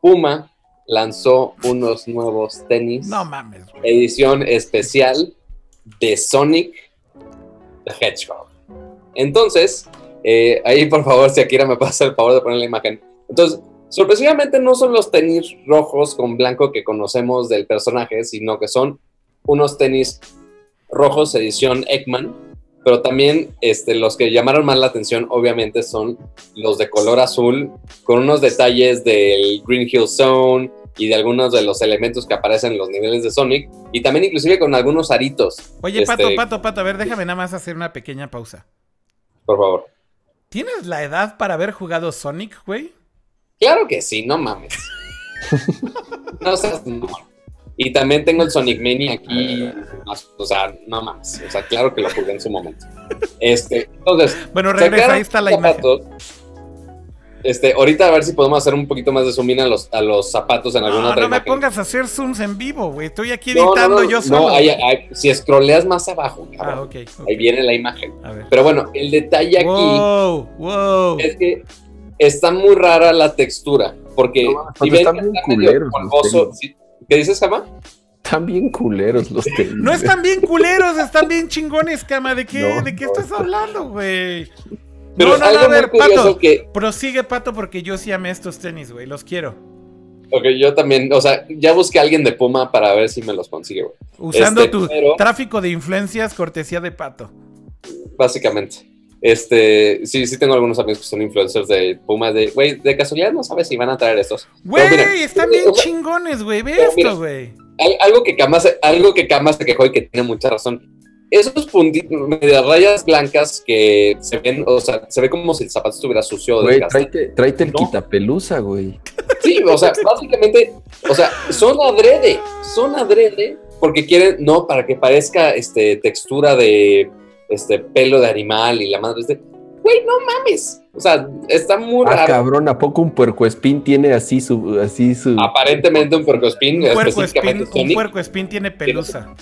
Puma lanzó unos nuevos tenis. No mames. Edición especial de Sonic the Hedgehog. Entonces, eh, ahí por favor, si Akira me pasa el favor de poner la imagen. Entonces, sorpresivamente no son los tenis rojos con blanco que conocemos del personaje, sino que son unos tenis rojos edición Ekman, pero también este, los que llamaron más la atención obviamente son los de color azul, con unos detalles del Green Hill Zone, y de algunos de los elementos que aparecen en los niveles de Sonic y también inclusive con algunos aritos. Oye, Pato, este, Pato, Pato, a ver, déjame nada más hacer una pequeña pausa. Por favor. ¿Tienes la edad para haber jugado Sonic, güey? Claro que sí, no mames. no seas Y también tengo el Sonic Mini aquí. O sea, no mames. O sea, claro que lo jugué en su momento. Este, entonces. Bueno, regresa, ahí está la imagen. Este, ahorita a ver si podemos hacer un poquito más de zoom in a los, a los zapatos en alguna no, otra No me pongas a hacer zooms en vivo, güey. Estoy aquí editando yo solo. No, si scrolleas más abajo, ah, ahí viene la imagen. Pero bueno, el detalle aquí es que está muy rara la textura. Porque si ven están bien culeros ¿Qué dices, Cama? Están bien culeros los tenis. No están bien culeros, están bien chingones, Cama. ¿De qué, ¿de qué estás hablando, güey? Pero no, no, algo a ver, Pato, que... Prosigue, Pato, porque yo sí amé estos tenis, güey. Los quiero. Ok, yo también, o sea, ya busqué a alguien de Puma para ver si me los consigue, güey. Usando este, tu tráfico de influencias, cortesía de Pato. Básicamente. Este, sí, sí tengo algunos amigos que son influencers de Puma, de, güey, de casualidad no sabes si van a traer estos. Güey, están bien chingones, güey, ve esto, güey. Algo que Kama, algo que Kama se quejó y que tiene mucha razón esos puntitos, medias rayas blancas que se ven, o sea, se ve como si el zapato estuviera sucio. Güey, tráete, tráete, el quitapelusa, güey. Sí, o sea, básicamente, o sea, son adrede, son adrede, porque quieren, no, para que parezca este, textura de este, pelo de animal y la madre, este, güey, no mames. O sea, está muy ah, cabrón, ¿a poco un puercoespín tiene así su, así su... Aparentemente un puercoespín, un puercoespín, un puercoespín tiene pelusa.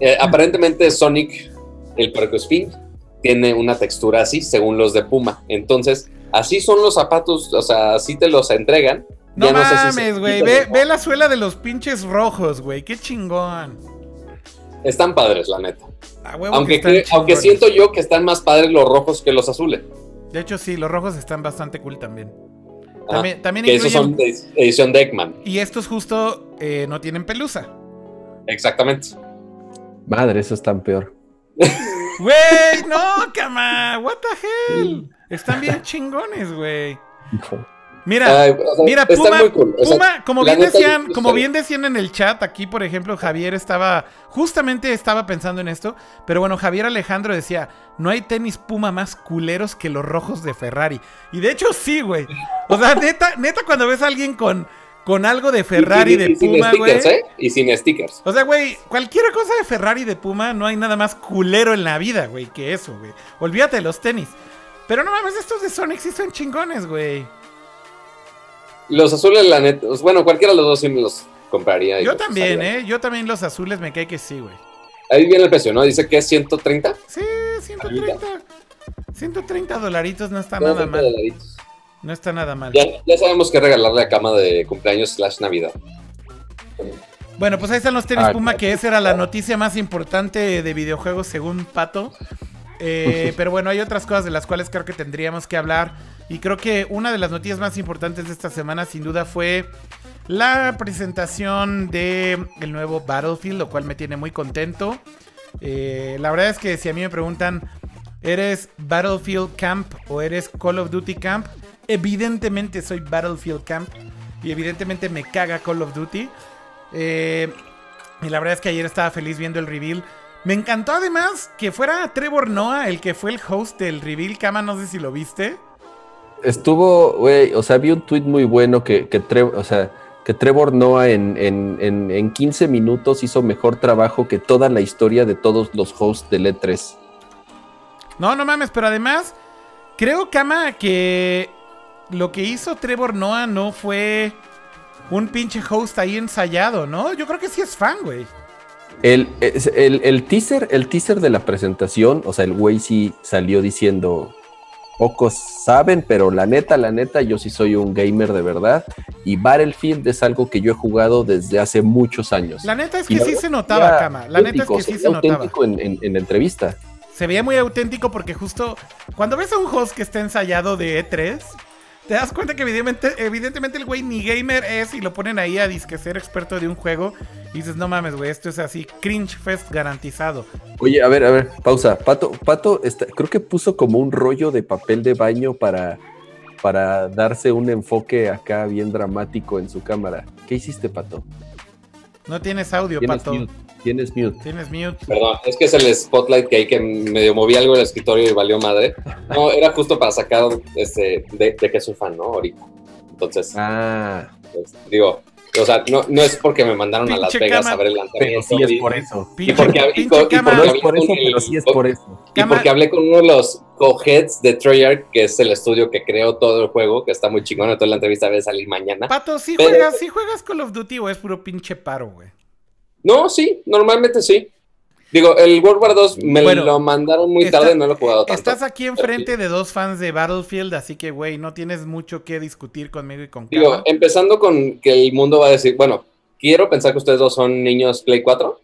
Eh, aparentemente Sonic, el Spin, tiene una textura así, según los de Puma. Entonces, así son los zapatos, o sea, así te los entregan. No mames, güey. ve, la suela de los pinches rojos, güey. Qué chingón. Están padres, la neta. aunque aunque siento yo que están más padres los rojos que los azules. De hecho, sí, los rojos están bastante cool también. Ah, también, que esos son de edición Deckman. Y estos justo eh, no tienen pelusa. Exactamente. Madre, eso es tan peor. Güey, no, cama. What the hell. Están bien chingones, güey. Mira, mira, Puma, Puma como, bien decían, como bien decían en el chat, aquí por ejemplo Javier estaba, justamente estaba pensando en esto, pero bueno, Javier Alejandro decía, no hay tenis Puma más culeros que los rojos de Ferrari. Y de hecho sí, güey. O sea, neta, neta cuando ves a alguien con, con algo de Ferrari de Puma, güey. ¿eh? Y sin stickers. O sea, güey, cualquier cosa de Ferrari de Puma, no hay nada más culero en la vida, güey, que eso, güey. Olvídate de los tenis. Pero no mames, estos de Sonic sí son chingones, güey. Los azules, la neta. Bueno, cualquiera de los dos sí me los compraría. Yo también, ¿eh? Yo también los azules me cae que sí, güey. Ahí viene el precio, ¿no? Dice que es 130. Sí, 130. 130 dolaritos no está nada mal. No está nada mal. Ya, ya sabemos que regalarle a cama de cumpleaños slash Navidad. Bueno, pues ahí están los tenis ah, Puma, que esa era la noticia más importante de videojuegos según Pato. Eh, pero bueno, hay otras cosas de las cuales creo que tendríamos que hablar. Y creo que una de las noticias más importantes de esta semana, sin duda, fue la presentación de nuevo Battlefield, lo cual me tiene muy contento. Eh, la verdad es que si a mí me preguntan, ¿eres Battlefield Camp o eres Call of Duty Camp? Evidentemente soy Battlefield Camp y evidentemente me caga Call of Duty. Eh, y la verdad es que ayer estaba feliz viendo el reveal. Me encantó además que fuera Trevor Noah el que fue el host del reveal. Kama, no sé si lo viste. Estuvo, güey, o sea, vi un tweet muy bueno que, que Trevor, o sea, que Trevor Noah en, en, en, 15 minutos hizo mejor trabajo que toda la historia de todos los hosts del E3. No, no mames, pero además, creo, Kama, que lo que hizo Trevor Noah no fue un pinche host ahí ensayado, ¿no? Yo creo que sí es fan, güey. El, el, teaser, el teaser de la presentación, o sea, el güey sí salió diciendo, pocos saben, pero la neta, la neta, yo sí soy un gamer de verdad. Y Battlefield es algo que yo he jugado desde hace muchos años. La neta es que sí se notaba, Cama. La neta es que sí se notaba. En, en, en, entrevista. Se veía muy auténtico porque justo cuando ves a un host que está ensayado de E3, te das cuenta que evidentemente, evidentemente el güey ni gamer es y lo ponen ahí a disque ser experto de un juego. Y dices, no mames, güey, esto es así, cringe fest garantizado. Oye, a ver, a ver, pausa. Pato, Pato, está, creo que puso como un rollo de papel de baño para, para darse un enfoque acá bien dramático en su cámara. ¿Qué hiciste, Pato? No tienes audio, Pato. Tienes mute. Tienes mute. Perdón, es que es el spotlight que hay que medio moví algo en el escritorio y valió madre. No, era justo para sacar este, de, de que soy fan, ¿no? Ahorita. Entonces, ah. Pues, digo, o sea, no, no es porque me mandaron a Las Vegas a ver el lanzamiento. Pero sí es por eso. Y porque, y, y porque no es por eso, pero sí es por eso. Y porque hablé con uno de los co-heads de Treyarch, que es el estudio que creó todo el juego, que está muy chingón. Entonces la entrevista debe salir mañana. Pato, ¿sí, juegas, ¿sí juegas Call of Duty o es puro pinche paro, güey? No, sí, normalmente sí. Digo, el World War 2 me lo mandaron muy tarde, no lo he jugado tanto. Estás aquí enfrente de dos fans de Battlefield, así que, güey, no tienes mucho que discutir conmigo y con Digo, empezando con que el mundo va a decir, bueno, quiero pensar que ustedes dos son niños Play 4.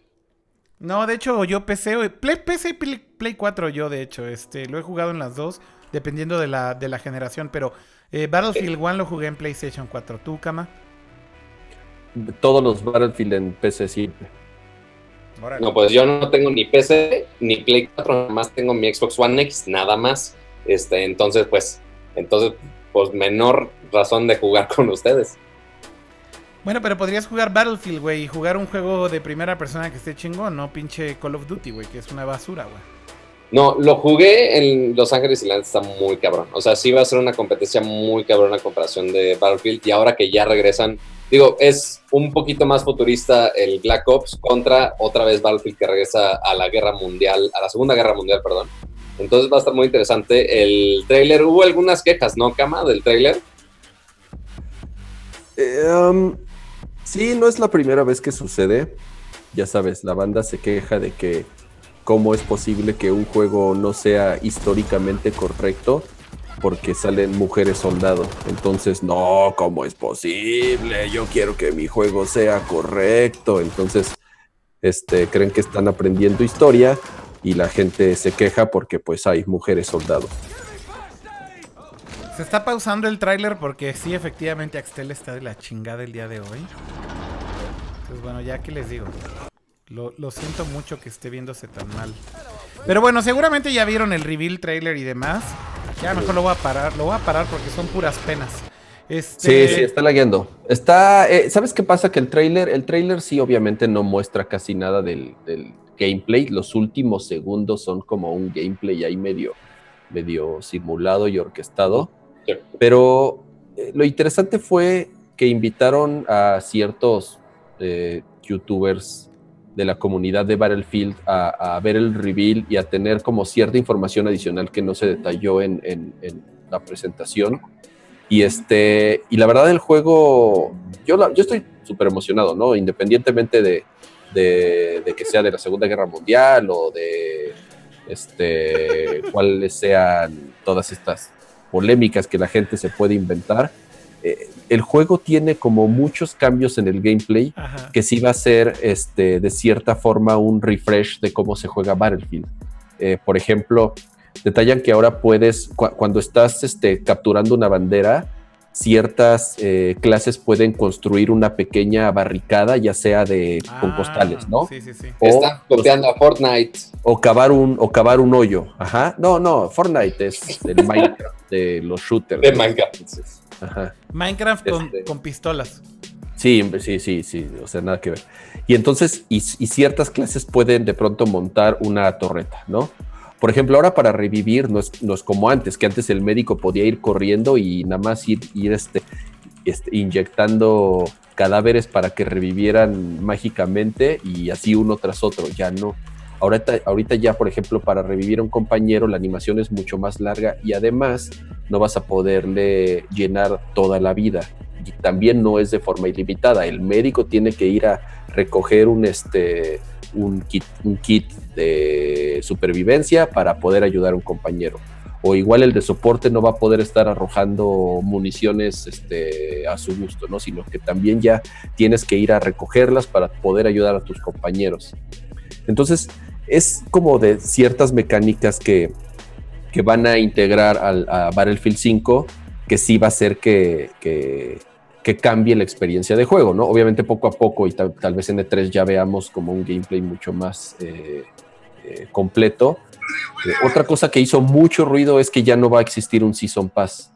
No, de hecho, yo PC, Play, PC y Play, 4 yo, de hecho, este, lo he jugado en las dos, dependiendo de la, de la generación, pero eh, Battlefield 1 lo jugué en PlayStation 4. ¿Tú, Kama? Todos los Battlefield en PC sí. No, pues yo no tengo ni PC ni Play 4, nada más tengo mi Xbox One X, nada más. Este, entonces, pues, entonces, pues menor razón de jugar con ustedes. Bueno, pero podrías jugar Battlefield, güey, y jugar un juego de primera persona que esté chingón, no pinche Call of Duty, güey, que es una basura, güey. No, lo jugué en Los Ángeles y la está muy cabrón. O sea, sí va a ser una competencia muy cabrón a comparación de Battlefield. Y ahora que ya regresan Digo, es un poquito más futurista el Black Ops contra otra vez Battlefield que regresa a la guerra mundial, a la Segunda Guerra Mundial, perdón. Entonces va a estar muy interesante. El trailer, hubo algunas quejas, ¿no, Cama, del trailer? Eh, sí, no es la primera vez que sucede. Ya sabes, la banda se queja de que cómo es posible que un juego no sea históricamente correcto porque salen mujeres soldado. Entonces, no, ¿cómo es posible? Yo quiero que mi juego sea correcto. Entonces, este, creen que están aprendiendo historia y la gente se queja porque pues hay mujeres soldados. Se está pausando el tráiler porque sí, efectivamente Axtel está de la chingada el día de hoy. Pues bueno, ya que les digo. Lo, lo, siento mucho que esté viéndose tan mal. Pero bueno, seguramente ya vieron el reveal trailer y demás. Ya mejor lo voy a parar, lo voy a parar porque son puras penas. Este... Sí, sí, está lagueando. Está, eh, ¿sabes qué pasa? Que el trailer, el trailer sí obviamente no muestra casi nada del, gameplay. Los últimos segundos son como un gameplay ahí medio, medio simulado y orquestado. Pero eh, lo interesante fue que invitaron a ciertos eh, youtubers de la comunidad de Battlefield a, ver el reveal y a tener como cierta información adicional que no se detalló en, la presentación. Y este, y la verdad el juego, yo, yo estoy súper emocionado, ¿no? Independientemente de, de, que sea de la Segunda Guerra Mundial o de este, cuáles sean todas estas polémicas que la gente se puede inventar. Eh, el juego tiene como muchos cambios en el gameplay que sí va a ser este, de cierta forma un refresh de cómo se juega Battlefield. Eh, por ejemplo, detallan que ahora puedes, cuando estás este, capturando una bandera, ciertas eh, clases pueden construir una pequeña barricada, ya sea de con ah, costales, ¿no? Sí, sí, sí. O, Están copiando a Fortnite. O cavar un, o cavar un hoyo. Ajá. No, no, Fortnite es el Minecraft de los shooters. De Minecraft. Ajá. Minecraft con, este. con, pistolas. Sí, sí, sí, sí, o sea, nada que ver. Y entonces, y, y ciertas clases pueden de pronto montar una torreta, ¿no? Por ejemplo, ahora para revivir no es, como antes, que antes el médico podía ir corriendo y nada más ir, este, este, inyectando cadáveres para que revivieran mágicamente y así uno tras otro. Ya no. Ahorita, ahorita ya, por ejemplo, para revivir a un compañero la animación es mucho más larga y además no vas a poderle llenar toda la vida. Y también no es de forma ilimitada. El médico tiene que ir a recoger un, este, kit de supervivencia para poder ayudar a un compañero. O igual el de soporte no va a poder estar arrojando municiones este, a su gusto, ¿no? Sino que también ya tienes que ir a recogerlas para poder ayudar a tus compañeros. Entonces, es como de ciertas mecánicas que, que van a integrar al, a Battlefield 5 que sí va a que, que que cambie la experiencia de juego, ¿no? Obviamente poco a poco y tal, vez en E3 ya veamos como un gameplay mucho más eh, eh, completo. Eh, otra cosa que hizo mucho ruido es que ya no va a existir un Season Pass.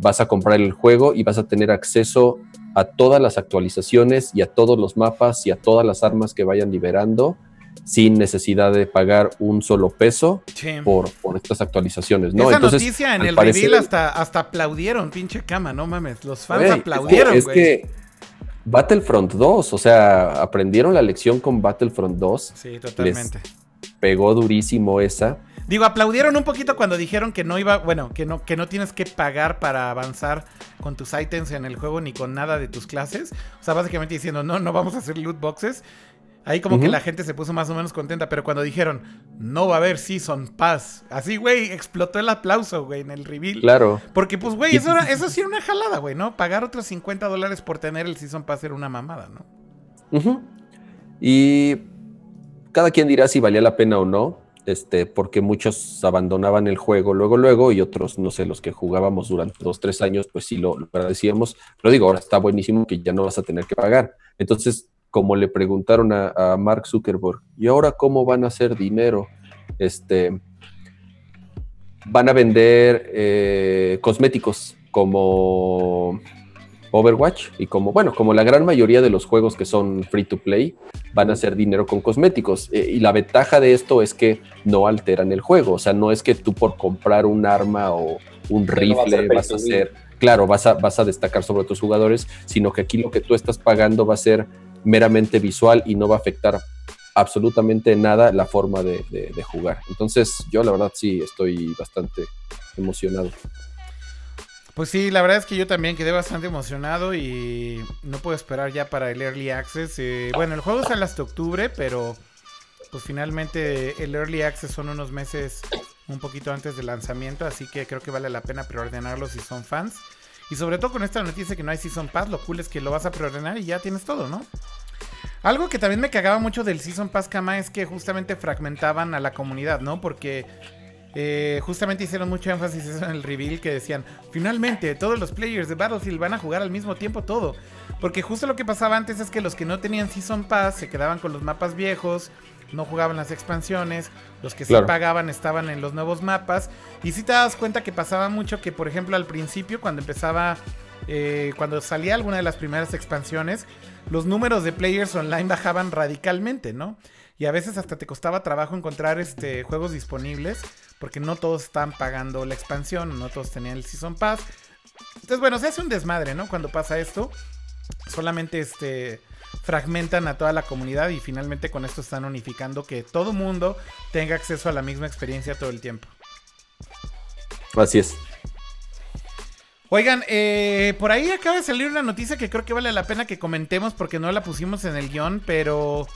Vas a comprar el juego y vas a tener acceso a todas las actualizaciones y a todos los mapas y a todas las armas que vayan liberando sin necesidad de pagar un solo peso por, por, estas actualizaciones, ¿no? Esa noticia en el reveal hasta, hasta aplaudieron, pinche cama, no mames, los fans aplaudieron, Es que, Battlefront 2, o sea, aprendieron la lección con Battlefront 2. Sí, totalmente. pegó durísimo esa. Digo, aplaudieron un poquito cuando dijeron que no iba, bueno, que no, que no tienes que pagar para avanzar con tus ítems en el juego ni con nada de tus clases. O sea, básicamente diciendo, no, no vamos a hacer loot boxes. Ahí como que la gente se puso más o menos contenta, pero cuando dijeron, no va a haber Season Pass, así, güey, explotó el aplauso, güey, en el reveal. Claro. Porque, pues, güey, eso, eso sí era una jalada, güey, ¿no? Pagar otros 50 dólares por tener el Season Pass era una mamada, ¿no? Y cada quien dirá si valía la pena o no, este, porque muchos abandonaban el juego luego, luego, y otros, no sé, los que jugábamos durante dos, tres años, pues sí lo, lo agradecíamos. Pero digo, ahora está buenísimo que ya no vas a tener que pagar. Entonces, como le preguntaron a, Mark Zuckerberg, ¿y ahora cómo van a hacer dinero? Este, van a vender eh, cosméticos como Overwatch y como, bueno, como la gran mayoría de los juegos que son free to play, van a hacer dinero con cosméticos. Eh, y la ventaja de esto es que no alteran el juego. O sea, no es que tú por comprar un arma o un rifle vas a hacer, claro, vas a, vas a destacar sobre tus jugadores, sino que aquí lo que tú estás pagando va a ser meramente visual y no va a afectar absolutamente nada la forma de, jugar. Entonces yo la verdad sí estoy bastante emocionado. Pues sí, la verdad es que yo también quedé bastante emocionado y no puedo esperar ya para el Early Access. Eh, bueno, el juego sale hasta octubre, pero pues finalmente el Early Access son unos meses un poquito antes del lanzamiento, así que creo que vale la pena preordenarlo si son fans. Y sobre todo con esta noticia que no hay Season Pass, lo cool es que lo vas a preordenar y ya tienes todo, ¿no? Algo que también me cagaba mucho del Season Pass Kama es que justamente fragmentaban a la comunidad, ¿no? Porque eh, justamente hicieron mucho énfasis en el reveal que decían, finalmente todos los players de Battlefield van a jugar al mismo tiempo todo. Porque justo lo que pasaba antes es que los que no tenían Season Pass se quedaban con los mapas viejos, no jugaban las expansiones, los que sí pagaban estaban en los nuevos mapas. Y si te das cuenta que pasaba mucho que, por ejemplo, al principio, cuando empezaba, eh, cuando salía alguna de las primeras expansiones, los números de players online bajaban radicalmente, ¿no? Y a veces hasta te costaba trabajo encontrar este, juegos disponibles, porque no todos estaban pagando la expansión, no todos tenían el Season Pass. Entonces, bueno, se hace un desmadre, ¿no? Cuando pasa esto, solamente este fragmentan a toda la comunidad y finalmente con esto están unificando que todo mundo tenga acceso a la misma experiencia todo el tiempo. Así es. Oigan, eh, por ahí acaba de salir una noticia que creo que vale la pena que comentemos porque no la pusimos en el guion, pero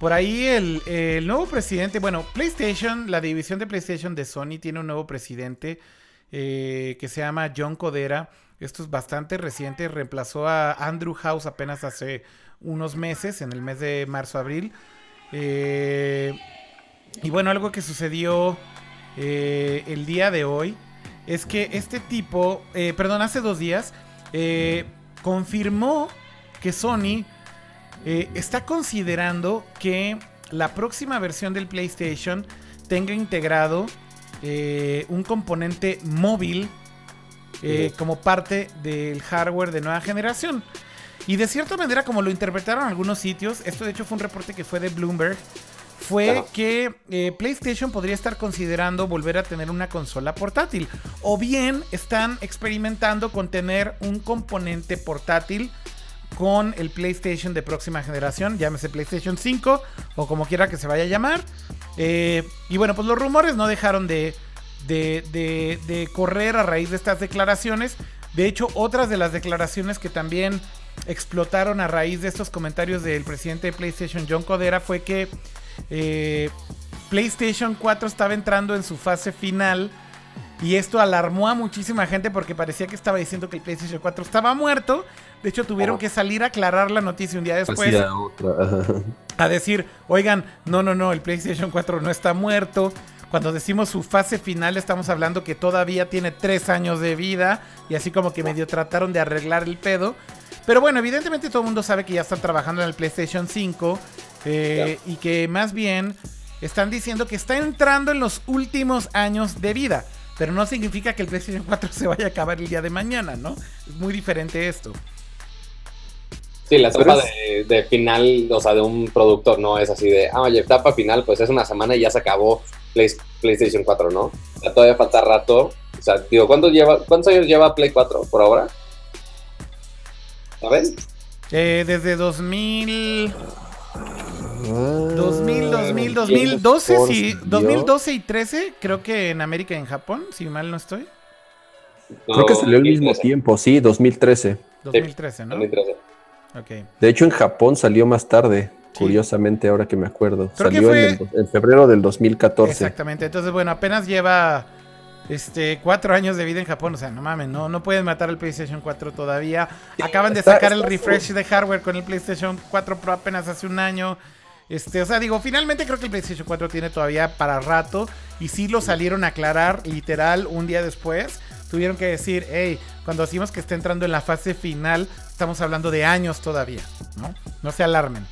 por ahí el, nuevo presidente, bueno, PlayStation, la división de PlayStation de Sony tiene un nuevo presidente eh, que se llama John Codera. Esto es bastante reciente, reemplazó a Andrew House apenas hace unos meses, en el mes de marzo-abril. Eh, y bueno, algo que sucedió eh, el día de hoy es que este tipo, eh, perdón, hace dos días, confirmó que Sony está considerando que la próxima versión del PlayStation tenga integrado un componente móvil como parte del hardware de nueva generación. Y de cierta manera, como lo interpretaron algunos sitios, esto de hecho fue un reporte que fue de Bloomberg, fue que eh, PlayStation podría estar considerando volver a tener una consola portátil. O bien están experimentando con tener un componente portátil con el PlayStation de próxima generación, llámese PlayStation 5 o como quiera que se vaya a llamar. Eh, y bueno, pues los rumores no dejaron de, de, de correr a raíz de estas declaraciones. De hecho, otras de las declaraciones que también explotaron a raíz de estos comentarios del presidente de PlayStation, John Codera, fue que eh, PlayStation 4 estaba entrando en su fase final. Y esto alarmó a muchísima gente porque parecía que estaba diciendo que el PlayStation 4 estaba muerto. De hecho, tuvieron que salir a aclarar la noticia un día después. a decir, oigan, no, no, no, el PlayStation 4 no está muerto. Cuando decimos su fase final, estamos hablando que todavía tiene tres años de vida. Y así como que medio trataron de arreglar el pedo. Pero bueno, evidentemente todo el mundo sabe que ya están trabajando en el PlayStation 5 eh, y que más bien están diciendo que está entrando en los últimos años de vida. Pero no significa que el PlayStation 4 se vaya a acabar el día de mañana, ¿no? Es muy diferente esto. Sí, la etapa de, final, o sea, de un productor no es así de, ah, oye, etapa final, pues es una semana y ya se acabó PlayStation 4, ¿no? O sea, todavía falta rato. O sea, digo, lleva, ¿cuántos años lleva Play 4 por ahora? ¿Sabes? Eh, desde 2000... 2000, 2000, 2012, sí, 2012 y 13, creo que en América y en Japón, si mal no estoy. creo que salió al mismo tiempo, sí, 2013. 2013, ¿no? 2013. Okay. De hecho, en Japón salió más tarde, curiosamente, ahora que me acuerdo. salió en, en, febrero del 2014. Exactamente, entonces, bueno, apenas lleva este, cuatro años de vida en Japón. O sea, no mames, no, no pueden matar el PlayStation 4 todavía. Acaban de sacar el refresh de hardware con el PlayStation 4 Pro apenas hace un año. Este, o sea, digo, finalmente creo que el PlayStation 4 tiene todavía para rato. Y sí lo salieron a aclarar, literal, un día después. Tuvieron que decir, hey, cuando decimos que está entrando en la fase final, estamos hablando de años todavía, ¿no? No se alarmen.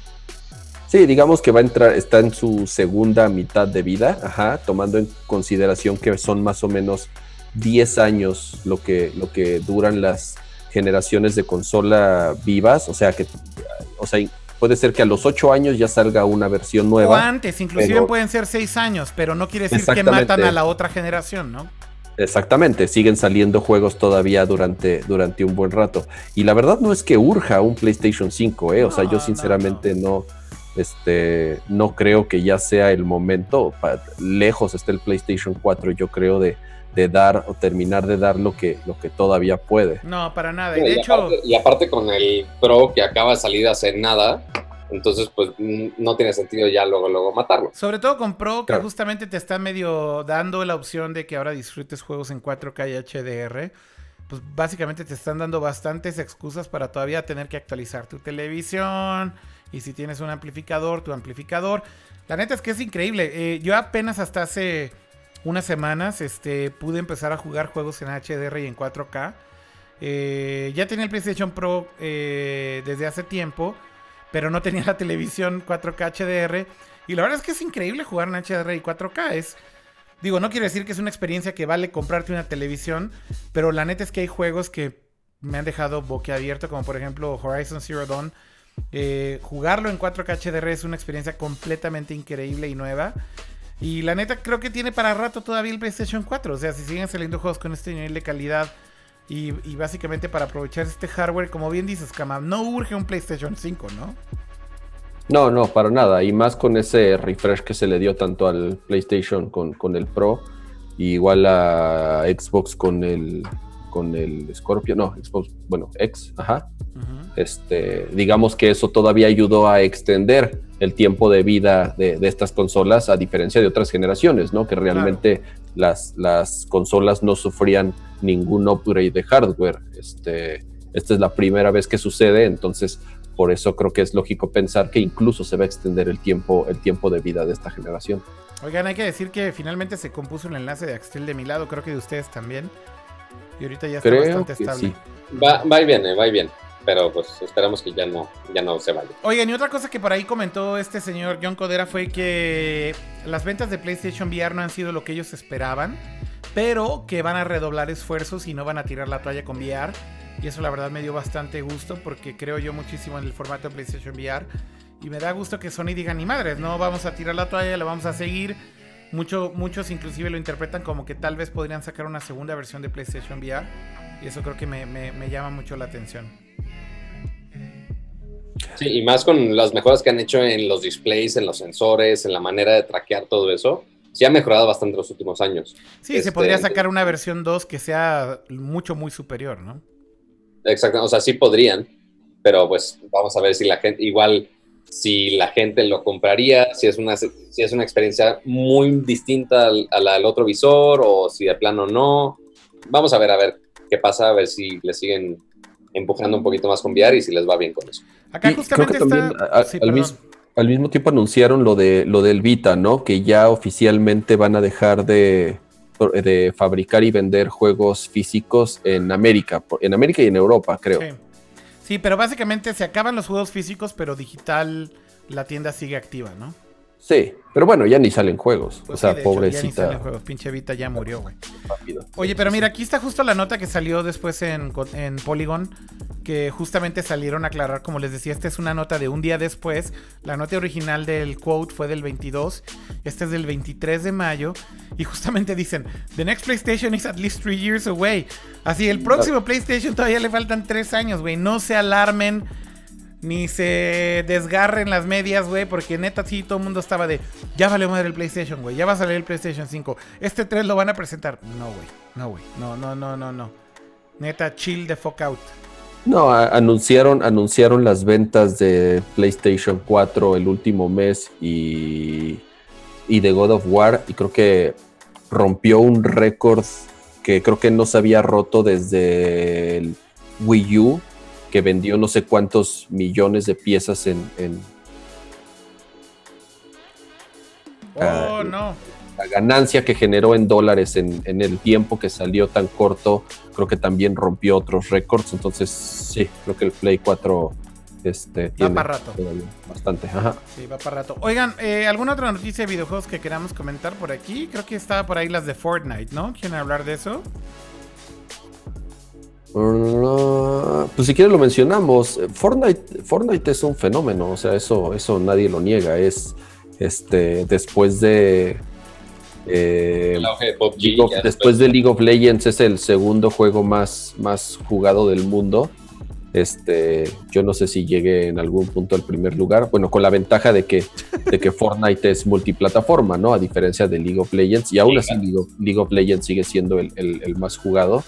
Sí, digamos que va a entrar, está en su segunda mitad de vida, ajá, tomando en consideración que son más o menos 10 años lo que, lo que duran las generaciones de consola vivas, o sea que, o sea, puede ser que a los 8 años ya salga una versión nueva. O antes, inclusive pueden ser 6 años, pero no quiere decir que matan a la otra generación, ¿no? Exactamente, siguen saliendo juegos todavía durante, durante un buen rato. Y la verdad no es que urja un PlayStation 5, ¿eh? O sea, yo sinceramente no este, no creo que ya sea el momento, lejos está el PlayStation 4, yo creo, de, dar o terminar de dar lo que, lo que todavía puede. No, para nada. de y, hecho... aparte, y aparte con el Pro que acaba de salir hace nada, entonces, pues no tiene sentido ya luego, luego matarlo. Sobre todo con Pro, que justamente te está medio dando la opción de que ahora disfrutes juegos en 4K y HDR. Pues básicamente te están dando bastantes excusas para todavía tener que actualizar tu televisión Y si tienes un amplificador, tu amplificador. La neta es que es increíble. Eh, yo apenas hasta hace unas semanas este, pude empezar a jugar juegos en HDR y en 4K. Eh, ya tenía el PlayStation Pro eh, desde hace tiempo, pero no tenía la televisión 4K HDR. Y la verdad es que es increíble jugar en HDR y 4K. Es, digo, no quiero decir que es una experiencia que vale comprarte una televisión, pero la neta es que hay juegos que me han dejado boquiabierto, como por ejemplo Horizon Zero Dawn. Eh, jugarlo en 4K HDR es una experiencia completamente increíble y nueva. Y la neta creo que tiene para rato todavía el PlayStation 4. O sea, si siguen saliendo juegos con este nivel de calidad y, básicamente para aprovechar este hardware, como bien dices, Kama, no urge un PlayStation 5, ¿no? No, no, para nada. Y más con ese refresh que se le dio tanto al PlayStation con, con el Pro, y igual a Xbox con el con el Scorpio, no, Xbox, bueno, X, ajá. Este, digamos que eso todavía ayudó a extender el tiempo de vida de, estas consolas, a diferencia de otras generaciones, ¿no? Que realmente las, las consolas no sufrían ningún upgrade de hardware. Este, esta es la primera vez que sucede, entonces por eso creo que es lógico pensar que incluso se va a extender el tiempo, el tiempo de vida de esta generación. Oigan, hay que decir que finalmente se compuso un enlace de Axtel de mi lado, creo que de ustedes también. Y ahorita ya está bastante estable. Va, va y viene, va y viene. Pero pues esperamos que ya no, ya no se vaya. Oigan, y otra cosa que por ahí comentó este señor John Codera fue que las ventas de PlayStation VR no han sido lo que ellos esperaban, pero que van a redoblar esfuerzos y no van a tirar la toalla con VR. Y eso la verdad me dio bastante gusto porque creo yo muchísimo en el formato de PlayStation VR. Y me da gusto que Sony diga, ni madres, no vamos a tirar la toalla, la vamos a seguir muchos inclusive lo interpretan como que tal vez podrían sacar una segunda versión de PlayStation VR. Y eso creo que me, llama mucho la atención. Sí, y más con las mejoras que han hecho en los displays, en los sensores, en la manera de traquear todo eso. Sí ha mejorado bastante en los últimos años. Sí, se este, podría sacar una versión 2 que sea mucho, muy superior, ¿no? Exacto, o sea, sí podrían, pero pues vamos a ver si la gente, igual si la gente lo compraría, si es una, si es una experiencia muy distinta al, al, otro visor o si de plano no. Vamos a ver, a ver qué pasa, a ver si le siguen empujando un poquito más con VR y si les va bien con eso. Acá justamente está... también, al, mismo, al, mismo, tiempo anunciaron lo, de, lo del Vita, ¿no? Que ya oficialmente van a dejar de, de fabricar y vender juegos físicos en América, en América y en Europa, creo. Sí. Sí, pero básicamente se acaban los juegos físicos, pero digital la tienda sigue activa, ¿no? Sí, pero bueno, ya ni salen juegos. Pues o sea, pobrecita. ya ni salen juegos. Pinche Vita ya murió, güey. Oye, pero mira, aquí está justo la nota que salió después en, en Polygon, que justamente salieron a aclarar, como les decía, esta es una nota de un día después. La nota original del quote fue del 22, esta es del 23 de mayo, y justamente dicen, The next PlayStation is at least three years away. Así, el próximo PlayStation todavía le faltan tres años, güey. No se alarmen ni se desgarren las medias, güey, porque neta sí todo el mundo estaba de, ya vale madre el PlayStation, güey, ya va a salir el PlayStation 5. Este 3 lo van a presentar. No, güey, no, güey, no, no, no, no, no. Neta, chill the fuck out. No, anunciaron, anunciaron las ventas de PlayStation 4 el último mes y, y de God of War y creo que rompió un récord que creo que no se había roto desde el Wii U que vendió no sé cuántos millones de piezas en... oh, no. La ganancia que generó en dólares en, el tiempo que salió tan corto, creo que también rompió otros récords. Entonces, sí, creo que el Play 4 este, va para rato. Bastante, ajá. Sí, va para rato. Oigan, eh, ¿alguna otra noticia de videojuegos que queramos comentar por aquí? Creo que estaba por ahí las de Fortnite, ¿no? ¿Quieren hablar de eso? Pues si quieres lo mencionamos. Fortnite, Fortnite es un fenómeno, o sea, eso, eso nadie lo niega. Es este después de eh, después de League of Legends es el segundo juego más, más jugado del mundo. Este, yo no sé si llegue en algún punto al primer lugar. Bueno, con la ventaja de que, de que Fortnite es multiplataforma, ¿no? A diferencia de League of Legends. Y aún así League of, Legends sigue siendo el, el más jugado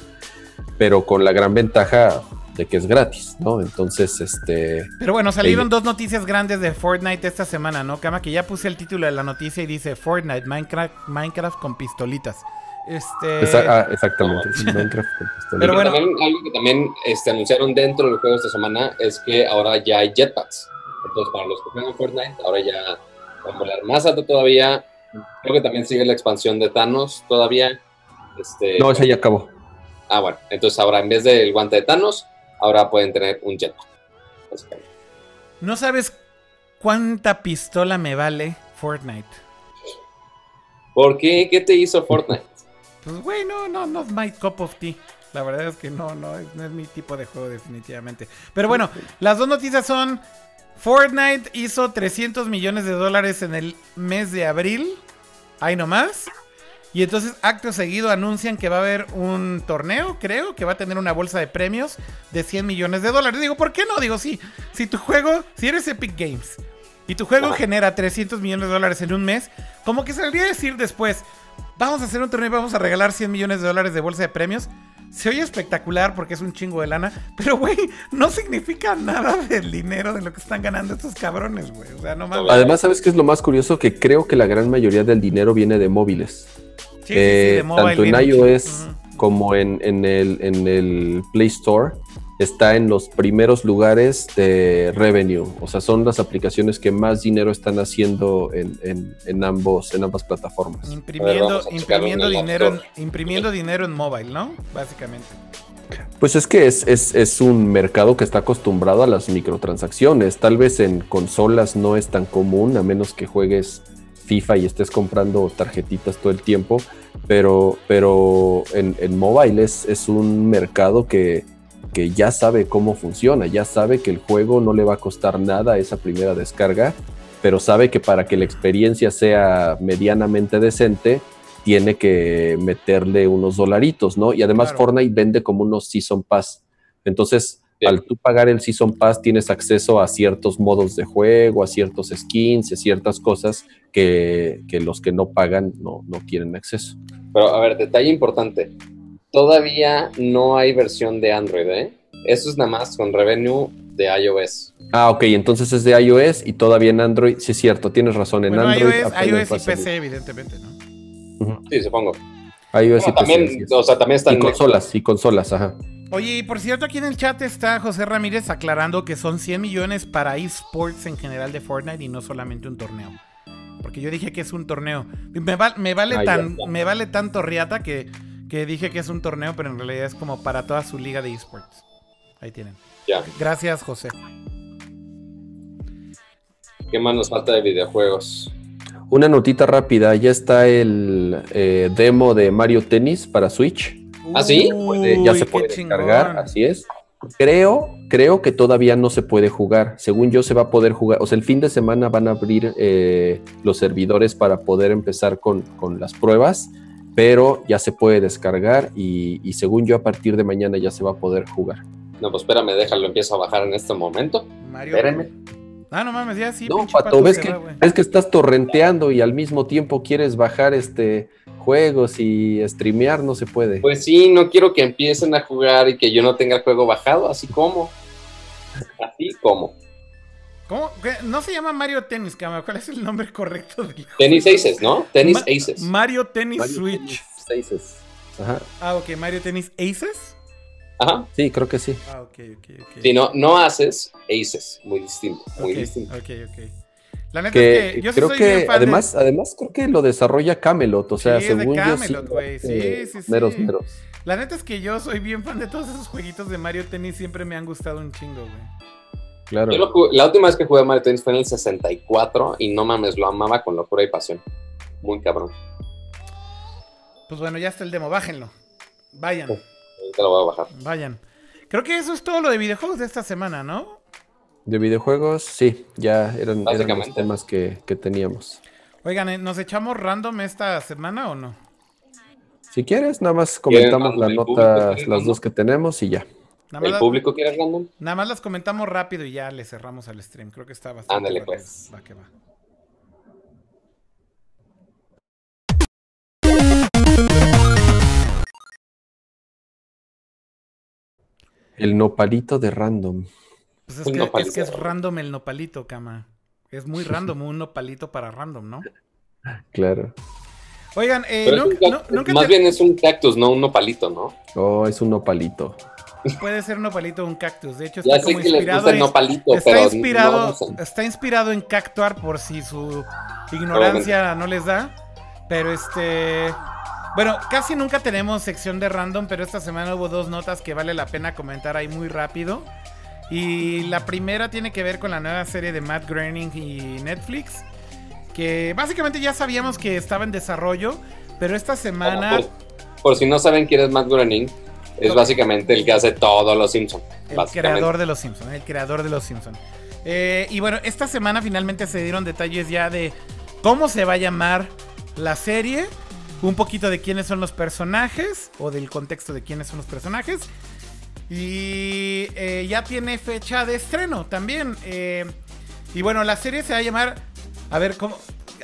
pero con la gran ventaja de que es gratis, ¿no? Entonces, este... Pero bueno, salieron dos noticias grandes de Fortnite esta semana, ¿no? Cama, que ya puse el título de la noticia y dice Fortnite, Minecraft, Minecraft con pistolitas. Este... ah, exactamente, Minecraft con pistolitas. Pero bueno, algo que también este, anunciaron dentro del juego esta semana es que ahora ya hay jetpacks. Entonces, para los que juegan Fortnite, ahora ya van a volar más alto todavía. Creo que también sigue la expansión de Thanos todavía. Este, no, esa ya acabó. Ah, bueno. Entonces, ahora en vez del guante de Thanos, ahora pueden tener un jet. ¿No sabes cuánta pistola me vale Fortnite? ¿Por qué? ¿Qué te hizo Fortnite? Pues, güey, no, no, no es my cup of tea. La verdad es que no, no, no es mi tipo de juego definitivamente. Pero bueno, las dos noticias son Fortnite hizo 300 millones de dólares en el mes de abril. Ahí nomás. Y entonces, acto seguido, anuncian que va a haber un torneo, creo, que va a tener una bolsa de premios de 100 millones de dólares. Digo, ¿por qué no? Digo, sí, si tu juego, si eres Epic Games y tu juego genera 300 millones de dólares en un mes, como que se debería decir después, vamos a hacer un torneo y vamos a regalar 100 millones de dólares de bolsa de premios. Se oye espectacular porque es un chingo de lana, pero güey, no significa nada del dinero de lo que están ganando estos cabrones, güey. O sea, no mames. Además, ¿sabes qué es lo más curioso? Que creo que la gran mayoría del dinero viene de móviles. Sí, sí, sí, de eh, tanto en iOS como en, en, el, en el Play Store está en los primeros lugares de revenue. O sea, son las aplicaciones que más dinero están haciendo en, ambos, en ambas plataformas. Imprimiendo, imprimiendo dinero, en, imprimiendo dinero en mobile, ¿no? Básicamente. Pues es que es, es, un mercado que está acostumbrado a las microtransacciones. Tal vez en consolas no es tan común, a menos que juegues FIFA y estés comprando tarjetitas todo el tiempo. Pero, pero en, en mobile es, es un mercado que, que ya sabe cómo funciona, ya sabe que el juego no le va a costar nada esa primera descarga, pero sabe que para que la experiencia sea medianamente decente, tiene que meterle unos dolaritos, ¿no? Y además Fortnite vende como unos Season Pass. Entonces, al tú pagar el Season Pass, tienes acceso a ciertos modos de juego, a ciertos skins, a ciertas cosas que, los que no pagan no, no tienen acceso. Pero, a ver, detalle importante todavía no hay versión de Android, ¿eh? Eso es nada más con revenue de iOS. Ah, ok, entonces es de iOS y todavía en Android. Sí, es cierto, tienes razón. En Android. iOS, y PC, evidentemente, ¿no? Sí, supongo. iOS y PC. o sea, también están. Y consolas, y consolas, ajá. Oye, y por cierto, aquí en el chat está José Ramírez aclarando que son 100 millones para esports en general de Fortnite y no solamente un torneo. Porque yo dije que es un torneo. Me, vale, ah, tan, me vale tanto riata que que dije que es un torneo, pero en realidad es como para toda su liga de esports. Ahí tienen. Ya. Gracias, José. ¿Qué más nos falta de videojuegos? Una notita rápida, ya está el eh, demo de Mario Tennis para Switch. ¿Ah, sí? ya se puede descargar, así es. Creo, creo que todavía no se puede jugar. Según yo, se va a poder jugar. O sea, el fin de semana van a abrir eh, los servidores para poder empezar con, con las pruebas pero ya se puede descargar y, según yo a partir de mañana ya se va a poder jugar. No, pues espérame, déjalo, empiezo a bajar en este momento. Mario. Espérame. Ah, no mames, ya sí. No, Pato, ves que, ves que estás torrenteando y al mismo tiempo quieres bajar este juegos y streamear, no se puede. Pues sí, no quiero que empiecen a jugar y que yo no tenga el juego bajado, así como. Así como. ¿Cómo? No se llama Mario Tennis, Cama. ¿Cuál es el nombre correcto del juego? Tennis Aces, ¿no? Tennis Aces. Mario Tennis Switch. Aces. Ajá. Ah, ok. Mario Tennis Aces. Ajá. Sí, creo que sí. Ah, ok, ok, ok. Sí, no, no haces Aces. Muy distinto. Muy distinto. Ok, ok. La neta es que yo creo que además, además creo que lo desarrolla Camelot, o sea, sí, según de Camelot, güey. Sí, sí, sí, meros, meros. La neta es que yo soy bien fan de todos esos jueguitos de Mario Tennis, siempre me han gustado un chingo, güey la última vez que jugué Mario Tennis fue en el 64 y no mames, lo amaba con locura y pasión. Muy cabrón. Pues bueno, ya está el demo, bájenlo. Vayan. ahorita lo voy a bajar. Vayan. Creo que eso es todo lo de videojuegos de esta semana, ¿no? De videojuegos, sí, ya eran, los temas que, teníamos. Oigan, ¿eh, ¿nos echamos random esta semana o no? Si quieres, nada más comentamos las notas, las dos que tenemos y ya. ¿El público quiere random? Nada más las comentamos rápido y ya le cerramos al stream. Creo que está bastante. Ándale, pues. Va que va. El nopalito de random. Pues es, que, es, que, es random el nopalito, cama. Es muy random un nopalito para random, ¿no? Claro. Oigan, eh, más bien es un cactus, no un nopalito, ¿no? Oh, es un nopalito. Puede ser un nopalito o un cactus. De hecho, Ya está sé como que inspirado en, nopalito, está pero inspirado, no está inspirado en cactuar por si su ignorancia no les da. Pero este. Bueno, casi nunca tenemos sección de random, pero esta semana hubo dos notas que vale la pena comentar ahí muy rápido. Y la primera tiene que ver con la nueva serie de Matt Groening y Netflix. Que básicamente ya sabíamos que estaba en desarrollo, pero esta semana Por, por si no saben quién es Matt Groening, es básicamente el que hace todos los Simpsons. El creador de los Simpsons, el creador de los Simpsons. y bueno, esta semana finalmente se dieron detalles ya de cómo se va a llamar la serie, un poquito de quiénes son los personajes o del contexto de quiénes son los personajes. Y eh, ya tiene fecha de estreno también. eh, y bueno, la serie se va a llamar... A ver, ¿cómo?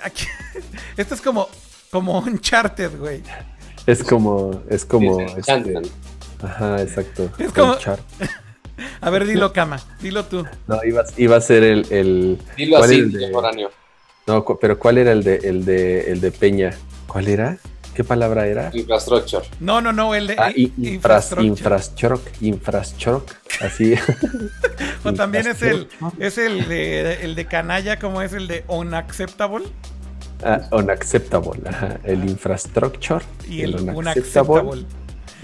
aquí- esto es como, como Uncharted, güey. Es como, es como, este, ajá, exacto. Es como-. A ver, dilo, Cama, dilo tú. No, iba, iba a ser el, el Dilo ¿cuál así, el de- no, pero ¿cuál era el de, el de, el de Peña? ¿Cuál era? ¿Qué palabra era? Infrastructure. No, no, no, el de Ah, infrastructure. infrastructure, infrastructure, así. O también es el, es el de, el de canalla, como es el de unacceptable Ah, unacceptable, ajá, el infrastructure, y el unacceptable, unacceptable.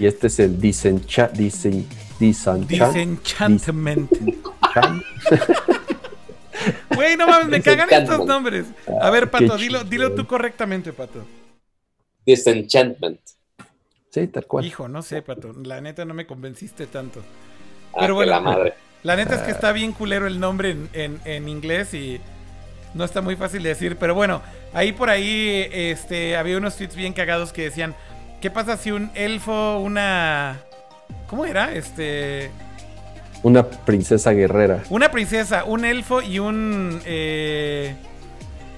Y este es el disencha, disen, disenchant, Disenchantment. disenchant. Güey, no mames, me cagan estos nombres. A ver, Ah, Pato, dilo, dilo tú correctamente, Pato. Disenchantment. Sí, tal cual. Hijo, no sé, Pato. La neta no me convenciste tanto. Ah, Pero bueno. la madre. La neta es Ah. que está bien culero el nombre en, en- en inglés y no está muy fácil de decir. Pero bueno, ahí por ahí este, había unos tweets bien cagados que decían: ¿Qué pasa si un elfo, una. ¿Cómo era? Este. Una princesa guerrera, Una princesa, un elfo y un. eh,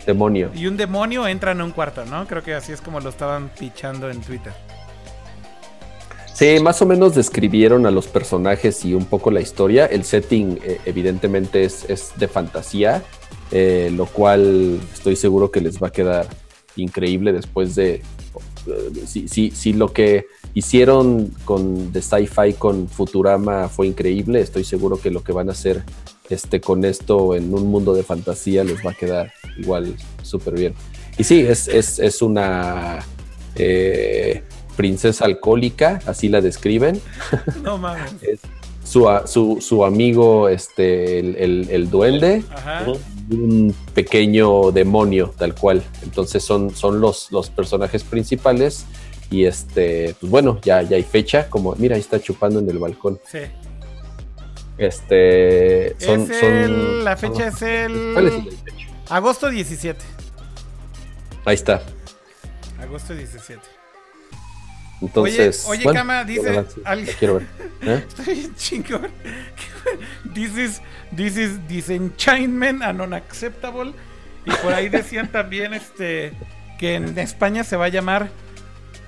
demonio. y un demonio entran a un cuarto, ¿no? Creo que así es como lo estaban pichando en Twitter. Sí, más o menos describieron a los personajes y un poco la historia. El setting eh, evidentemente es, es de fantasía, eh, lo cual estoy seguro que les va a quedar increíble después de... si, si- si lo que hicieron con de sci-fi con Futurama fue increíble, estoy seguro que lo que van a hacer este, con esto en un mundo de fantasía les va a quedar igual súper bien. Y sí, es, es, es una... eh, princesa alcohólica, así la describen. No mames. Su, su, su amigo, este, el, el- el duende, Ajá. Un pequeño demonio, tal cual. Entonces son, son los, los personajes principales. Y este, pues bueno, ya, ya hay fecha. Como, mira, ahí está chupando en el balcón. Sí. Este, son, Es son- el- la fecha es ¿Cuál es el. el fecha? Agosto 17. Ahí está. Agosto 17. Entonces, oye, bueno, Kama, dice sí, la quiero ver. ¿Eh? Está bien chingón. This is, this is disenchantment and unacceptable. Y por ahí decían también este que en España se va a llamar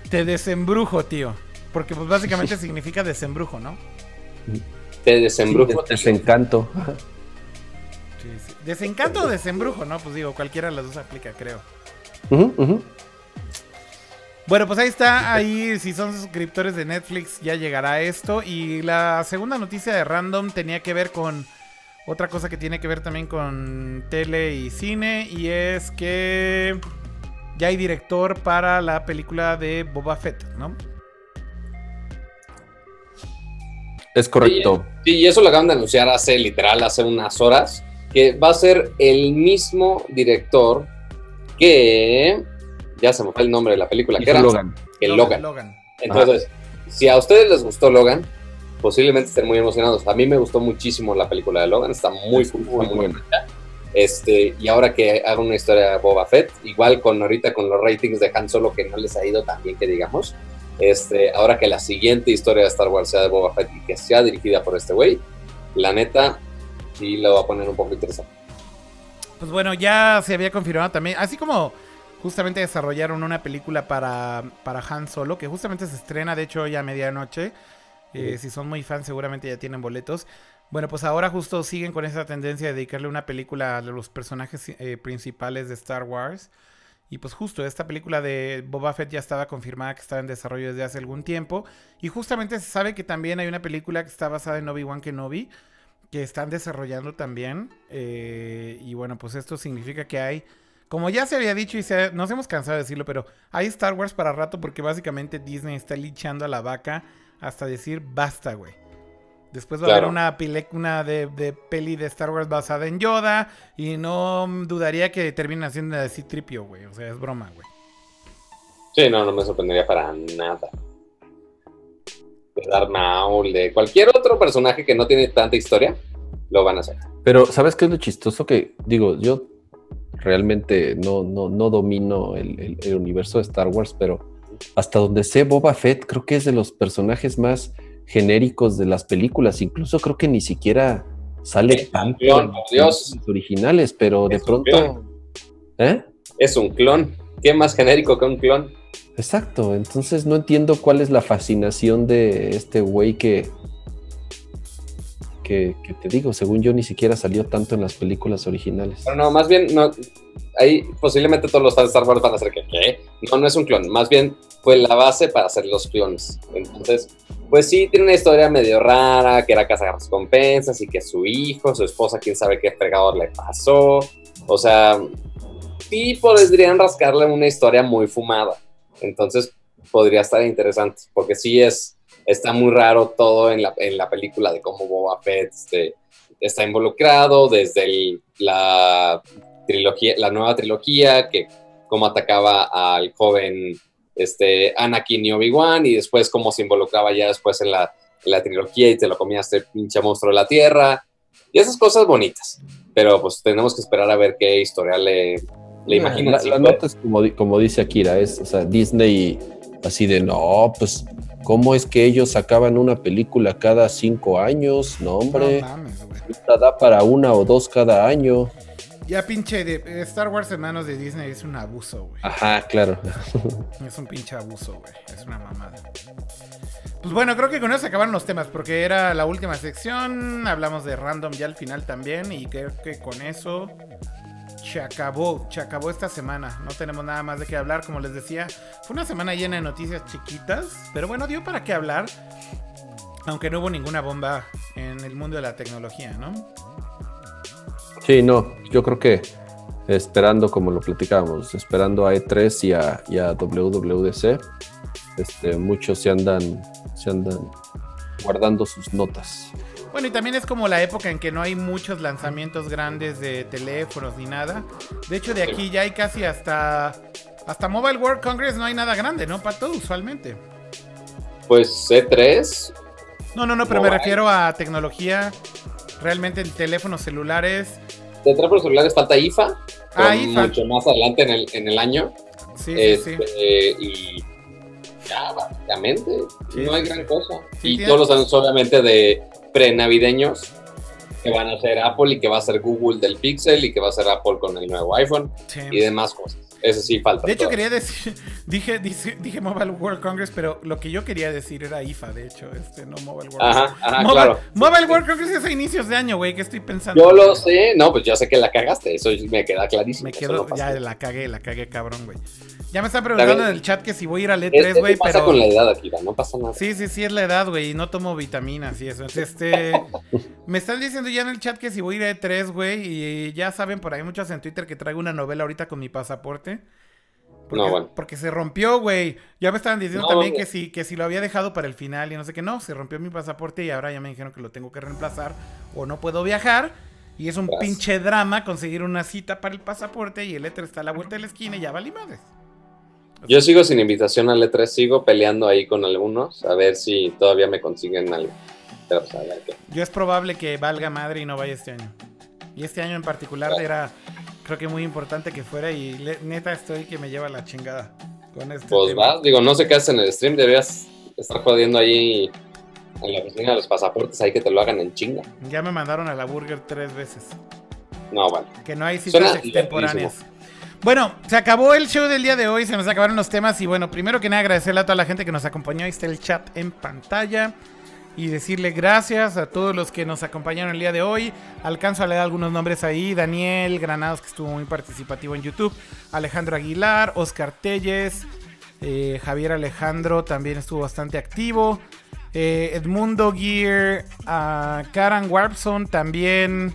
Te desembrujo, tío. Porque pues básicamente significa desembrujo, ¿no? Te desembrujo. Desencanto. Sí, sí. Desencanto o desembrujo, ¿no? Pues digo, cualquiera de las dos aplica, creo. Ujú, ujú. Bueno, pues ahí está, ahí si son suscriptores de Netflix ya llegará esto. Y la segunda noticia de Random tenía que ver con otra cosa que tiene que ver también con tele y cine. Y es que ya hay director para la película de Boba Fett, ¿no? Es correcto. Sí, y eso lo acaban de anunciar hace literal, hace unas horas, que va a ser el mismo director que... Ya se me fue el nombre de la película, que era Logan. el Logan. Logan. Entonces, si a ustedes les gustó Logan, posiblemente estén muy emocionados. A mí me gustó muchísimo la película de Logan, está muy, cool, está Muy muy buena. Este, y ahora que haga una historia de Boba Fett, igual con ahorita con los ratings de Han Solo que no les ha ido tan bien que digamos, este, ahora que la siguiente historia de Star Wars sea de Boba Fett y que sea dirigida por este güey, la neta sí lo va a poner un poco interesante. Pues bueno, ya se había confirmado también, así como justamente desarrollaron una película para, para Han Solo, que justamente se estrena, de hecho, hoy a medianoche. Eh. Si son muy fans, seguramente ya tienen boletos. Bueno, pues ahora justo siguen con esa tendencia de dedicarle una película a los personajes eh, principales de Star Wars. Y pues justo esta película de Boba Fett ya estaba confirmada que estaba en desarrollo desde hace algún tiempo. Y justamente se sabe que también hay una película que está basada en Obi-Wan Kenobi que están desarrollando también. Eh, y bueno, pues esto significa que hay, como ya se había dicho y se, nos hemos cansado de decirlo, pero hay Star Wars para rato porque básicamente Disney está lichando a la vaca hasta decir basta, güey. Después va a haber una, una de, de, peli de Star Wars basada en Yoda. Y no dudaría que termine haciendo de Tripio, güey. O sea, es broma, güey. Sí, no, no me sorprendería para nada. De Darth Maul, de cualquier otro personaje que no tiene tanta historia, lo van a hacer. Pero, ¿sabes qué es lo chistoso? Que, digo, yo realmente no, no, no domino el, el universo de Star Wars, pero hasta donde sé, Boba Fett creo que es de los personajes más genéricos de las películas. Incluso creo que ni siquiera sale tanto en los originales, pero de pronto. ¿Eh? Es un clon. ¿Qué más genérico que un clon? Exacto. Entonces no entiendo cuál es la fascinación de este güey que, que, te digo, según yo ni siquiera salió tanto en las películas originales. Pero no, más bien, ahí posiblemente todos los de Star Wars van a hacer que. No, no es un clon, más bien fue la base para hacer los clones. Entonces, pues sí, tiene una historia medio rara, que era casa recompensas y que su hijo, su esposa, quién sabe qué fregador le pasó. O sea, sí podrían rascarle una historia muy fumada. Entonces, podría estar interesante, porque sí es, está muy raro todo en la, en la película de cómo Boba Fett este, está involucrado, desde la trilogía, la nueva trilogía, que cómo atacaba al joven este, Anakin y Obi-Wan, y después cómo se involucraba ya después en la, trilogía y te lo comía este pinche monstruo de la Tierra, y esas cosas bonitas. Pero pues tenemos que esperar a ver qué historia le, le imagina. La, nota es como, como dice Akira, es, o sea, Disney así de, no, pues, ¿cómo es que ellos sacaban una película cada cinco años? No, hombre. No da para una o dos cada año. Ya pinche de eh, Star Wars en manos de Disney es un abuso, güey. Ajá, claro. Es un pinche abuso, güey. Es una mamada. Pues bueno, creo que con eso se acabaron los temas, porque era la última sección. Hablamos de random ya al final también. Y creo que con eso se acabó. Se acabó esta semana. No tenemos nada más de qué hablar. Como les decía, fue una semana llena de noticias chiquitas. Pero bueno, dio para qué hablar. Aunque no hubo ninguna bomba en el mundo de la tecnología, ¿no? Sí, no, yo creo que esperando, como lo platicábamos, esperando a E3 y a, y a WWDC, este, muchos se andan, se andan guardando sus notas. Bueno, y también es como la época en que no hay muchos lanzamientos grandes de teléfonos ni nada. De hecho, de aquí ya hay casi hasta hasta Mobile World Congress no hay nada grande, ¿no? Para todo usualmente. Pues E3. No, no, no, pero me refiero a tecnología realmente en teléfonos celulares. De teléfonos celulares falta IFA, ah, mucho más adelante en el, en el año. Sí, sí, este, Y ya, básicamente, no hay gran cosa. y todos los años, obviamente, de pre-navideños, que van a ser Apple y que va a ser Google del Pixel y que va a ser Apple con el nuevo iPhone y demás cosas. Eso sí falta. De hecho, quería decir, dije, dije, Mobile World Congress, pero lo que yo quería decir era IFA, de hecho, este, no Mobile World Ajá, ajá, claro. Mobile World Congress es a inicios de año, güey, ¿qué estoy pensando? Yo lo sé, no, pues yo sé que la cagaste, eso me queda clarísimo. Me quedo, ya la cagué, la cagué cabrón, güey. Ya me están preguntando en el chat que si voy a ir al E3, güey, pero. pasa con la edad, aquí, no pasa nada. Sí, sí, sí, es la edad, güey, y no tomo vitaminas y eso. este. me están diciendo ya en el chat que si voy a ir a E3, güey, y ya saben por ahí muchos en Twitter que traigo una novela ahorita con mi pasaporte. Porque, no, bueno. porque se rompió, güey. Ya me estaban diciendo también que si, que si lo había dejado para el final y no sé qué. No, se rompió mi pasaporte y ahora ya me dijeron que lo tengo que reemplazar o no puedo viajar. Y es un pinche drama conseguir una cita para el pasaporte y el E3 está a la vuelta de la esquina y ya vale madres. Yo sigo sin invitación al E3, sigo peleando ahí con algunos a ver si todavía me consiguen algo. Pero pues, a ver qué. Yo es probable que valga madre y no vaya este año. Y este año en particular era creo que muy importante que fuera y neta estoy que me lleva la chingada con este Pues vas, digo, no sé qué haces en el stream, deberías estar jodiendo ahí en la oficina de los pasaportes, ahí que te lo hagan en chinga. Ya me mandaron a la burger tres veces. No, vale. Que no hay citas extemporáneas. Bueno, se acabó el show del día de hoy, se nos acabaron los temas y bueno, primero que nada agradecerle a toda la gente que nos acompañó, ahí está el chat en pantalla. Y decirle gracias a todos los que nos acompañaron el día de hoy. Alcanzo a leer algunos nombres ahí. Daniel Granados, que estuvo muy participativo en YouTube. Alejandro Aguilar, Oscar Telles. Eh, Javier Alejandro también estuvo bastante activo. Eh, Edmundo Gear. Karan Warpson también.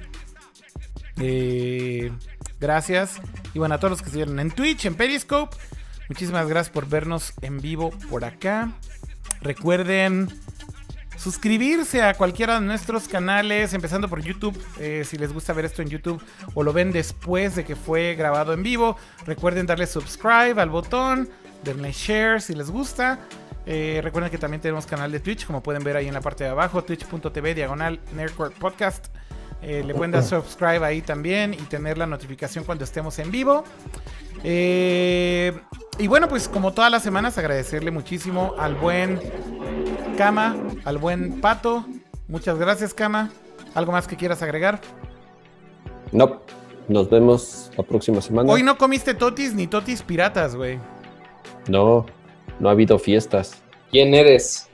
Eh, gracias. Y bueno, a todos los que estuvieron en Twitch, en Periscope. Muchísimas gracias por vernos en vivo por acá. Recuerden suscribirse a cualquiera de nuestros canales, empezando por YouTube, eh, si les gusta ver esto en YouTube o lo ven después de que fue grabado en vivo. Recuerden darle subscribe al botón, denle share si les gusta. Eh, recuerden que también tenemos canal de Twitch, como pueden ver ahí en la parte de abajo, twitch.tv diagonal Nerdcore Podcast. Eh, le pueden dar subscribe ahí también y tener la notificación cuando estemos en vivo. y bueno, pues como todas las semanas, agradecerle muchísimo al buen Cama, al buen Pato. Muchas gracias, Cama. ¿Algo más que quieras agregar? No, nos vemos la próxima semana. Hoy no comiste totis ni totis piratas, güey. No, no ha habido fiestas. ¿Quién eres?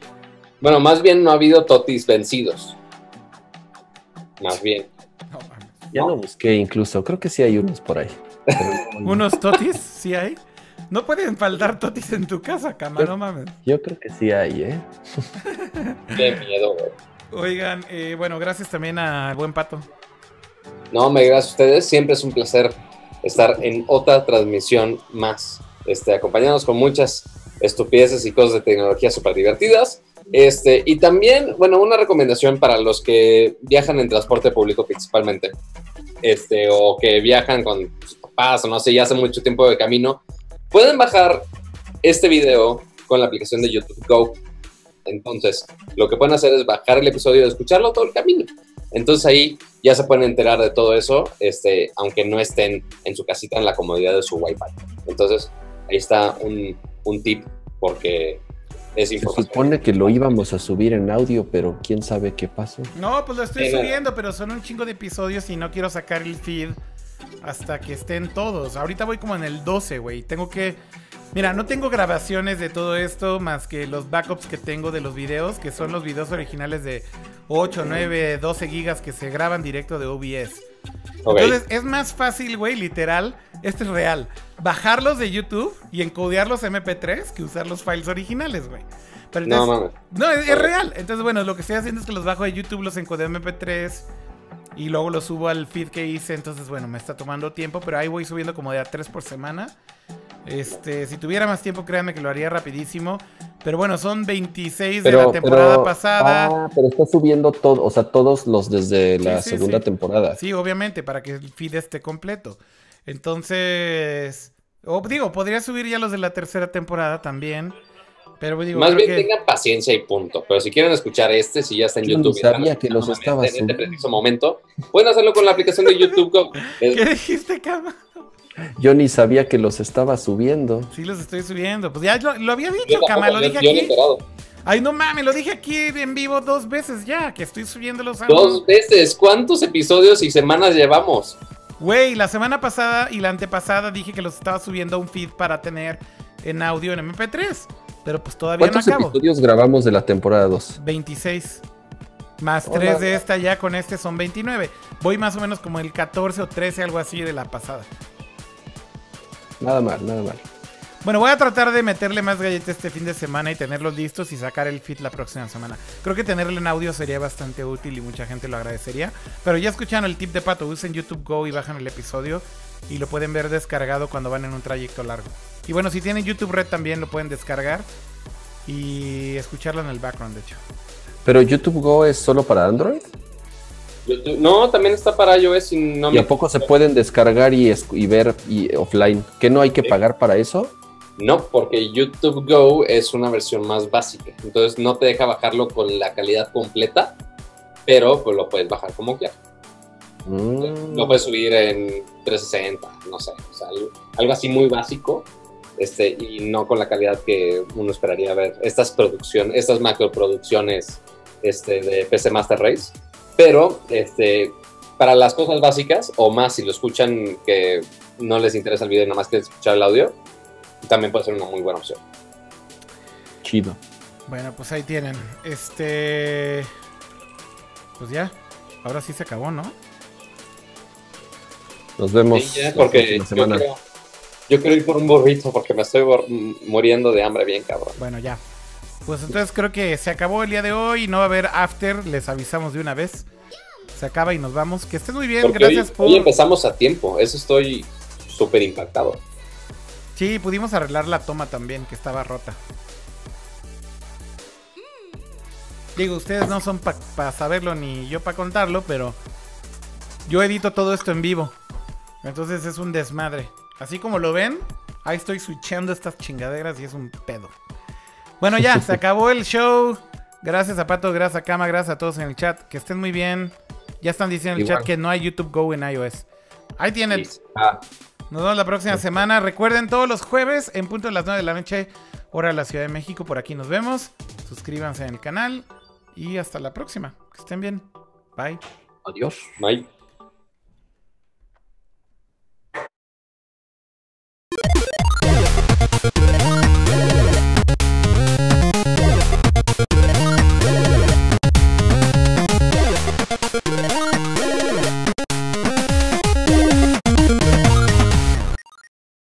Bueno, más bien no ha habido totis vencidos. Más bien. ya lo busqué incluso, creo que sí hay unos por ahí. ¿Unos totis? ¿Sí hay? No pueden faltar totis en tu casa, cama, no mames. Yo creo que sí hay, ¿eh? Qué miedo, güey. Oigan, eh, bueno, gracias también al buen pato. No, me gracias a ustedes. Siempre es un placer estar en otra transmisión más. Este, acompañados con muchas estupideces y cosas de tecnología súper divertidas. Este, y también, bueno, una recomendación para los que viajan en transporte público principalmente, este, o que viajan con sus papás, o no sé, ya hace mucho tiempo de camino, Pueden bajar este video con la aplicación de YouTube Go. Entonces, lo que pueden hacer es bajar el episodio y escucharlo todo el camino. Entonces ahí ya se pueden enterar de todo eso, este, aunque no estén en su casita en la comodidad de su Wi-Fi. Entonces, ahí está un, un tip porque. Se supone que lo íbamos a subir en audio, pero quién sabe qué pasó. No, pues lo estoy subiendo, pero son un chingo de episodios y no quiero sacar el feed hasta que estén todos. Ahorita voy como en el 12, güey. Tengo que... Mira, no tengo grabaciones de todo esto más que los backups que tengo de los videos, que son los videos originales de 8, 9, 12 gigas que se graban directo de OBS. Entonces es más fácil, güey, literal, este es real, bajarlos de YouTube y encodearlos MP3 que usar los files originales, güey. no, no, no, es, es, real. Entonces, bueno, lo que estoy haciendo es que los bajo de YouTube, los encodeo MP3 y luego lo subo al feed que hice. Entonces, bueno, me está tomando tiempo, pero ahí voy subiendo como de a tres por semana. Este, si tuviera más tiempo, créanme que lo haría rapidísimo. Pero bueno, son 26 de la temporada pasada. Ah, pero está subiendo todo, o sea, todos los desde la segunda temporada. Sí, obviamente, para que el feed esté completo. Entonces, digo, podría subir ya los de la tercera temporada también. Pero Más bien tengan paciencia y punto. Pero si quieren escuchar este, si ya está en YouTube. sabía que los estaba en este preciso momento, pueden hacerlo con la aplicación de YouTube. ¿Qué dijiste, Cama? Yo ni sabía que los estaba subiendo. Sí, los estoy subiendo. Pues ya lo, había dicho, Cama, lo dije aquí. Ay, no mames, lo dije aquí en vivo dos veces ya, que estoy subiéndolos a... Dos veces. ¿Cuántos episodios y semanas llevamos? Güey, la semana pasada y la antepasada dije que los estaba subiendo a un feed para tener en audio en MP3. Pero pues todavía no acabo. ¿Cuántos episodios grabamos de la temporada 2? 26. Más 3 de esta ya con este son 29. Voy más o menos como el 14 o 13, algo así de la pasada. Nada mal, nada mal. Bueno, voy a tratar de meterle más galletas este fin de semana y tenerlos listos y sacar el fit la próxima semana. Creo que tenerlo en audio sería bastante útil y mucha gente lo agradecería. Pero ya escucharon el tip de Pato, usen YouTube Go y bajan el episodio y lo pueden ver descargado cuando van en un trayecto largo. Y bueno, si tienen YouTube Red también lo pueden descargar y escucharlo en el background, de hecho. ¿Pero YouTube Go es solo para Android? No, también está para iOS y no ¿Y a poco se pueden descargar y, y ver y offline? ¿Que no hay que pagar para eso? No, porque YouTube Go es una versión más básica. Entonces no te deja bajarlo con la calidad completa, pero pues lo puedes bajar como quieras. Mm. Lo puedes subir en 360, no sé, o sea, algo, así muy básico. Este, y no con la calidad que uno esperaría ver estas producciones, estas macroproducciones este, de PC Master Race. Pero este, para las cosas básicas, o más si lo escuchan que no les interesa el video y nada más que escuchar el audio, también puede ser una muy buena opción. Chido. Bueno, pues ahí tienen. Este. Pues ya. Ahora sí se acabó, ¿no? Nos vemos Sí, ya, porque la semana. Yo, creo, yo quiero ir por un burrito porque me estoy muriendo de hambre bien, cabrón. Bueno, ya. Pues entonces creo que se acabó el día de hoy. No va a haber after. Les avisamos de una vez. Se acaba y nos vamos. Que estén muy bien. Porque Gracias hoy, por. hoy empezamos a tiempo. Eso estoy súper impactado. Sí, pudimos arreglar la toma también, que estaba rota. Digo, ustedes no son para saberlo ni yo para contarlo, pero yo edito todo esto en vivo. Entonces es un desmadre. Así como lo ven, ahí estoy switchando estas chingaderas y es un pedo. Bueno, ya, se acabó el show. Gracias a Pato, gracias a Cama, gracias a todos en el chat. Que estén muy bien. Ya están diciendo en el chat que no hay YouTube Go en iOS. Ahí tienen. Sí. Ah. Nos vemos la próxima semana. Recuerden todos los jueves en punto de las 9 de la noche, hora de la Ciudad de México. Por aquí nos vemos. Suscríbanse en el canal y hasta la próxima. Que estén bien. Bye. Adiós. Bye.